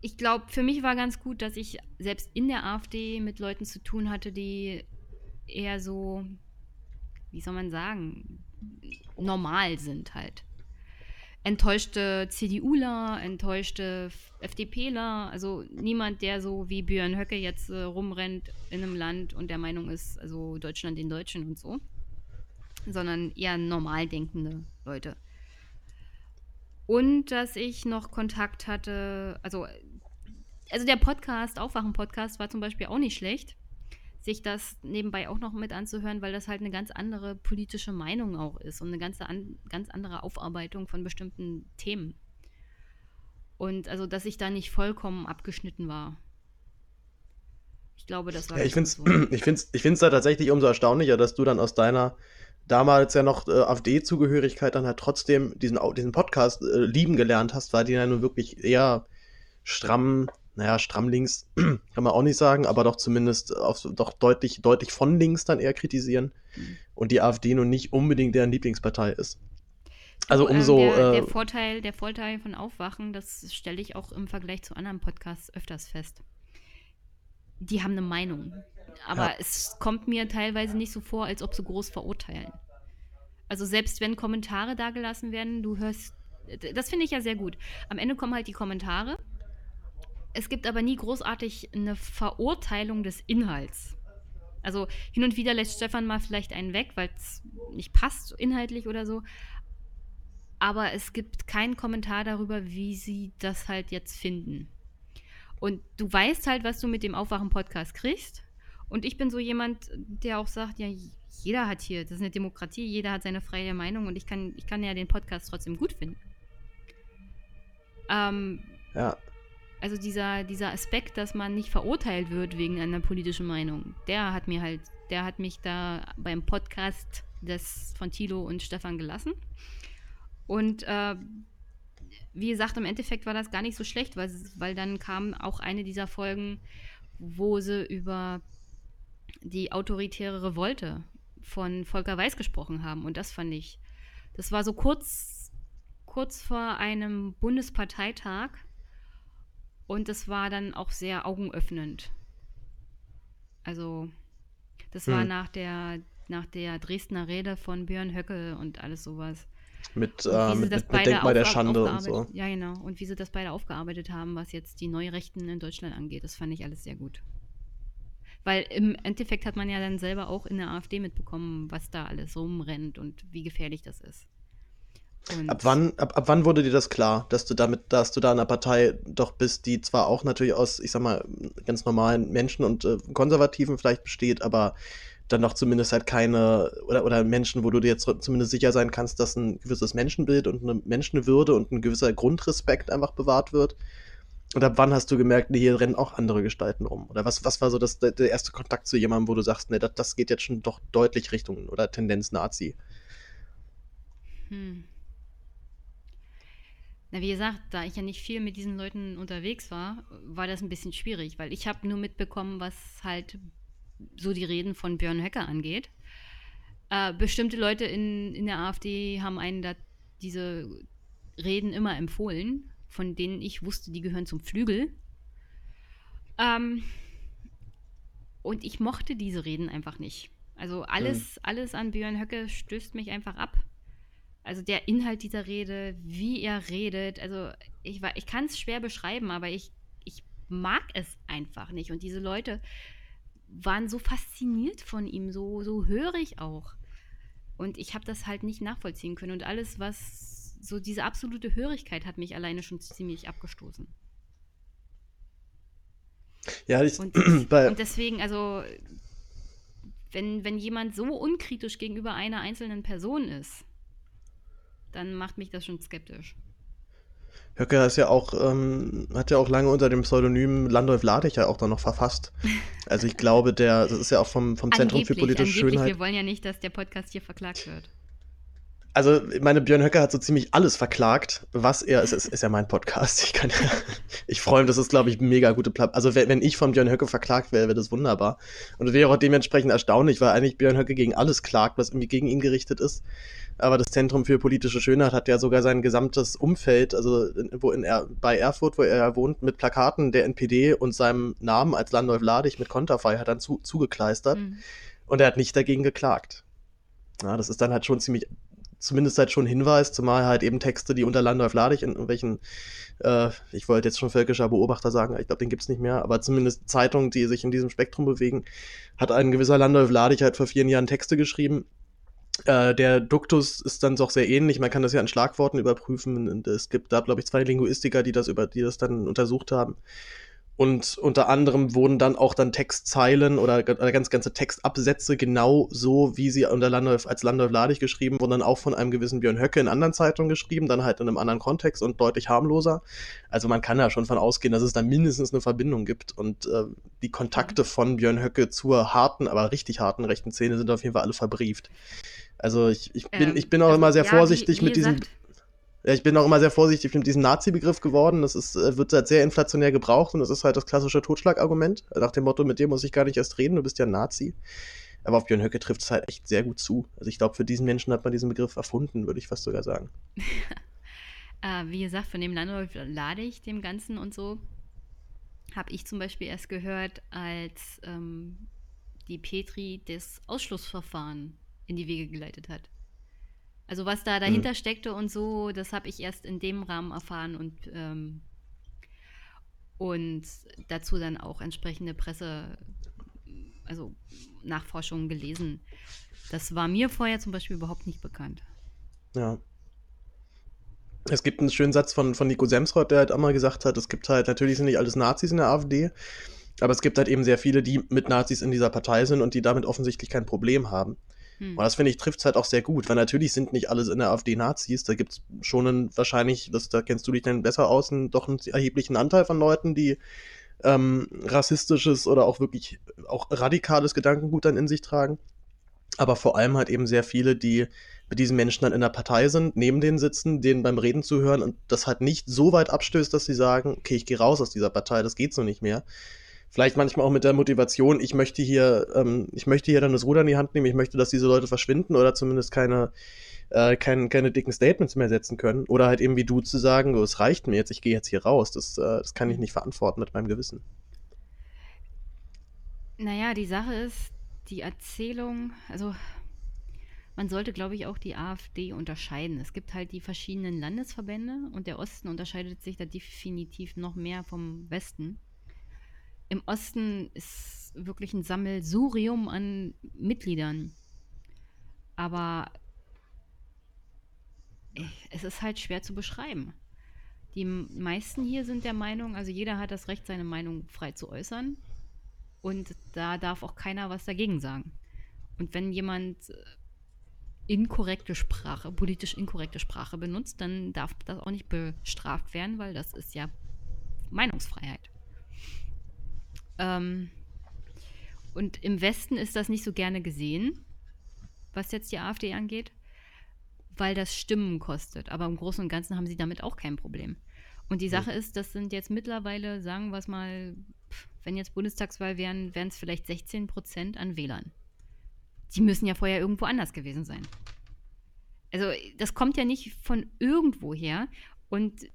ich glaube, für mich war ganz gut, dass ich selbst in der AfD mit Leuten zu tun hatte, die eher so, wie soll man sagen, normal sind halt. Enttäuschte CDUler, enttäuschte FDPler, also niemand, der so wie Björn Höcke jetzt äh, rumrennt in einem Land und der Meinung ist, also Deutschland den Deutschen und so. sondern eher normal denkende Leute. Und dass ich noch Kontakt hatte, also, also der Podcast, Aufwachen-Podcast, war zum Beispiel auch nicht schlecht, sich das nebenbei auch noch mit anzuhören, weil das halt eine ganz andere politische Meinung auch ist und eine ganze an, ganz andere Aufarbeitung von bestimmten Themen. Und also, dass ich da nicht vollkommen abgeschnitten war. Ich glaube, das war. Ja, ich finde es so. <clears throat> ich find's, ich find's da tatsächlich umso erstaunlicher, dass du dann aus deiner damals ja noch äh, AfD-Zugehörigkeit dann halt trotzdem diesen, diesen Podcast äh, lieben gelernt hast, weil die ja nun wirklich eher stramm, naja, stramm links <clears throat> kann man auch nicht sagen, aber doch zumindest auf, doch deutlich, deutlich von links dann eher kritisieren mhm. und die AfD nun nicht unbedingt deren Lieblingspartei ist. Also ähm, umso. Ähm, der, der, äh, Vorteil, der Vorteil von Aufwachen, das stelle ich auch im Vergleich zu anderen Podcasts öfters fest. Die haben eine Meinung. Aber ja. es kommt mir teilweise nicht so vor, als ob sie groß verurteilen. Also selbst wenn Kommentare da gelassen werden, du hörst, das finde ich ja sehr gut. Am Ende kommen halt die Kommentare. Es gibt aber nie großartig eine Verurteilung des Inhalts. Also hin und wieder lässt Stefan mal vielleicht einen weg, weil es nicht passt inhaltlich oder so. Aber es gibt keinen Kommentar darüber, wie sie das halt jetzt finden. Und du weißt halt, was du mit dem Aufwachen-Podcast kriegst. Und ich bin so jemand, der auch sagt, ja, jeder hat hier, das ist eine Demokratie, jeder hat seine freie Meinung und ich kann, ich kann ja den Podcast trotzdem gut finden. Ähm, ja. Also dieser, dieser Aspekt, dass man nicht verurteilt wird wegen einer politischen Meinung, der hat mir halt, der hat mich da beim Podcast des von Tilo und Stefan gelassen. Und äh, wie gesagt, im Endeffekt war das gar nicht so schlecht, weil, weil dann kam auch eine dieser Folgen, wo sie über die autoritäre Revolte von Volker Weiß gesprochen haben. Und das fand ich, das war so kurz, kurz vor einem Bundesparteitag. Und das war dann auch sehr augenöffnend. Also, das hm. war nach der, nach der Dresdner Rede von Björn Höcke und alles sowas. Mit, äh, mit, mit Denkmal der Schande und so. Ja, genau. Und wie sie das beide aufgearbeitet haben, was jetzt die Neurechten in Deutschland angeht. Das fand ich alles sehr gut. Weil im Endeffekt hat man ja dann selber auch in der AfD mitbekommen, was da alles rumrennt und wie gefährlich das ist. Ab wann, ab, ab wann wurde dir das klar, dass du damit, dass du da in einer Partei doch bist, die zwar auch natürlich aus, ich sag mal, ganz normalen Menschen und äh, Konservativen vielleicht besteht, aber dann noch zumindest halt keine, oder, oder Menschen, wo du dir jetzt zumindest sicher sein kannst, dass ein gewisses Menschenbild und eine Menschenwürde und ein gewisser Grundrespekt einfach bewahrt wird. Und ab wann hast du gemerkt, nee, hier rennen auch andere Gestalten rum? Oder was, was war so das, der, der erste Kontakt zu jemandem, wo du sagst, nee, das, das geht jetzt schon doch deutlich Richtung oder Tendenz Nazi? Hm. Na, wie gesagt, da ich ja nicht viel mit diesen Leuten unterwegs war, war das ein bisschen schwierig, weil ich habe nur mitbekommen, was halt so die Reden von Björn Höcker angeht. Äh, bestimmte Leute in, in der AfD haben einen da diese Reden immer empfohlen von denen ich wusste, die gehören zum Flügel. Ähm, und ich mochte diese Reden einfach nicht. Also alles, mhm. alles an Björn Höcke stößt mich einfach ab. Also der Inhalt dieser Rede, wie er redet, also ich, ich kann es schwer beschreiben, aber ich, ich mag es einfach nicht. Und diese Leute waren so fasziniert von ihm, so, so hörig auch. Und ich habe das halt nicht nachvollziehen können. Und alles, was so diese absolute Hörigkeit hat mich alleine schon ziemlich abgestoßen. Ja, ich, und, <clears throat> und deswegen, also, wenn, wenn jemand so unkritisch gegenüber einer einzelnen Person ist, dann macht mich das schon skeptisch. Höcke ist ja auch, ähm, hat ja auch lange unter dem Pseudonym Landolf Ladich ja auch dann noch verfasst. Also ich glaube, der, das ist ja auch vom, vom <laughs> Zentrum für politische Schönheit. Wir wollen ja nicht, dass der Podcast hier verklagt wird. Also, meine Björn Höcker hat so ziemlich alles verklagt, was er, es ist, ist ja mein Podcast, ich kann ich freue mich, das ist, glaube ich, mega gute Platte. Also, wenn, ich von Björn Höcke verklagt wäre, wäre das wunderbar. Und wäre auch dementsprechend erstaunlich, weil eigentlich Björn Höcke gegen alles klagt, was irgendwie gegen ihn gerichtet ist. Aber das Zentrum für politische Schönheit hat ja sogar sein gesamtes Umfeld, also wo in er, bei Erfurt, wo er wohnt, mit Plakaten der NPD und seinem Namen als Landolf Ladig mit Konterfei hat dann zu, zugekleistert. Mhm. Und er hat nicht dagegen geklagt. Ja, das ist dann halt schon ziemlich zumindest halt schon Hinweis, zumal halt eben Texte, die unter Landolf Ladig in irgendwelchen, äh, ich wollte jetzt schon völkischer Beobachter sagen, ich glaube, den gibt's nicht mehr, aber zumindest Zeitungen, die sich in diesem Spektrum bewegen, hat ein gewisser Landolf Ladig halt vor vielen Jahren Texte geschrieben, Äh, der Duktus ist dann doch sehr ähnlich. Man kann das ja an Schlagworten überprüfen. Es gibt da, glaube ich, zwei Linguistiker, die das über, die das dann untersucht haben. Und unter anderem wurden dann auch dann Textzeilen oder, oder ganz ganze Textabsätze genau so, wie sie unter Landolf, als Landolf Ladig geschrieben wurden, dann auch von einem gewissen Björn Höcke in anderen Zeitungen geschrieben, dann halt in einem anderen Kontext und deutlich harmloser. Also man kann da schon von ausgehen, dass es da mindestens eine Verbindung gibt. Und äh, die Kontakte von Björn Höcke zur harten, aber richtig harten rechten Szene sind auf jeden Fall alle verbrieft. Also ich, ich bin, ähm, ich bin auch also, immer sehr ja, vorsichtig wie, wie mit diesem. Ja, ich bin auch immer sehr vorsichtig mit diesem Nazi-Begriff geworden. Das ist, äh, wird halt sehr inflationär gebraucht und das ist halt das klassische Totschlagargument. Nach dem Motto, mit dir muss ich gar nicht erst reden, du bist ja ein Nazi. Aber auf Björn Höcke trifft es halt echt sehr gut zu. Also ich glaube, für diesen Menschen hat man diesen Begriff erfunden, würde ich fast sogar sagen. <laughs> äh, wie gesagt, von dem Landolf lade ich dem Ganzen und so, habe ich zum Beispiel erst gehört, als ähm, die Petri das Ausschlussverfahren in die Wege geleitet hat. Also was da dahinter mhm. steckte und so, das habe ich erst in dem Rahmen erfahren und, ähm, und dazu dann auch entsprechende Presse, also Nachforschungen gelesen. Das war mir vorher zum Beispiel überhaupt nicht bekannt. Ja. Es gibt einen schönen Satz von, von Nico Semsrott, der halt auch mal gesagt hat, es gibt halt, natürlich sind nicht alles Nazis in der AfD, aber es gibt halt eben sehr viele, die mit Nazis in dieser Partei sind und die damit offensichtlich kein Problem haben. Hm. Und das finde ich trifft es halt auch sehr gut, weil natürlich sind nicht alles in der AfD Nazis. Da gibt es schon einen, wahrscheinlich, das, da kennst du dich dann besser aus, einen, doch einen erheblichen Anteil von Leuten, die ähm, rassistisches oder auch wirklich auch radikales Gedankengut dann in sich tragen. Aber vor allem halt eben sehr viele, die mit diesen Menschen dann in der Partei sind, neben denen sitzen, denen beim Reden zuhören und das halt nicht so weit abstößt, dass sie sagen, okay, ich gehe raus aus dieser Partei, das geht so nicht mehr, vielleicht manchmal auch mit der Motivation, ich möchte hier, ähm, ich möchte hier dann das Ruder in die Hand nehmen, ich möchte, dass diese Leute verschwinden oder zumindest keine, äh, kein, keine dicken Statements mehr setzen können. Oder halt eben wie du zu sagen, oh, es reicht mir jetzt, ich gehe jetzt hier raus. Das, äh, das kann ich nicht verantworten mit meinem Gewissen. Naja, die Sache ist, die Erzählung, also man sollte, glaube ich, auch die AfD unterscheiden. Es gibt halt die verschiedenen Landesverbände und der Osten unterscheidet sich da definitiv noch mehr vom Westen im Osten ist wirklich ein Sammelsurium an Mitgliedern. Aber es ist halt schwer zu beschreiben. Die meisten hier sind der Meinung, also jeder hat das Recht, seine Meinung frei zu äußern. Und da darf auch keiner was dagegen sagen. Und wenn jemand inkorrekte Sprache, politisch inkorrekte Sprache benutzt, dann darf das auch nicht bestraft werden, weil das ist ja Meinungsfreiheit. Ähm, und im Westen ist das nicht so gerne gesehen, was jetzt die AfD angeht, weil das Stimmen kostet. Aber im Großen und Ganzen haben sie damit auch kein Problem. Und die Sache ist, das sind jetzt mittlerweile, sagen wir es mal, wenn jetzt Bundestagswahl wären, wären es vielleicht 16 Prozent an Wählern. Die müssen ja vorher irgendwo anders gewesen sein. Also das kommt ja nicht von irgendwo her. Und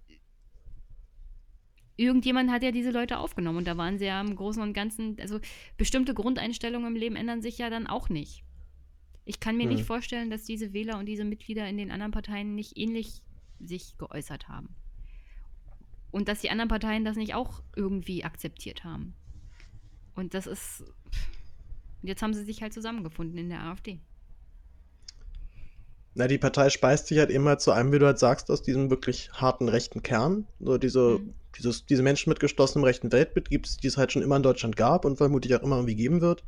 irgendjemand hat ja diese Leute aufgenommen und da waren sie ja im Großen und Ganzen, also bestimmte Grundeinstellungen im Leben ändern sich ja dann auch nicht. Ich kann mir hm. nicht vorstellen, dass diese Wähler und diese Mitglieder in den anderen Parteien nicht ähnlich sich geäußert haben. Und dass die anderen Parteien das nicht auch irgendwie akzeptiert haben. Und das ist. Jetzt haben sie sich halt zusammengefunden in der AfD. Na, die Partei speist sich halt immer zu einem, wie du halt sagst, aus diesem wirklich harten rechten Kern. So diese, mhm. Dieses, diese Menschen mit geschlossenem rechten Weltbild gibt es, die es halt schon immer in Deutschland gab und vermutlich auch immer irgendwie geben wird.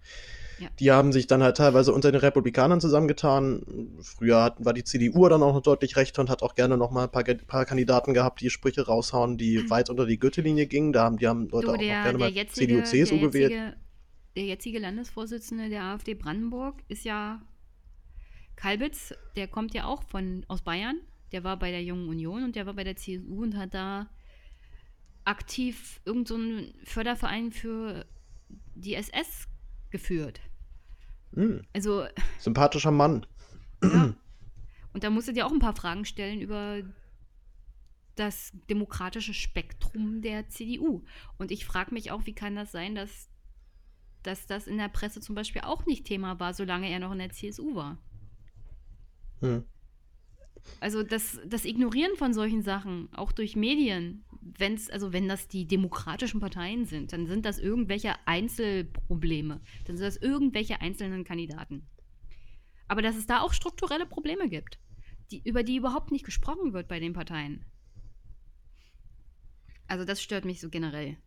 Ja. Die haben sich dann halt teilweise unter den Republikanern zusammengetan. Früher hat, war die CDU dann auch noch deutlich rechter und hat auch gerne noch mal ein paar, paar Kandidaten gehabt, die Sprüche raushauen, die mhm. weit unter die Gürtellinie gingen. Da haben die haben Leute auch, der, auch gerne mal jetzige, CDU, CSU jetzige, gewählt. Der jetzige Landesvorsitzende der AfD Brandenburg ist ja Kalbitz, der kommt ja auch von, aus Bayern. Der war bei der Jungen Union und der war bei der CSU und hat da aktiv irgendeinen so Förderverein für die SS geführt. Mhm. Also. Sympathischer Mann. Ja. Und da musst du dir auch ein paar Fragen stellen über das demokratische Spektrum der CDU. Und ich frage mich auch, wie kann das sein, dass, dass das in der Presse zum Beispiel auch nicht Thema war, solange er noch in der CSU war. Hm. Also das, das Ignorieren von solchen Sachen, auch durch Medien, wenn's, also wenn das die demokratischen Parteien sind, dann sind das irgendwelche Einzelprobleme, dann sind das irgendwelche einzelnen Kandidaten. Aber dass es da auch strukturelle Probleme gibt, die, über die überhaupt nicht gesprochen wird bei den Parteien. Also das stört mich so generell.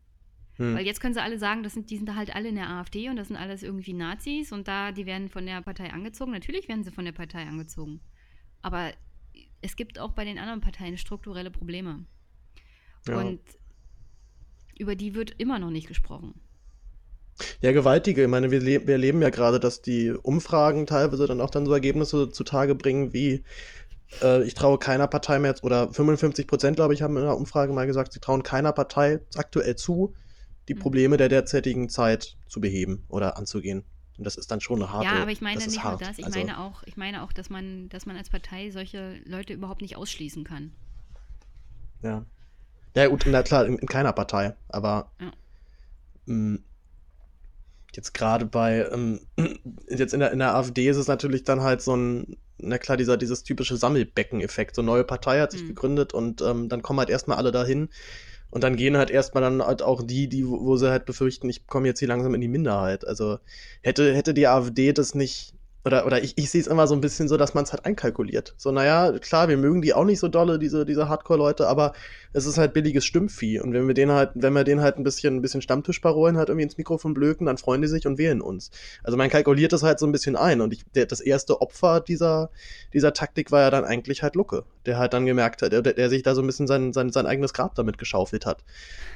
Hm. Weil jetzt können sie alle sagen, das sind, die sind halt alle in der AfD und das sind alles irgendwie Nazis und da, die werden von der Partei angezogen. Natürlich werden sie von der Partei angezogen. Aber es gibt auch bei den anderen Parteien strukturelle Probleme. Ja. Und über die wird immer noch nicht gesprochen. Ja, gewaltige. Ich meine, wir, le wir erleben ja gerade, dass die Umfragen teilweise dann auch dann so Ergebnisse zutage bringen, wie äh, ich traue keiner Partei mehr, oder 55 Prozent, glaube ich, haben in einer Umfrage mal gesagt, sie trauen keiner Partei aktuell zu, die mhm. Probleme der derzeitigen Zeit zu beheben oder anzugehen. Und das ist dann schon eine harte. Ja, aber ich meine nicht hart. nur das. Ich also, meine auch, ich meine auch, dass man, dass man als Partei solche Leute überhaupt nicht ausschließen kann. Ja. Ja, gut, na klar, in, in keiner Partei. Aber ja. mh, mm, jetzt gerade bei, ähm, <clears throat> jetzt in der, in der AfD ist es natürlich dann halt so ein, na klar, dieser, dieses typische Sammelbecken-Effekt. So eine neue Partei hat sich mhm. gegründet und ähm, dann kommen halt erstmal alle dahin und dann gehen halt erstmal dann halt auch die, die, wo sie halt befürchten, ich komme jetzt hier langsam in die Minderheit. Also hätte, hätte die AfD das nicht oder, oder ich, ich sehe es immer so ein bisschen so, dass man es halt einkalkuliert. So, naja, klar, wir mögen die auch nicht so dolle, diese, diese Hardcore-Leute, aber es ist halt billiges Stimmvieh. Und wenn wir den halt, wenn wir den halt ein bisschen, ein bisschen Stammtischparolen halt irgendwie ins Mikrofon blöken, dann freuen die sich und wählen uns. Also man kalkuliert das halt so ein bisschen ein. Und ich, der, das erste Opfer dieser, dieser Taktik war ja dann eigentlich halt Lucke, der halt dann gemerkt hat, der, der sich da so ein bisschen sein, sein, sein eigenes Grab damit geschaufelt hat.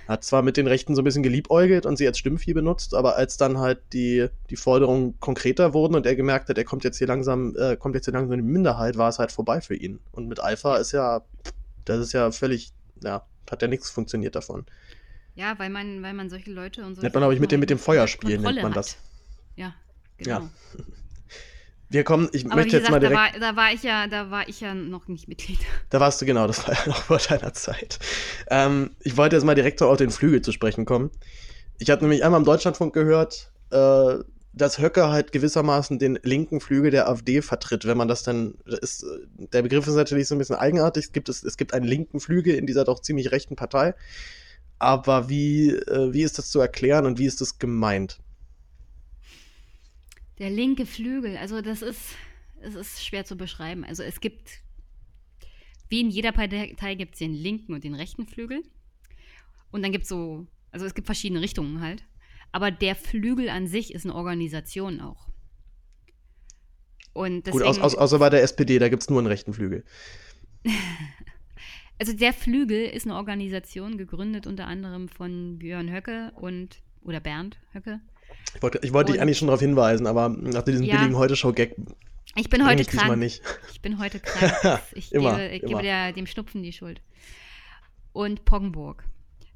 Hat zwar mit den Rechten so ein bisschen geliebäugelt und sie als Stimmvieh benutzt, aber als dann halt die, die Forderungen konkreter wurden und er gemerkt hat, er kommt jetzt hier langsam, äh, kommt jetzt hier langsam in die Minderheit, war es halt vorbei für ihn. Und mit Alpha ist ja, das ist ja völlig, ja, hat ja nichts funktioniert davon. Ja, weil man, weil man solche Leute und so. Nennt man, glaube ich, mit dem, mit dem Feuerspiel nennt man hat. das. Ja, genau. Ja. <laughs> Wir kommen, ich Aber möchte gesagt, jetzt mal direkt. Da war, da war, ich ja, da war ich ja noch nicht Mitglied. <laughs> Da warst du genau, das war ja noch vor deiner Zeit. Ähm, ich wollte jetzt mal direkt auf den Flügel zu sprechen kommen. Ich hatte nämlich einmal im Deutschlandfunk gehört, äh, dass Höcke halt gewissermaßen den linken Flügel der AfD vertritt, wenn man das dann ist. Der Begriff ist natürlich so ein bisschen eigenartig. Es gibt, es, es gibt einen linken Flügel in dieser doch ziemlich rechten Partei. Aber wie, äh, wie ist das zu erklären und wie ist das gemeint? Der linke Flügel, also das ist, es ist schwer zu beschreiben. Also es gibt, wie in jeder Partei gibt es den linken und den rechten Flügel. Und dann gibt es so, also es gibt verschiedene Richtungen halt. Aber der Flügel an sich ist eine Organisation auch. Und deswegen, Gut, außer, außer bei der SPD, da gibt es nur einen rechten Flügel. <laughs> also der Flügel ist eine Organisation, gegründet unter anderem von Björn Höcke und oder Bernd Höcke. Ich wollte, ich wollte dich eigentlich schon darauf hinweisen, aber nach diesem ja, billigen Heute-Show-Gag. Ich bin heute ich krank. Nicht. Ich bin heute krank. Ich immer, gebe, ich gebe der, dem Schnupfen die Schuld. Und Poggenburg.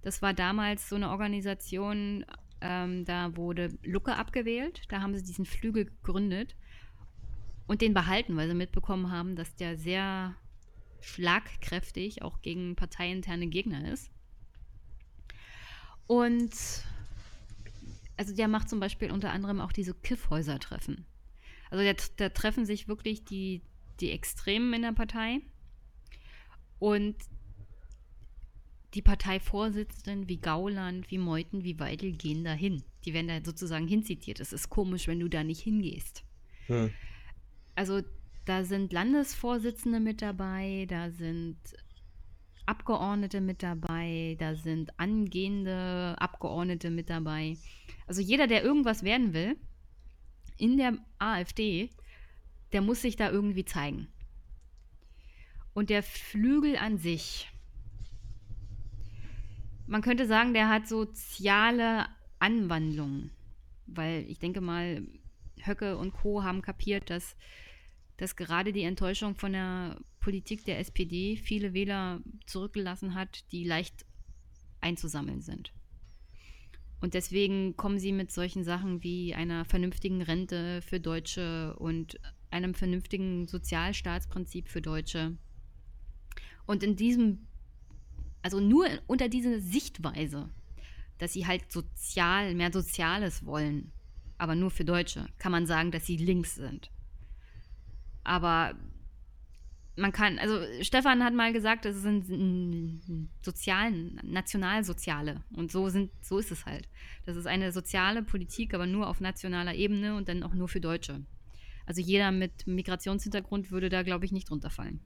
Das war damals so eine Organisation ähm, da wurde Lucke abgewählt. Da haben sie diesen Flügel gegründet und den behalten, weil sie mitbekommen haben, dass der sehr schlagkräftig auch gegen parteiinterne Gegner ist. Und also der macht zum Beispiel unter anderem auch diese Kiffhäuser-Treffen. Also da treffen sich wirklich die, die Extremen in der Partei und die Parteivorsitzenden wie Gauland, wie Meuthen, wie Weidel gehen da hin. Die werden da sozusagen hinzitiert. Es ist komisch, wenn du da nicht hingehst. Hm. Also da sind Landesvorsitzende mit dabei, da sind Abgeordnete mit dabei, da sind angehende Abgeordnete mit dabei. Also jeder, der irgendwas werden will in der AfD, der muss sich da irgendwie zeigen. Und der Flügel an sich, man könnte sagen, der hat soziale Anwandlungen. Weil ich denke mal, Höcke und Co. haben kapiert, dass, dass gerade die Enttäuschung von der Politik der SPD viele Wähler zurückgelassen hat, die leicht einzusammeln sind. Und deswegen kommen sie mit solchen Sachen wie einer vernünftigen Rente für Deutsche und einem vernünftigen Sozialstaatsprinzip für Deutsche. Und in diesem also nur unter dieser Sichtweise, dass sie halt sozial, mehr Soziales wollen, aber nur für Deutsche, kann man sagen, dass sie links sind. Aber man kann, also Stefan hat mal gesagt, das sind sozialen, nationalsoziale. Und so sind, so ist es halt. Das ist eine soziale Politik, aber nur auf nationaler Ebene und dann auch nur für Deutsche. Also jeder mit Migrationshintergrund würde da, glaube ich, nicht drunter fallen.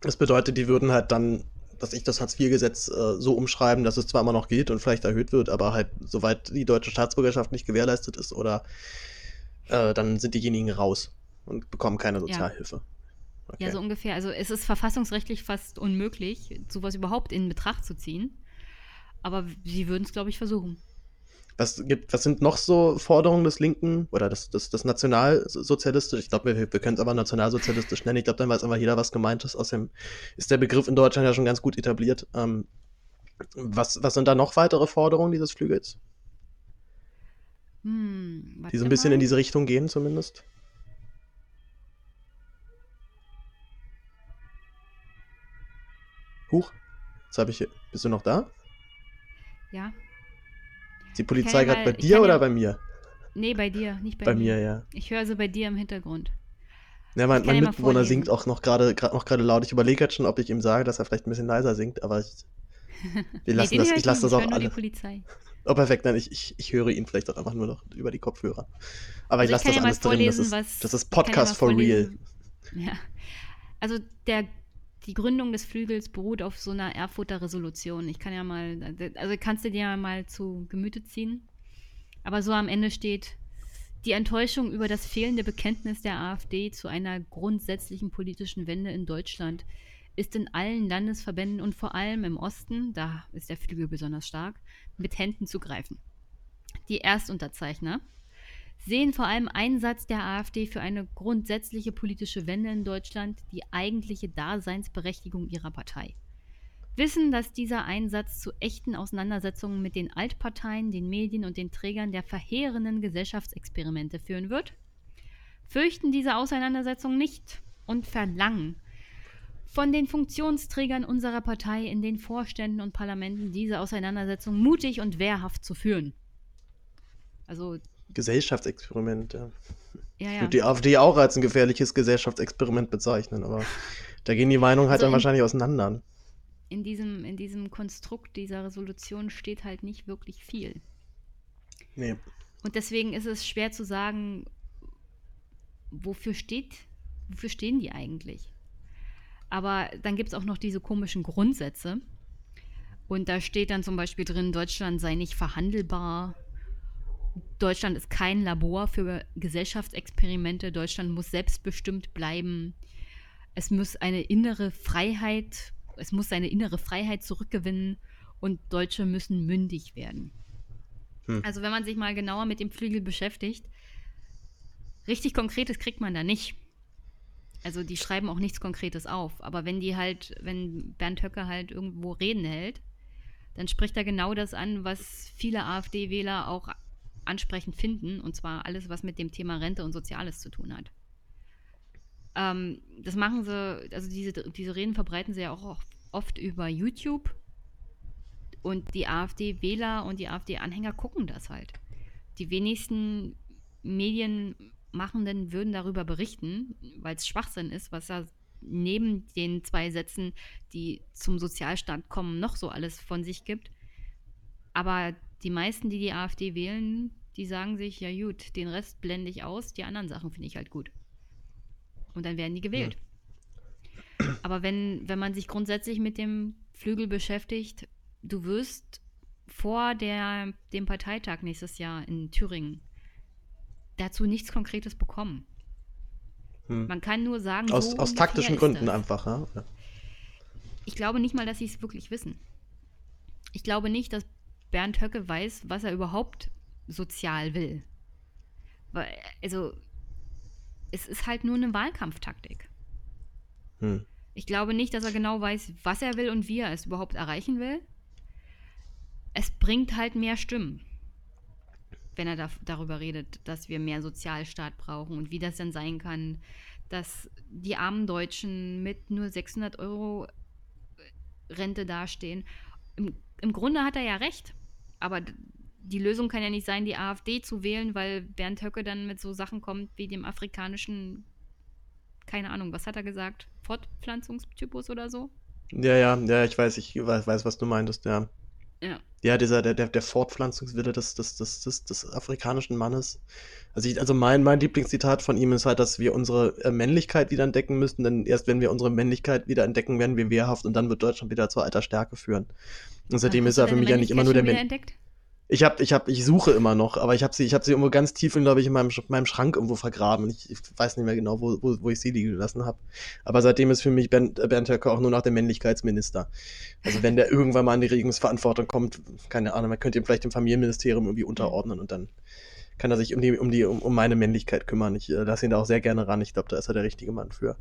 Das bedeutet, die würden halt dann, dass ich das Hartz-IV-Gesetz äh, so umschreiben, dass es zwar immer noch geht und vielleicht erhöht wird, aber halt, soweit die deutsche Staatsbürgerschaft nicht gewährleistet ist oder äh, dann sind diejenigen raus und bekommen keine Sozialhilfe. Ja. Okay. Ja, so ungefähr. Also es ist verfassungsrechtlich fast unmöglich, sowas überhaupt in Betracht zu ziehen. Aber sie würden es, glaube ich, versuchen. Was, gibt, was sind noch so Forderungen des Linken oder des, des, des Nationalsozialistisch? Ich glaube, wir, wir können es aber nationalsozialistisch nennen. Ich glaube, dann weiß einfach jeder, was gemeint ist. Außerdem ist der Begriff in Deutschland ja schon ganz gut etabliert. Ähm, was, was sind da noch weitere Forderungen dieses Flügels? Hm, die so ein bisschen mal. in diese Richtung gehen, zumindest? Huch, jetzt habe ich. Bist du noch da? Ja. Ist die Polizei gerade bei dir oder ja, bei mir? Nee, bei dir, nicht bei, bei mir. mir. ja. Ich höre sie bei dir im Hintergrund. Ja, mein, mein Mitbewohner singt auch noch gerade noch gerade laut. Ich überlege jetzt schon, ob ich ihm sage, dass er vielleicht ein bisschen leiser singt, aber ich, <laughs> wir lassen nee, das, ich lasse das auch alle. Oh, perfekt, nein, ich, ich, ich höre ihn vielleicht auch einfach nur noch über die Kopfhörer. Aber also ich lasse das ja alles drin. Das ist, was, das ist Podcast for real. Ja. Also der die Gründung des Flügels beruht auf so einer Erfurter Resolution. Ich kann ja mal, also kannst du dir ja mal zu Gemüte ziehen. Aber so am Ende steht, die Enttäuschung über das fehlende Bekenntnis der AfD zu einer grundsätzlichen politischen Wende in Deutschland ist in allen Landesverbänden und vor allem im Osten, da ist der Flügel besonders stark, mit Händen zu greifen. Die Erstunterzeichner, sehen vor allem Einsatz der AfD für eine grundsätzliche politische Wende in Deutschland die eigentliche Daseinsberechtigung ihrer Partei. Wissen, dass dieser Einsatz zu echten Auseinandersetzungen mit den Altparteien, den Medien und den Trägern der verheerenden Gesellschaftsexperimente führen wird, fürchten diese Auseinandersetzungen nicht und verlangen von den Funktionsträgern unserer Partei in den Vorständen und Parlamenten diese Auseinandersetzung mutig und wehrhaft zu führen. Also Gesellschaftsexperiment, ja. ja, ja. Ich würde die AfD auch als ein gefährliches Gesellschaftsexperiment bezeichnen, aber da gehen die Meinungen halt also dann wahrscheinlich auseinander. In diesem, in diesem Konstrukt dieser Resolution steht halt nicht wirklich viel. Nee. Und deswegen ist es schwer zu sagen, wofür steht, wofür stehen die eigentlich? Aber dann gibt es auch noch diese komischen Grundsätze. Und da steht dann zum Beispiel drin, Deutschland sei nicht verhandelbar, Deutschland ist kein Labor für Gesellschaftsexperimente. Deutschland muss selbstbestimmt bleiben. Es muss eine innere Freiheit, es muss seine innere Freiheit zurückgewinnen und Deutsche müssen mündig werden. Hm. Also wenn man sich mal genauer mit dem Flügel beschäftigt, richtig Konkretes kriegt man da nicht. Also die schreiben auch nichts Konkretes auf. Aber wenn die halt, wenn Bernd Höcke halt irgendwo Reden hält, dann spricht er genau das an, was viele AfD-Wähler auch ansprechend finden, und zwar alles, was mit dem Thema Rente und Soziales zu tun hat. Ähm, das machen sie, also diese, diese Reden verbreiten sie ja auch oft über YouTube. Und die AfD-Wähler und die AfD-Anhänger gucken das halt. Die wenigsten Medienmachenden würden darüber berichten, weil es Schwachsinn ist, was da neben den zwei Sätzen, die zum Sozialstaat kommen, noch so alles von sich gibt. Aber die meisten, die die AfD wählen, die sagen sich, ja gut, den Rest blende ich aus, die anderen Sachen finde ich halt gut. Und dann werden die gewählt. Ja. Aber wenn, wenn man sich grundsätzlich mit dem Flügel beschäftigt, du wirst vor der, dem Parteitag nächstes Jahr in Thüringen dazu nichts Konkretes bekommen. Hm. Man kann nur sagen, aus, so aus taktischen Gründen einfach. Ja? Ich glaube nicht mal, dass sie es wirklich wissen. Ich glaube nicht, dass Bernd Höcke weiß, was er überhaupt sozial will. Weil, also, es ist halt nur eine Wahlkampftaktik. Hm. Ich glaube nicht, dass er genau weiß, was er will und wie er es überhaupt erreichen will. Es bringt halt mehr Stimmen, wenn er da, darüber redet, dass wir mehr Sozialstaat brauchen und wie das dann sein kann, dass die armen Deutschen mit nur 600 Euro Rente dastehen. Im, Im Grunde hat er ja recht. Aber die Lösung kann ja nicht sein, die AfD zu wählen, weil Bernd Höcke dann mit so Sachen kommt wie dem afrikanischen, keine Ahnung, was hat er gesagt? Fortpflanzungstypus oder so? Ja, ja, ja, ich weiß, ich weiß, was du meintest, ja. Ja, Ja, dieser, der, der, der Fortpflanzungswille des, des, des, des, des afrikanischen Mannes. Also, ich, also mein, mein Lieblingszitat von ihm ist halt, dass wir unsere äh, Männlichkeit wieder entdecken müssen, denn erst wenn wir unsere Männlichkeit wieder entdecken, werden wir wehrhaft und dann wird Deutschland wieder zur alter Stärke führen. Und seitdem ist er für mich ja nicht immer nur der Mensch. Ich habe, ich habe, ich suche immer noch, aber ich habe sie, ich habe sie irgendwo ganz tief, glaube ich, in meinem, meinem Schrank irgendwo vergraben. Ich, ich weiß nicht mehr genau, wo, wo, wo ich sie liegen gelassen habe. Aber seitdem ist für mich Bernd, Bernd Höcke auch nur noch der Männlichkeitsminister. Also wenn der irgendwann mal an die Regierungsverantwortung kommt, keine Ahnung, man könnte ihm vielleicht dem Familienministerium irgendwie unterordnen und dann kann er sich um die, um die, um, um meine Männlichkeit kümmern. Ich äh, lasse ihn da auch sehr gerne ran. Ich glaube, da ist er der richtige Mann für.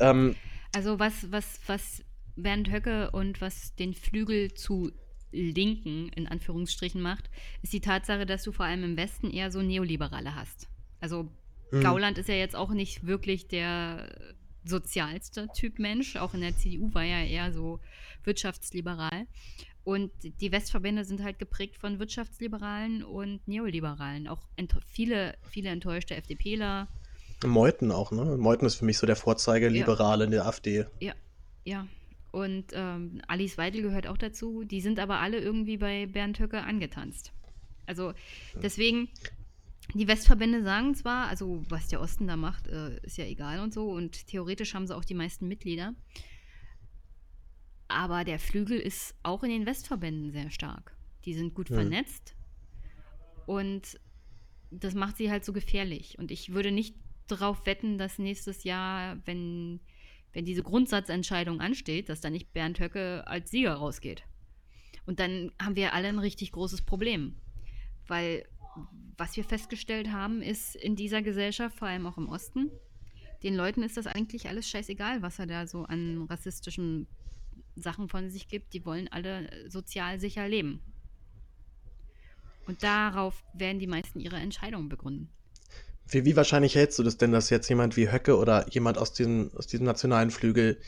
Ähm, also was, was, was Bernd Höcke und was den Flügel zu Linken in Anführungsstrichen macht, ist die Tatsache, dass du vor allem im Westen eher so Neoliberale hast. Also hm. Gauland ist ja jetzt auch nicht wirklich der sozialste Typ Mensch. Auch in der CDU war er eher so wirtschaftsliberal. Und die Westverbände sind halt geprägt von Wirtschaftsliberalen und Neoliberalen. Auch viele, viele enttäuschte FDPler. Meuthen auch, ne? Meuthen ist für mich so der Vorzeige-Liberale ja. in der AfD. Ja, ja. Und ähm, Alice Weidel gehört auch dazu. Die sind aber alle irgendwie bei Bernd Höcke angetanzt. Also deswegen, die Westverbände sagen zwar, also was der Osten da macht, äh, ist ja egal und so. Und theoretisch haben sie auch die meisten Mitglieder. Aber der Flügel ist auch in den Westverbänden sehr stark. Die sind gut ja. vernetzt. Und das macht sie halt so gefährlich. Und ich würde nicht darauf wetten, dass nächstes Jahr, wenn wenn diese Grundsatzentscheidung ansteht, dass dann nicht Bernd Höcke als Sieger rausgeht. Und dann haben wir alle ein richtig großes Problem. Weil was wir festgestellt haben, ist in dieser Gesellschaft, vor allem auch im Osten, den Leuten ist das eigentlich alles scheißegal, was er da so an rassistischen Sachen von sich gibt. Die wollen alle sozial sicher leben. Und darauf werden die meisten ihre Entscheidungen begründen. Wie, wie wahrscheinlich hältst du das denn, dass jetzt jemand wie Höcke oder jemand aus diesem, aus diesem nationalen Flügel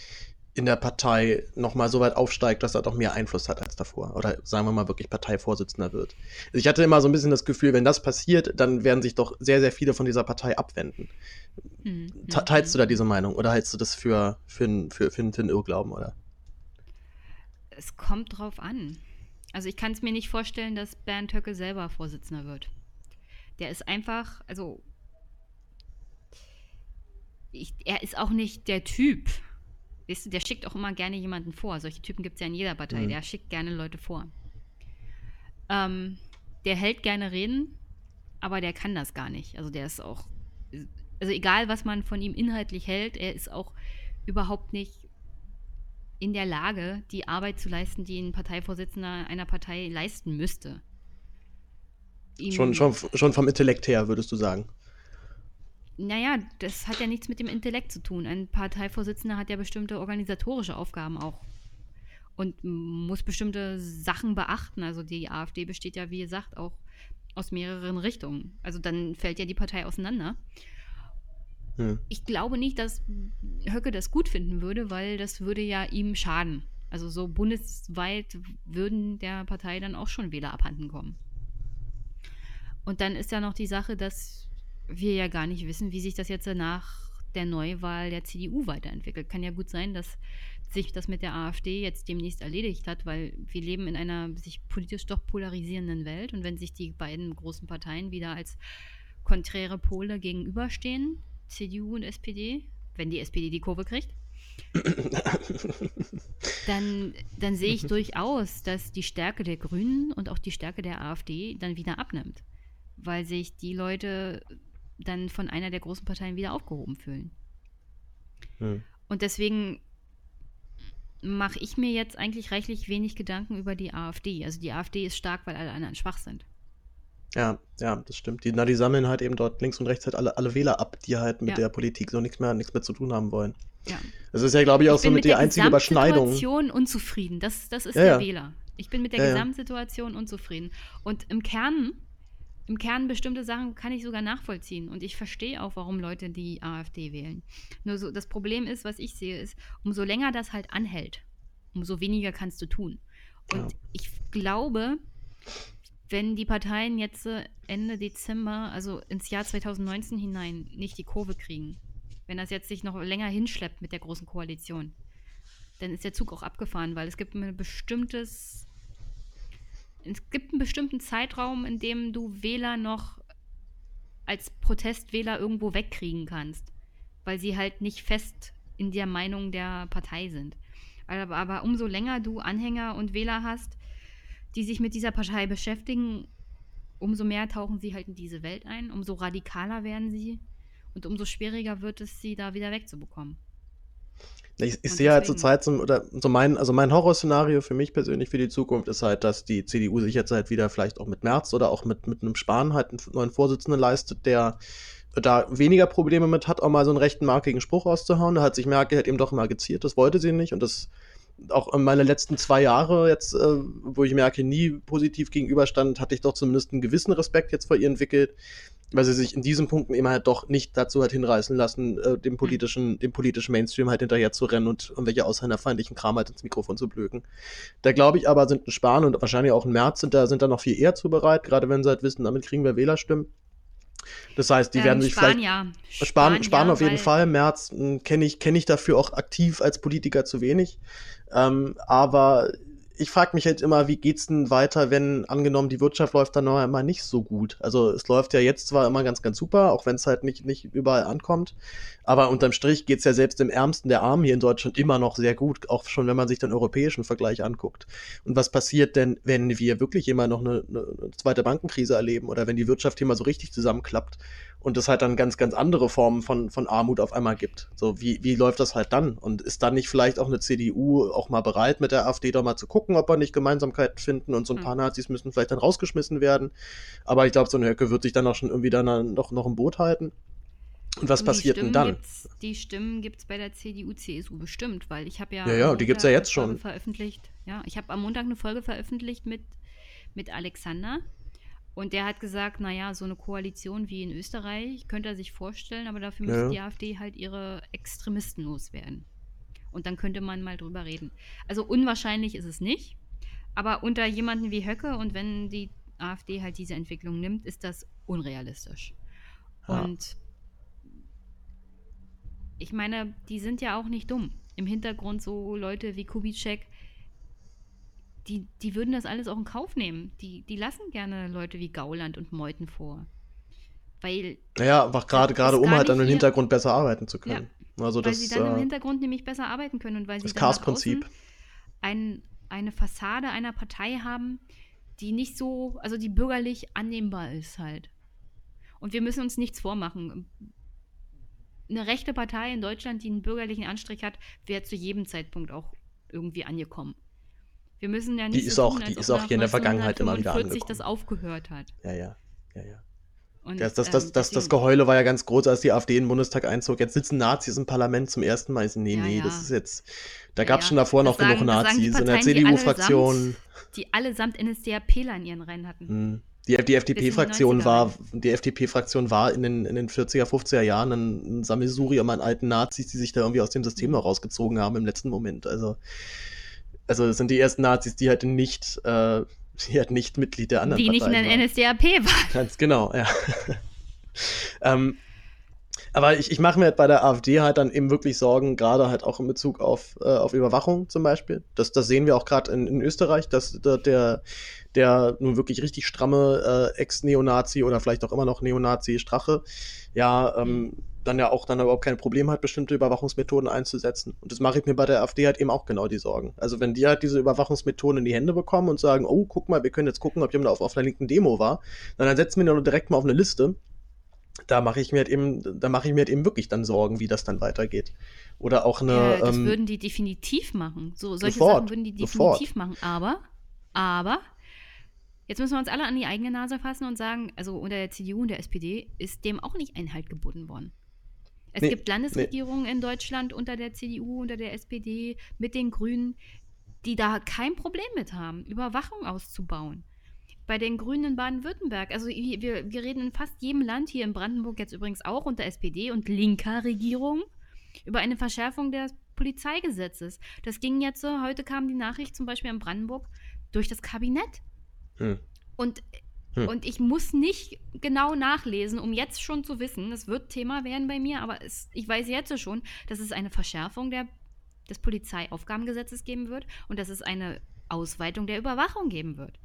in der Partei nochmal so weit aufsteigt, dass er doch mehr Einfluss hat als davor? Oder sagen wir mal wirklich Parteivorsitzender wird? Also ich hatte immer so ein bisschen das Gefühl, wenn das passiert, dann werden sich doch sehr, sehr viele von dieser Partei abwenden. Mhm. Teilst du da diese Meinung oder hältst du das für, für, für, für, für einen Irrglauben, oder? Es kommt drauf an. Also ich kann es mir nicht vorstellen, dass Bernd Höcke selber Vorsitzender wird. Der ist einfach, also ich, er ist auch nicht der Typ. Weißt du, der schickt auch immer gerne jemanden vor. Solche Typen gibt es ja in jeder Partei. Mhm. Der schickt gerne Leute vor. Ähm, der hält gerne Reden, aber der kann das gar nicht. Also der ist auch, also egal was man von ihm inhaltlich hält, er ist auch überhaupt nicht in der Lage, die Arbeit zu leisten, die ein Parteivorsitzender einer Partei leisten müsste. schon, schon, schon vom Intellekt her, würdest du sagen? Naja, das hat ja nichts mit dem Intellekt zu tun. Ein Parteivorsitzender hat ja bestimmte organisatorische Aufgaben auch und muss bestimmte Sachen beachten. Also die AfD besteht ja, wie gesagt, auch aus mehreren Richtungen. Also dann fällt ja die Partei auseinander. Hm. Ich glaube nicht, dass Höcke das gut finden würde, weil das würde ja ihm schaden. Also so bundesweit würden der Partei dann auch schon Wähler abhanden kommen. Und dann ist ja noch die Sache, dass wir ja gar nicht wissen, wie sich das jetzt nach der Neuwahl der CDU weiterentwickelt. Kann ja gut sein, dass sich das mit der AfD jetzt demnächst erledigt hat, weil wir leben in einer sich politisch doch polarisierenden Welt und wenn sich die beiden großen Parteien wieder als konträre Pole gegenüberstehen, CDU und SPD, wenn die SPD die Kurve kriegt, <laughs> dann, dann sehe ich durchaus, dass die Stärke der Grünen und auch die Stärke der AfD dann wieder abnimmt, weil sich die Leute dann von einer der großen Parteien wieder aufgehoben fühlen. Hm. Und deswegen mache ich mir jetzt eigentlich reichlich wenig Gedanken über die AfD. Also die AfD ist stark, weil alle anderen schwach sind. Ja, ja, das stimmt. Die, na, die sammeln halt eben dort links und rechts halt alle, alle Wähler ab, die halt mit ja. der Politik so nichts mehr, nichts mehr zu tun haben wollen. Ja. Das ist ja, glaube ich, auch ich so mit, mit der einzige Überschneidung. Ich bin mit der Gesamtsituation unzufrieden. Das, das ist ja, der Wähler. Ich bin mit der Gesamtsituation unzufrieden. Und im Kern im Kern bestimmte Sachen kann ich sogar nachvollziehen und ich verstehe auch, warum Leute die AfD wählen. Nur so, das Problem ist, was ich sehe, ist, umso länger das halt anhält, umso weniger kannst du tun. Und ja. ich glaube, wenn die Parteien jetzt äh, Ende Dezember, also ins Jahr 2019 hinein, nicht die Kurve kriegen, wenn das jetzt sich noch länger hinschleppt mit der großen Koalition, dann ist der Zug auch abgefahren, weil es gibt ein bestimmtes es gibt einen bestimmten Zeitraum, in dem du Wähler noch als Protestwähler irgendwo wegkriegen kannst, weil sie halt nicht fest in der Meinung der Partei sind. Aber, aber umso länger du Anhänger und Wähler hast, die sich mit dieser Partei beschäftigen, umso mehr tauchen sie halt in diese Welt ein, umso radikaler werden sie und umso schwieriger wird es, sie da wieder wegzubekommen. Ich, ich sehe halt zur Zeit, so, oder so mein, also mein Horrorszenario für mich persönlich für die Zukunft ist halt, dass die CDU sich jetzt halt wieder vielleicht auch mit März oder auch mit, mit einem Spahn halt einen neuen Vorsitzenden leistet, der da weniger Probleme mit hat, auch mal so einen rechten markigen Spruch rauszuhauen. Da hat sich Merkel halt eben doch immer geziert, das wollte sie nicht und das auch in meine letzten zwei Jahre jetzt, äh, wo ich Merkel nie positiv gegenüberstand, hatte ich doch zumindest einen gewissen Respekt jetzt vor ihr entwickelt weil sie sich in diesen Punkten immer halt doch nicht dazu hat hinreißen lassen, äh, dem politischen, dem politischen Mainstream halt hinterher zu rennen und irgendwelche ausländerfeindlichen Kram halt ins Mikrofon zu blöken. Da glaube ich aber, sind ein Spahn und wahrscheinlich auch ein März sind da, sind da noch viel eher zu bereit, gerade wenn sie halt wissen, damit kriegen wir Wählerstimmen. Das heißt, die ähm, werden sich Spahn, vielleicht. Spahn ja, auf jeden Fall. März hm, kenne ich, kenn ich dafür auch aktiv als Politiker zu wenig. Ähm, aber ich frage mich halt immer, wie geht's denn weiter, wenn angenommen die Wirtschaft läuft dann noch immer nicht so gut. Also es läuft ja jetzt zwar immer ganz, ganz super, auch wenn es halt nicht, nicht überall ankommt, aber unterm Strich geht's ja selbst im Ärmsten der Armen hier in Deutschland immer noch sehr gut, auch schon wenn man sich den europäischen Vergleich anguckt. Und was passiert denn, wenn wir wirklich immer noch eine, eine zweite Bankenkrise erleben oder wenn die Wirtschaft hier mal so richtig zusammenklappt und es halt dann ganz, ganz andere Formen von, von Armut auf einmal gibt. So, wie, wie läuft das halt dann? Und ist dann nicht vielleicht auch eine CDU auch mal bereit, mit der AfD doch mal zu gucken, ob wir nicht Gemeinsamkeiten finden und so ein hm. paar Nazis müssen vielleicht dann rausgeschmissen werden. Aber ich glaube, so eine Höcke wird sich dann auch schon irgendwie dann noch, noch im Boot halten. Und was und passiert denn dann? die Stimmen gibt es bei der CDU, CSU bestimmt, weil ich habe ja. Ja, ja, die gibt es ja jetzt schon. Veröffentlicht. Ja, ich habe am Montag eine Folge veröffentlicht mit, mit Alexander. Und der hat gesagt, naja, so eine Koalition wie in Österreich könnte er sich vorstellen, aber dafür müsste ja. die AfD halt ihre Extremisten loswerden. Und dann könnte man mal drüber reden. Also unwahrscheinlich ist es nicht, aber unter jemanden wie Höcke und wenn die AfD halt diese Entwicklung nimmt, ist das unrealistisch. Ja. Und ich meine, die sind ja auch nicht dumm. Im Hintergrund so Leute wie Kubitschek, die, die würden das alles auch in Kauf nehmen. Die, die lassen gerne Leute wie Gauland und Meuthen vor. Weil. Naja, einfach gerade, gerade um halt an den Hintergrund besser arbeiten zu können. Ja, also weil das, sie dann äh, im Hintergrund nämlich besser arbeiten können und weil sie das Chaos-Prinzip. Ein, eine Fassade einer Partei haben, die nicht so, also die bürgerlich annehmbar ist halt. Und wir müssen uns nichts vormachen. Eine rechte Partei in Deutschland, die einen bürgerlichen Anstrich hat, wäre zu jedem Zeitpunkt auch irgendwie angekommen. Wir müssen ja nicht die ist so auch, tun, die ist auch hier in der Vergangenheit immer wieder angekommen. das aufgehört hat. Ja, ja, ja, ja. Und, das, das, das, ähm, das, das Geheule war ja ganz groß, als die AfD in den Bundestag einzog. Jetzt sitzen Nazis im Parlament zum ersten Mal. Nee, ja, nee, ja. das ist jetzt. Da gab es ja, schon davor noch sagen, genug Nazis in der CDU-Fraktion. Die allesamt NSDAPler in ihren Reihen hatten. Hm. Die, die FDP-Fraktion war, die FDP-Fraktion war in den, in den 40er, 50er Jahren ein, ein Sammelsurium an alten Nazis, die sich da irgendwie aus dem System noch rausgezogen haben im letzten Moment. Also also das sind die ersten Nazis, die halt nicht, äh, die halt nicht Mitglied der anderen Die nicht in der NSDAP waren. Ganz genau, ja. <laughs> ähm, aber ich, ich mache mir halt bei der AfD halt dann eben wirklich Sorgen, gerade halt auch in Bezug auf, äh, auf Überwachung zum Beispiel. Das, das sehen wir auch gerade in, in Österreich, dass der, der nun wirklich richtig stramme äh, Ex-Neonazi oder vielleicht auch immer noch Neonazi Strache, ja, ähm, dann ja auch dann überhaupt kein Problem hat, bestimmte Überwachungsmethoden einzusetzen. Und das mache ich mir bei der AfD halt eben auch genau die Sorgen. Also wenn die halt diese Überwachungsmethoden in die Hände bekommen und sagen, oh, guck mal, wir können jetzt gucken, ob jemand auf, auf einer linken Demo war, dann, setzen wir ihn direkt mal auf eine Liste. Da mache ich mir halt eben, da mache ich mir halt eben wirklich dann Sorgen, wie das dann weitergeht. Oder auch eine. Ja, das ähm, würden die definitiv machen. So, solche sofort, Sachen würden die definitiv sofort. machen. Aber, aber, Jetzt müssen wir uns alle an die eigene Nase fassen und sagen, also unter der CDU und der SPD ist dem auch nicht Einhalt geboten worden. Es nee, gibt Landesregierungen nee. in Deutschland unter der CDU, unter der SPD, mit den Grünen, die da kein Problem mit haben, Überwachung auszubauen. Bei den Grünen in Baden-Württemberg, also wir, wir reden in fast jedem Land, hier in Brandenburg jetzt übrigens auch unter SPD und linker Regierung, über eine Verschärfung des Polizeigesetzes. Das ging jetzt so, heute kam die Nachricht zum Beispiel in Brandenburg durch das Kabinett. Hm. Und hm. Und ich muss nicht genau nachlesen, um jetzt schon zu wissen, es wird Thema werden bei mir, aber es, ich weiß jetzt schon, dass es eine Verschärfung der, des Polizeiaufgabengesetzes geben wird und dass es eine Ausweitung der Überwachung geben wird.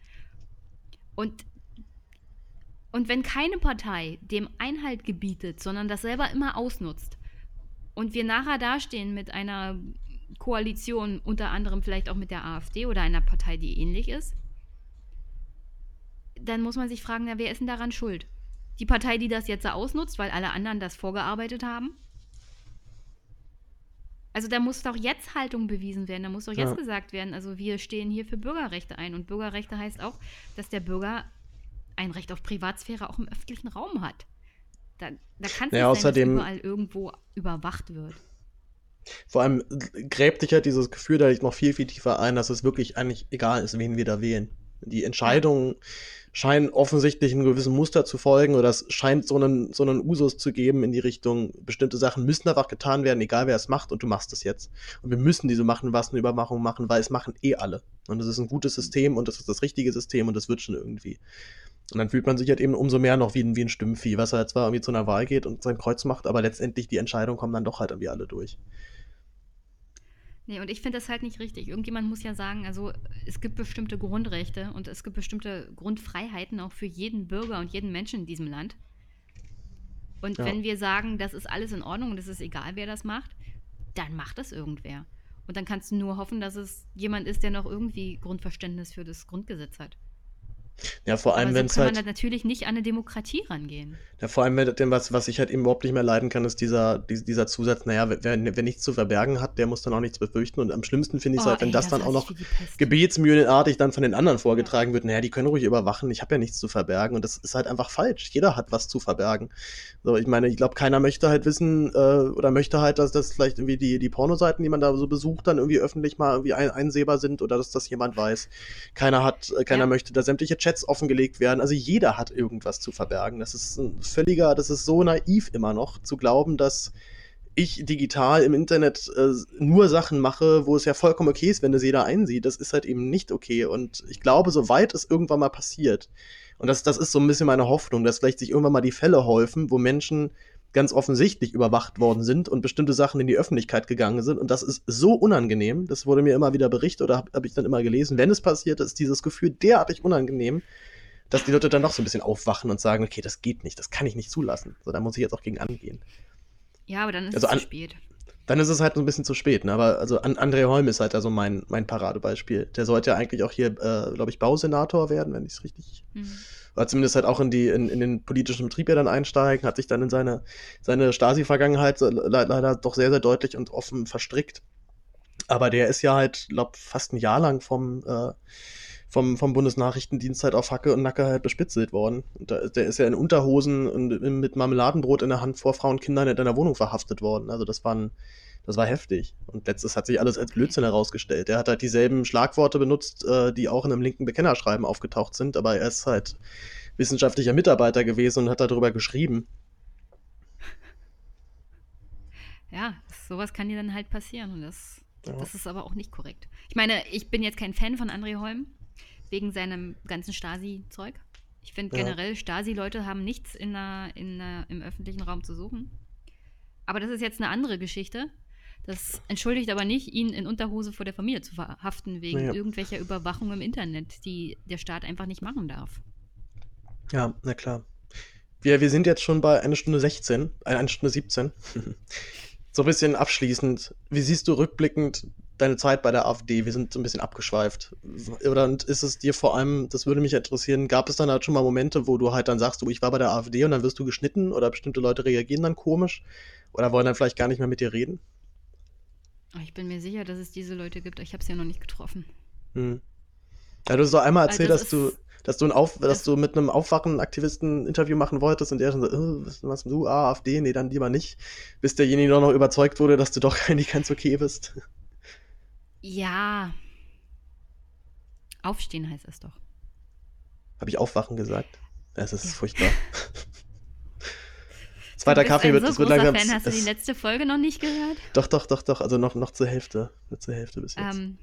Und, und wenn keine Partei dem Einhalt gebietet, sondern das selber immer ausnutzt und wir nachher dastehen mit einer Koalition, unter anderem vielleicht auch mit der AfD oder einer Partei, die ähnlich ist, dann muss man sich fragen, na, wer ist denn daran schuld? Die Partei, die das jetzt ausnutzt, weil alle anderen das vorgearbeitet haben? Also da muss doch jetzt Haltung bewiesen werden, da muss doch jetzt ja. gesagt werden, also wir stehen hier für Bürgerrechte ein. Und Bürgerrechte heißt auch, dass der Bürger ein Recht auf Privatsphäre auch im öffentlichen Raum hat. Da, da kann es ja, nicht sein, dass überall irgendwo überwacht wird. Vor allem gräbt sich ja dieses Gefühl da noch viel, viel tiefer ein, dass es wirklich eigentlich egal ist, wen wir da wählen. Die Entscheidungen scheinen offensichtlich einem gewissen Muster zu folgen oder es scheint so einen, so einen Usus zu geben in die Richtung, bestimmte Sachen müssen einfach getan werden, egal wer es macht und du machst es jetzt. Und wir müssen diese machen, was eine Überwachung machen, weil es machen eh alle. Und das ist ein gutes System und das ist das richtige System und das wird schon irgendwie. Und dann fühlt man sich halt eben umso mehr noch wie ein, wie ein Stimmvieh, was er halt zwar irgendwie zu einer Wahl geht und sein Kreuz macht, aber letztendlich die Entscheidungen kommen dann doch halt irgendwie alle durch. Nee, und ich finde das halt nicht richtig. Irgendjemand muss ja sagen, also es gibt bestimmte Grundrechte und es gibt bestimmte Grundfreiheiten auch für jeden Bürger und jeden Menschen in diesem Land. Und ja. wenn wir sagen, das ist alles in Ordnung und es ist egal, wer das macht, dann macht das irgendwer. Und dann kannst du nur hoffen, dass es jemand ist, der noch irgendwie Grundverständnis für das Grundgesetz hat. Ja, vor allem, so wenn es halt. man natürlich nicht an eine Demokratie rangehen. Ja, vor allem, wenn, was, was ich halt eben überhaupt nicht mehr leiden kann, ist dieser, dieser Zusatz, naja, wer, wer nichts zu verbergen hat, der muss dann auch nichts befürchten. Und am schlimmsten finde ich es oh, halt, wenn ey, das, das dann auch noch gebetsmühlenartig dann von den anderen vorgetragen ja. wird, naja, die können ruhig überwachen, ich habe ja nichts zu verbergen. Und das ist halt einfach falsch. Jeder hat was zu verbergen. So, ich meine, ich glaube, keiner möchte halt wissen, äh, oder möchte halt, dass das vielleicht irgendwie die, die Pornoseiten, die man da so besucht, dann irgendwie öffentlich mal irgendwie ein, einsehbar sind oder dass das jemand weiß. Keiner hat, äh, keiner ja. möchte da sämtliche Chats offengelegt werden. Also jeder hat irgendwas zu verbergen. Das ist ein völliger, das ist so naiv immer noch, zu glauben, dass ich digital im Internet äh, nur Sachen mache, wo es ja vollkommen okay ist, wenn das jeder einsieht. Das ist halt eben nicht okay. Und ich glaube, soweit es irgendwann mal passiert, und das, das ist so ein bisschen meine Hoffnung, dass vielleicht sich irgendwann mal die Fälle häufen, wo Menschen ganz offensichtlich überwacht worden sind und bestimmte Sachen in die Öffentlichkeit gegangen sind. Und das ist so unangenehm. Das wurde mir immer wieder berichtet oder habe hab ich dann immer gelesen. Wenn es passiert, ist dieses Gefühl derartig unangenehm, dass die Leute dann noch so ein bisschen aufwachen und sagen, okay, das geht nicht, das kann ich nicht zulassen. So, da muss ich jetzt auch gegen angehen. Ja, aber dann ist also es zu spät. Dann ist es halt so ein bisschen zu spät, ne? Aber also André Holm ist halt also mein, mein Paradebeispiel. Der sollte ja eigentlich auch hier, äh, glaube ich, Bausenator werden, wenn ich es richtig. Mhm. Oder zumindest halt auch in, die, in, in den politischen Betrieb ja dann einsteigen, hat sich dann in seine, seine Stasi-Vergangenheit le leider doch sehr, sehr deutlich und offen verstrickt. Aber der ist ja halt, glaube fast ein Jahr lang vom, äh, vom, vom Bundesnachrichtendienst halt auf Hacke und Nacke halt bespitzelt worden. Und da, der ist ja in Unterhosen und mit Marmeladenbrot in der Hand vor Frauen und Kindern in einer Wohnung verhaftet worden. Also das waren, das war heftig. Und letztes hat sich alles als Blödsinn herausgestellt. Er hat halt dieselben Schlagworte benutzt, äh, die auch in einem linken Bekennerschreiben aufgetaucht sind, aber er ist halt wissenschaftlicher Mitarbeiter gewesen und hat darüber geschrieben. Ja, sowas kann dir dann halt passieren und das, ja. das ist aber auch nicht korrekt. Ich meine, ich bin jetzt kein Fan von André Holm, wegen seinem ganzen Stasi-Zeug. Ich finde ja. generell, Stasi-Leute haben nichts in der, in der, im öffentlichen Raum zu suchen. Aber das ist jetzt eine andere Geschichte. Das entschuldigt aber nicht, ihn in Unterhose vor der Familie zu verhaften, wegen ja. irgendwelcher Überwachung im Internet, die der Staat einfach nicht machen darf. Ja, na klar. Wir, wir sind jetzt schon bei einer Stunde 16, äh, eine Stunde 17. <laughs> so ein bisschen abschließend, wie siehst du rückblickend deine Zeit bei der AfD? Wir sind so ein bisschen abgeschweift. Oder ist es dir vor allem, das würde mich interessieren, gab es dann halt schon mal Momente, wo du halt dann sagst, du, ich war bei der AfD und dann wirst du geschnitten oder bestimmte Leute reagieren dann komisch oder wollen dann vielleicht gar nicht mehr mit dir reden? Ich bin mir sicher, dass es diese Leute gibt. Ich habe sie ja noch nicht getroffen. Hm. Ja, du hast doch einmal erzählt, also dass du dass du, Auf, dass du mit einem aufwachen Aktivisten ein Interview machen wolltest und der schon so, oh, was machst du, ah, AfD, nee, dann lieber nicht, bis derjenige noch überzeugt wurde, dass du doch <laughs> eigentlich ganz okay bist. Ja. Aufstehen heißt es doch. Habe ich aufwachen gesagt? Es ist ja. furchtbar. <laughs> Zweiter Kaffee wird, so das wird langsam. Fan. Hast du die letzte Folge noch nicht gehört? Doch, doch, doch, doch. Also noch, noch zur Hälfte. Noch zur Hälfte bis jetzt. Ähm,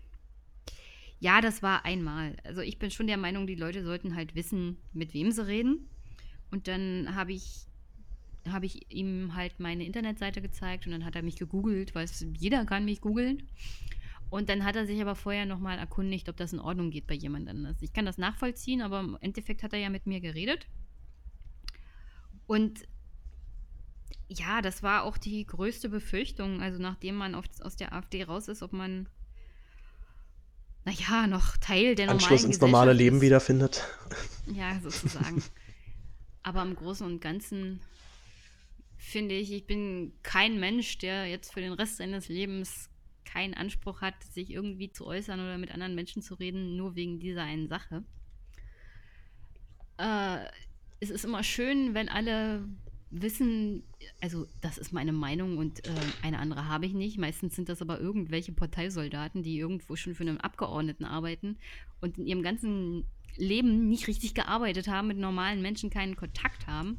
ja, das war einmal. Also ich bin schon der Meinung, die Leute sollten halt wissen, mit wem sie reden. Und dann habe ich, hab ich ihm halt meine Internetseite gezeigt und dann hat er mich gegoogelt, weil jeder kann mich googeln. Und dann hat er sich aber vorher nochmal erkundigt, ob das in Ordnung geht bei jemand anders. Ich kann das nachvollziehen, aber im Endeffekt hat er ja mit mir geredet. Und ja, das war auch die größte Befürchtung. Also nachdem man auf, aus der AfD raus ist, ob man, naja, noch Teil der Anschluss ins normale Leben ist. wiederfindet. <laughs> Ja, sozusagen. aber im Großen und Ganzen finde ich, ich bin kein Mensch, der jetzt für den Rest seines Lebens keinen Anspruch hat, sich irgendwie zu äußern oder mit anderen Menschen zu reden, nur wegen dieser einen Sache. Äh, es ist immer schön, wenn alle wissen, also das ist meine Meinung und äh, eine andere habe ich nicht. Meistens sind das aber irgendwelche Parteisoldaten, die irgendwo schon für einen Abgeordneten arbeiten und in ihrem ganzen Leben nicht richtig gearbeitet haben, mit normalen Menschen keinen Kontakt haben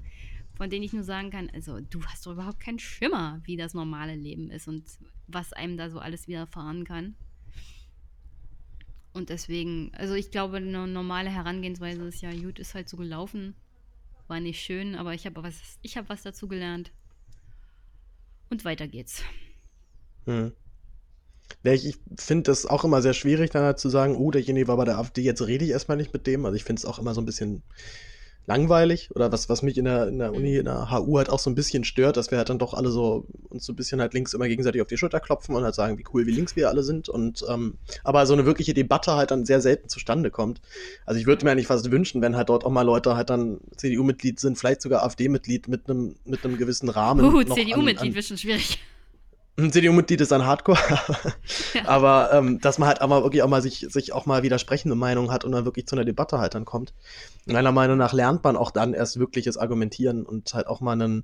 von denen ich nur sagen kann, also du hast doch überhaupt keinen Schimmer, wie das normale Leben ist und was einem da so alles widerfahren kann. Und deswegen, also ich glaube, eine normale Herangehensweise ist ja, gut, ist halt so gelaufen. War nicht schön, aber ich habe was, ich habe was dazu gelernt. Und weiter geht's. Hm. Ich, ich finde das auch immer sehr schwierig, dann halt zu sagen, oh, derjenige war bei der AfD, jetzt rede ich erstmal nicht mit dem. Also ich finde es auch immer so ein bisschen langweilig oder was, was mich in der, in der Uni, in der HU halt auch so ein bisschen stört, dass wir halt dann doch alle so uns so ein bisschen halt links immer gegenseitig auf die Schulter klopfen und halt sagen, wie cool, wie links wir alle sind und ähm, aber so eine wirkliche Debatte halt dann sehr selten zustande kommt. Also ich würde mir eigentlich fast wünschen, wenn halt dort auch mal Leute halt dann CDU-Mitglied sind, vielleicht sogar AfD-Mitglied mit einem mit einem gewissen Rahmen. Uh, CDU-Mitglied wird schon schwierig. Ein CDU-Mitglied ist dann Hardcore, ja. aber ähm, dass man halt aber wirklich auch mal sich, sich auch mal widersprechende Meinungen hat und dann wirklich zu einer Debatte halt dann kommt. Meiner Meinung nach lernt man auch dann erst wirkliches Argumentieren und halt auch mal einen,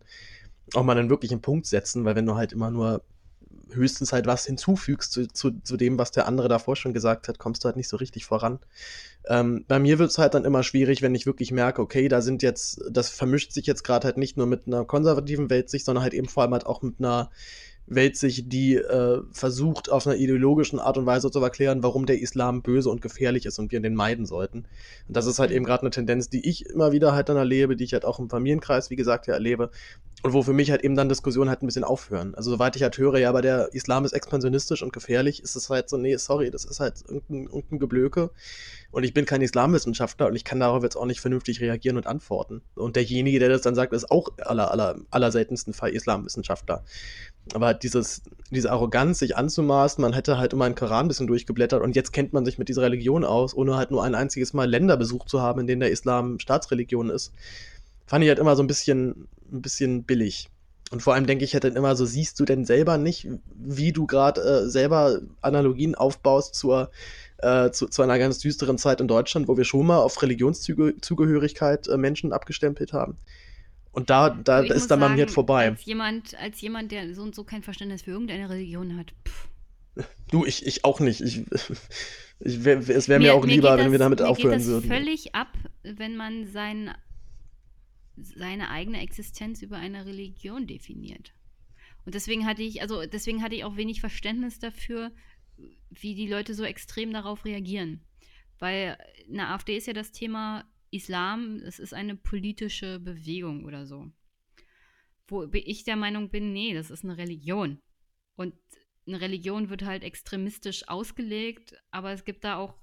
auch mal einen wirklichen Punkt setzen, weil wenn du halt immer nur höchstens halt was hinzufügst zu, zu, zu dem, was der andere davor schon gesagt hat, kommst du halt nicht so richtig voran. Ähm, bei mir wird es halt dann immer schwierig, wenn ich wirklich merke, okay, da sind jetzt, das vermischt sich jetzt gerade halt nicht nur mit einer konservativen Weltsicht, sondern halt eben vor allem halt auch mit einer Weltsicht, die äh, versucht, auf einer ideologischen Art und Weise zu erklären, warum der Islam böse und gefährlich ist und wir den meiden sollten. Und das ist halt eben gerade eine Tendenz, die ich immer wieder halt dann erlebe, die ich halt auch im Familienkreis, wie gesagt, ja erlebe. Und wo für mich halt eben dann Diskussionen halt ein bisschen aufhören. Also soweit ich halt höre, ja, aber der Islam ist expansionistisch und gefährlich, ist es halt so, nee, sorry, das ist halt irgendein, irgendein Geblöke. Und ich bin kein Islamwissenschaftler und ich kann darauf jetzt auch nicht vernünftig reagieren und antworten. Und derjenige, der das dann sagt, ist auch aller, aller, aller seltensten Fall Islamwissenschaftler. Aber dieses, diese Arroganz, sich anzumaßen, man hätte halt immer einen Koran ein bisschen durchgeblättert und jetzt kennt man sich mit dieser Religion aus, ohne halt nur ein einziges Mal Länder besucht zu haben, in denen der Islam Staatsreligion ist, fand ich halt immer so ein bisschen, ein bisschen billig. Und vor allem denke ich halt dann immer so, siehst du denn selber nicht, wie du gerade äh, selber Analogien aufbaust zur, äh, zu, zu, einer ganz düsteren Zeit in Deutschland, wo wir schon mal auf Religionszugehörigkeit äh, Menschen abgestempelt haben. Und da, da also ist dann sagen, bei mir vorbei. Als jemand, als jemand, der so und so kein Verständnis für irgendeine Religion hat. Pff. Du, ich, ich auch nicht. Ich, ich wär, es wäre mir, mir, auch lieber, wenn das, wir damit mir aufhören geht das würden. völlig ab, wenn man sein, seine eigene Existenz über eine Religion definiert. Und deswegen hatte ich, also deswegen hatte ich auch wenig Verständnis dafür, wie die Leute so extrem darauf reagieren. Weil in der AfD ist ja das Thema Islam, es ist eine politische Bewegung oder so. Wo ich der Meinung bin, nee, das ist eine Religion. Und eine Religion wird halt extremistisch ausgelegt, aber es gibt da auch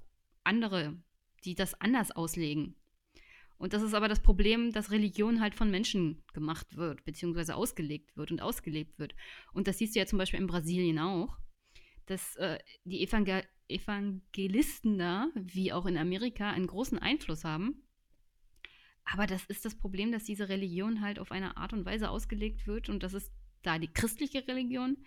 andere, die das anders auslegen. Und das ist aber das Problem, dass Religion halt von Menschen gemacht wird, beziehungsweise ausgelegt wird und ausgelebt wird. Und das siehst du ja zum Beispiel in Brasilien auch, dass äh, die Evangel Evangelisten da, wie auch in Amerika, einen großen Einfluss haben aber das ist das Problem, dass diese Religion halt auf eine Art und Weise ausgelegt wird und das ist da die christliche Religion,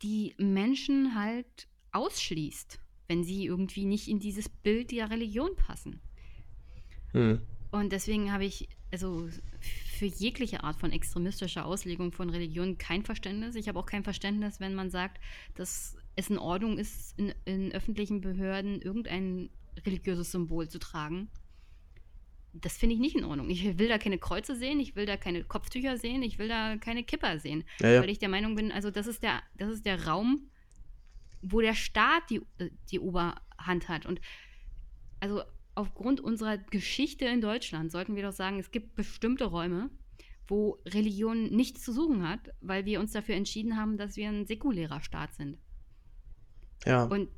die Menschen halt ausschließt, wenn sie irgendwie nicht in dieses Bild der Religion passen. Hm. Und deswegen habe ich also für jegliche Art von extremistischer Auslegung von Religion kein Verständnis. Ich habe auch kein Verständnis, wenn man sagt, dass es in Ordnung ist, in, in öffentlichen Behörden irgendein religiöses Symbol zu tragen das finde ich nicht in Ordnung. Ich will da keine Kreuze sehen, ich will da keine Kopftücher sehen, ich will da keine Kipper sehen. Ja, ja. Weil ich der Meinung bin, also das ist der, das ist der Raum, wo der Staat die, die Oberhand hat. Und also aufgrund unserer Geschichte in Deutschland sollten wir doch sagen, es gibt bestimmte Räume, wo Religion nichts zu suchen hat, weil wir uns dafür entschieden haben, dass wir ein säkulärer Staat sind. Ja. Und,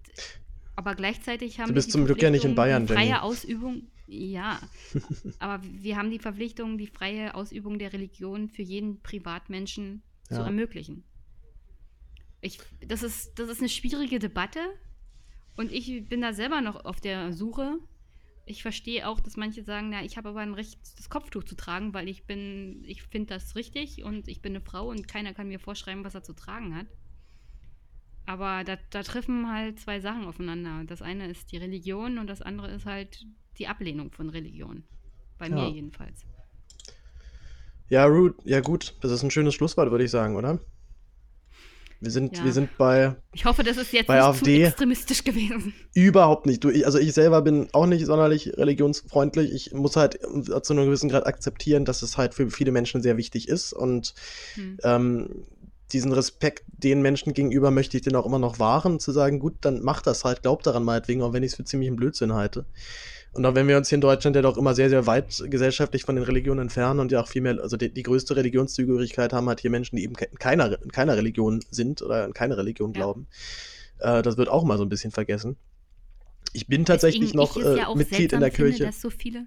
aber gleichzeitig haben du bist zum Glück ja nicht in Bayern, freie Jenny. Ausübung. Ja, <laughs> aber wir haben die Verpflichtung, die freie Ausübung der Religion für jeden Privatmenschen ja. zu ermöglichen. Ich, das, ist, das ist eine schwierige Debatte und ich bin da selber noch auf der Suche. Ich verstehe auch, dass manche sagen, na, ich habe aber ein Recht, das Kopftuch zu tragen, weil ich bin, ich finde das richtig und ich bin eine Frau und keiner kann mir vorschreiben, was er zu tragen hat. Aber da, da treffen halt zwei Sachen aufeinander. Das eine ist die Religion und das andere ist halt die Ablehnung von Religion. Bei ja. mir jedenfalls. Ja, Ruth, ja gut, das ist ein schönes Schlusswort, würde ich sagen, oder? Wir sind, ja. wir sind bei. Ich hoffe, das ist jetzt bei nicht AfD zu extremistisch gewesen. Überhaupt nicht. Du, ich, also ich selber bin auch nicht sonderlich religionsfreundlich. Ich muss halt zu einem gewissen Grad akzeptieren, dass es halt für viele Menschen sehr wichtig ist. Und hm. ähm, diesen Respekt den Menschen gegenüber möchte ich den auch immer noch wahren, zu sagen, gut, dann mach das halt, glaub daran meinetwegen, auch wenn ich es für ziemlich einen Blödsinn halte. Und auch wenn wir uns hier in Deutschland ja doch immer sehr, sehr weit gesellschaftlich von den Religionen entfernen und ja auch viel mehr, also die, die größte Religionszugehörigkeit haben halt hier Menschen, die eben in keiner, in keiner Religion sind oder in keine Religion ja. glauben. Äh, das wird auch mal so ein bisschen vergessen. Ich bin tatsächlich Deswegen, noch äh, Mitglied in der finde, Kirche. Dass so viele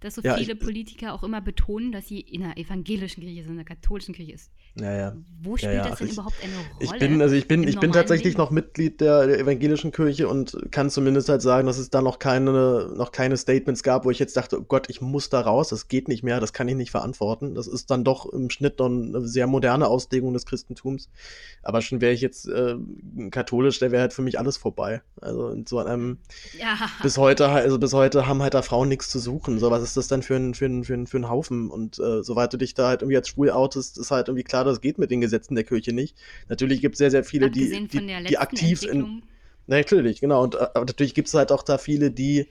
dass so ja, viele ich, Politiker auch immer betonen, dass sie in der evangelischen Kirche sind, in der katholischen Kirche ist. Ja, ja. Wo spielt ja, ja. das denn ich, überhaupt eine Rolle? Ich bin, also ich bin, ich bin tatsächlich Leben? noch Mitglied der, der, evangelischen Kirche und kann zumindest halt sagen, dass es da noch keine, noch keine Statements gab, wo ich jetzt dachte, oh Gott, ich muss da raus, das geht nicht mehr, das kann ich nicht verantworten. Das ist dann doch im Schnitt noch eine sehr moderne Auslegung des Christentums. Aber schon wäre ich jetzt äh, katholisch, der wäre halt für mich alles vorbei. Also in so einem bis heute, also bis heute haben halt da Frauen nichts zu suchen. So was ist das denn für ein, für ein, für ein, für ein Haufen? Und äh, soweit du dich da halt irgendwie als schwul outest, ist halt irgendwie klar, das geht mit den Gesetzen der Kirche nicht. Natürlich gibt es sehr, sehr viele, die, die, die aktiv in. Natürlich, genau. Und aber natürlich gibt es halt auch da viele, die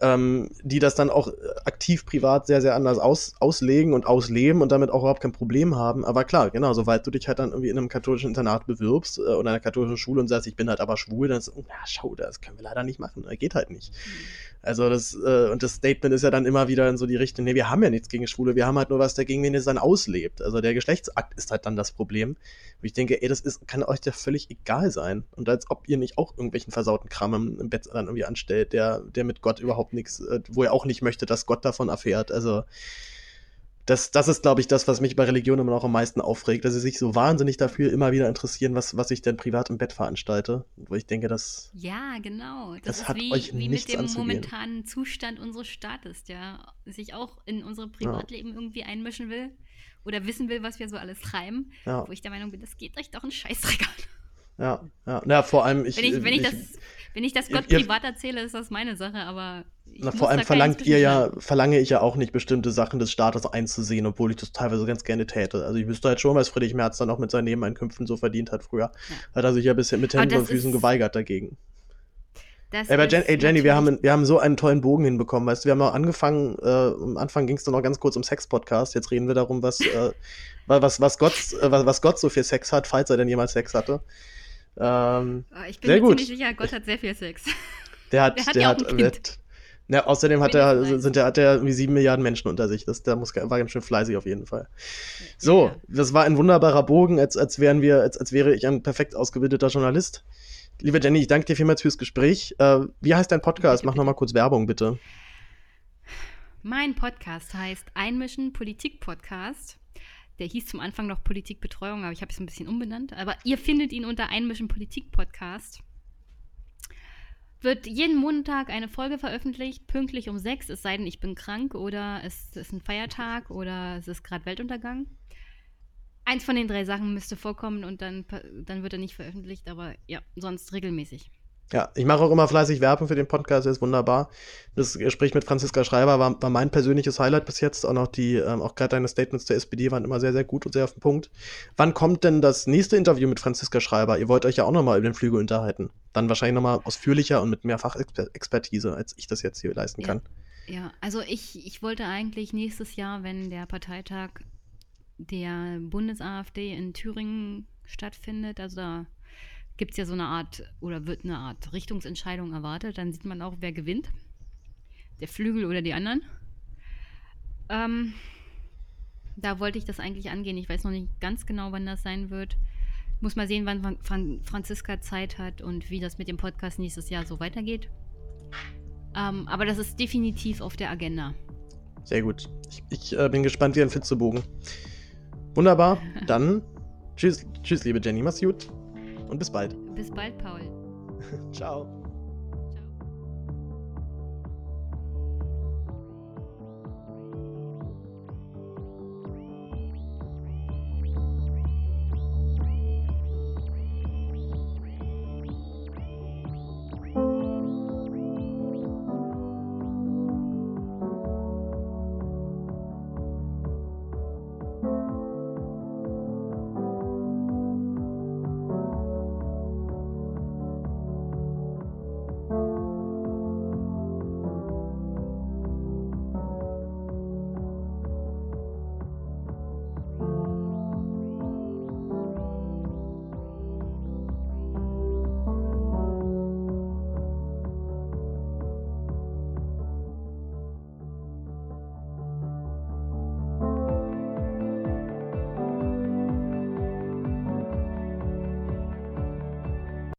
ähm, die das dann auch aktiv privat sehr, sehr anders aus, auslegen und ausleben und damit auch überhaupt kein Problem haben. Aber klar, genau, sobald du dich halt dann irgendwie in einem katholischen Internat bewirbst äh, oder in einer katholischen Schule und sagst, ich bin halt aber schwul, dann ist, oh, ja, schau, das können wir leider nicht machen. Geht halt nicht. Mhm. Also das, äh, und das Statement ist ja dann immer wieder in so die Richtung, nee, wir haben ja nichts gegen Schwule, wir haben halt nur was dagegen, wenn es dann auslebt. Also der Geschlechtsakt ist halt dann das Problem. Und ich denke, ey, das ist, kann euch ja völlig egal sein. Und als ob ihr nicht auch irgendwelchen versauten Kram im, im Bett dann irgendwie anstellt, der, der mit Gott überhaupt nichts, äh, wo er auch nicht möchte, dass Gott davon erfährt. Also das, das ist, glaube ich, das, was mich bei Religion immer noch am meisten aufregt, dass sie sich so wahnsinnig dafür immer wieder interessieren, was, was ich denn privat im Bett veranstalte. Wo ich denke, das. Ja, genau. Das, das ist hat wie, euch wie mit dem anzugehen. momentanen Zustand unseres Staates, der sich auch in unser Privatleben ja. irgendwie einmischen will oder wissen will, was wir so alles treiben. Ja. Wo ich der Meinung bin, das geht euch doch ein Scheißdreck an. Ja, ja. Na, vor allem ich. Wenn ich, wenn ich, ich das, wenn ich das Gott ihr, privat erzähle, ist das meine Sache, aber. Na, vor allem verlangt ihr ja, verlange ich ja auch nicht bestimmte Sachen des Staates einzusehen, obwohl ich das teilweise ganz gerne täte. Also ich wüsste halt schon, was Friedrich Merz dann auch mit seinen Nebeneinkünften so verdient hat früher. Ja. Hat er sich ja bisher mit Händen und Füßen geweigert dagegen. Das aber Jen, ey Jenny, wir haben, wir haben so einen tollen Bogen hinbekommen, weißt du, wir haben auch angefangen, äh, am Anfang ging es noch ganz kurz um Sex-Podcast, jetzt reden wir darum, was, äh, <laughs> was, was, Gott, äh, was, was Gott so viel Sex hat, falls er denn jemals Sex hatte. Ähm, ah, ich bin mir gut. ziemlich sicher, Gott hat sehr viel Sex. <laughs> Der hat, der hat, der ja hat, wird, ja, außerdem hat er, sind der, hat er irgendwie sieben Milliarden Menschen unter sich. Das, der muss, war ganz schön fleißig auf jeden Fall. So, das war ein wunderbarer Bogen, als, als wären wir, als, als wäre ich ein perfekt ausgebildeter Journalist. Liebe Jenny, ich danke dir vielmals fürs Gespräch. Äh, wie heißt dein Podcast? Mach nochmal kurz Werbung, bitte. Mein Podcast heißt Einmischen Politik Podcast. Der hieß zum Anfang noch Politikbetreuung, aber ich habe es ein bisschen umbenannt. Aber ihr findet ihn unter Einmischen Politik Podcast. Wird jeden Montag eine Folge veröffentlicht, pünktlich um sechs, es sei denn, ich bin krank oder es ist ein Feiertag oder es ist gerade Weltuntergang. Eins von den drei Sachen müsste vorkommen und dann, dann wird er nicht veröffentlicht, aber ja, sonst regelmäßig. Ja, ich mache auch immer fleißig Werbung für den Podcast, der ist wunderbar. Das Gespräch mit Franziska Schreiber war, war mein persönliches Highlight bis jetzt. Auch noch die, ähm, auch gerade deine Statements der SPD waren immer sehr, sehr gut und sehr auf den Punkt. Wann kommt denn das nächste Interview mit Franziska Schreiber? Ihr wollt euch ja auch nochmal über den Flügel unterhalten. Dann wahrscheinlich nochmal ausführlicher und mit mehr Fachexpertise, als ich das jetzt hier leisten kann. Ja, ja. also ich, ich wollte eigentlich nächstes Jahr, wenn der Parteitag der Bundes-AfD in Thüringen stattfindet, also da gibt es ja so eine Art oder wird eine Art Richtungsentscheidung erwartet. Dann sieht man auch, wer gewinnt. Der Flügel oder die anderen. Ähm, da wollte ich das eigentlich angehen. Ich weiß noch nicht ganz genau, wann das sein wird. Muss mal sehen, wann Fran Franziska Zeit hat und wie das mit dem Podcast nächstes Jahr so weitergeht. Ähm, aber das ist definitiv auf der Agenda. Sehr gut. Ich, ich äh, bin gespannt wie ein Fitzebogen. Wunderbar. <laughs> Dann tschüss, tschüss, liebe Jenny. Mach's gut. Und bis bald. Bis bald, Paul. <laughs> Ciao.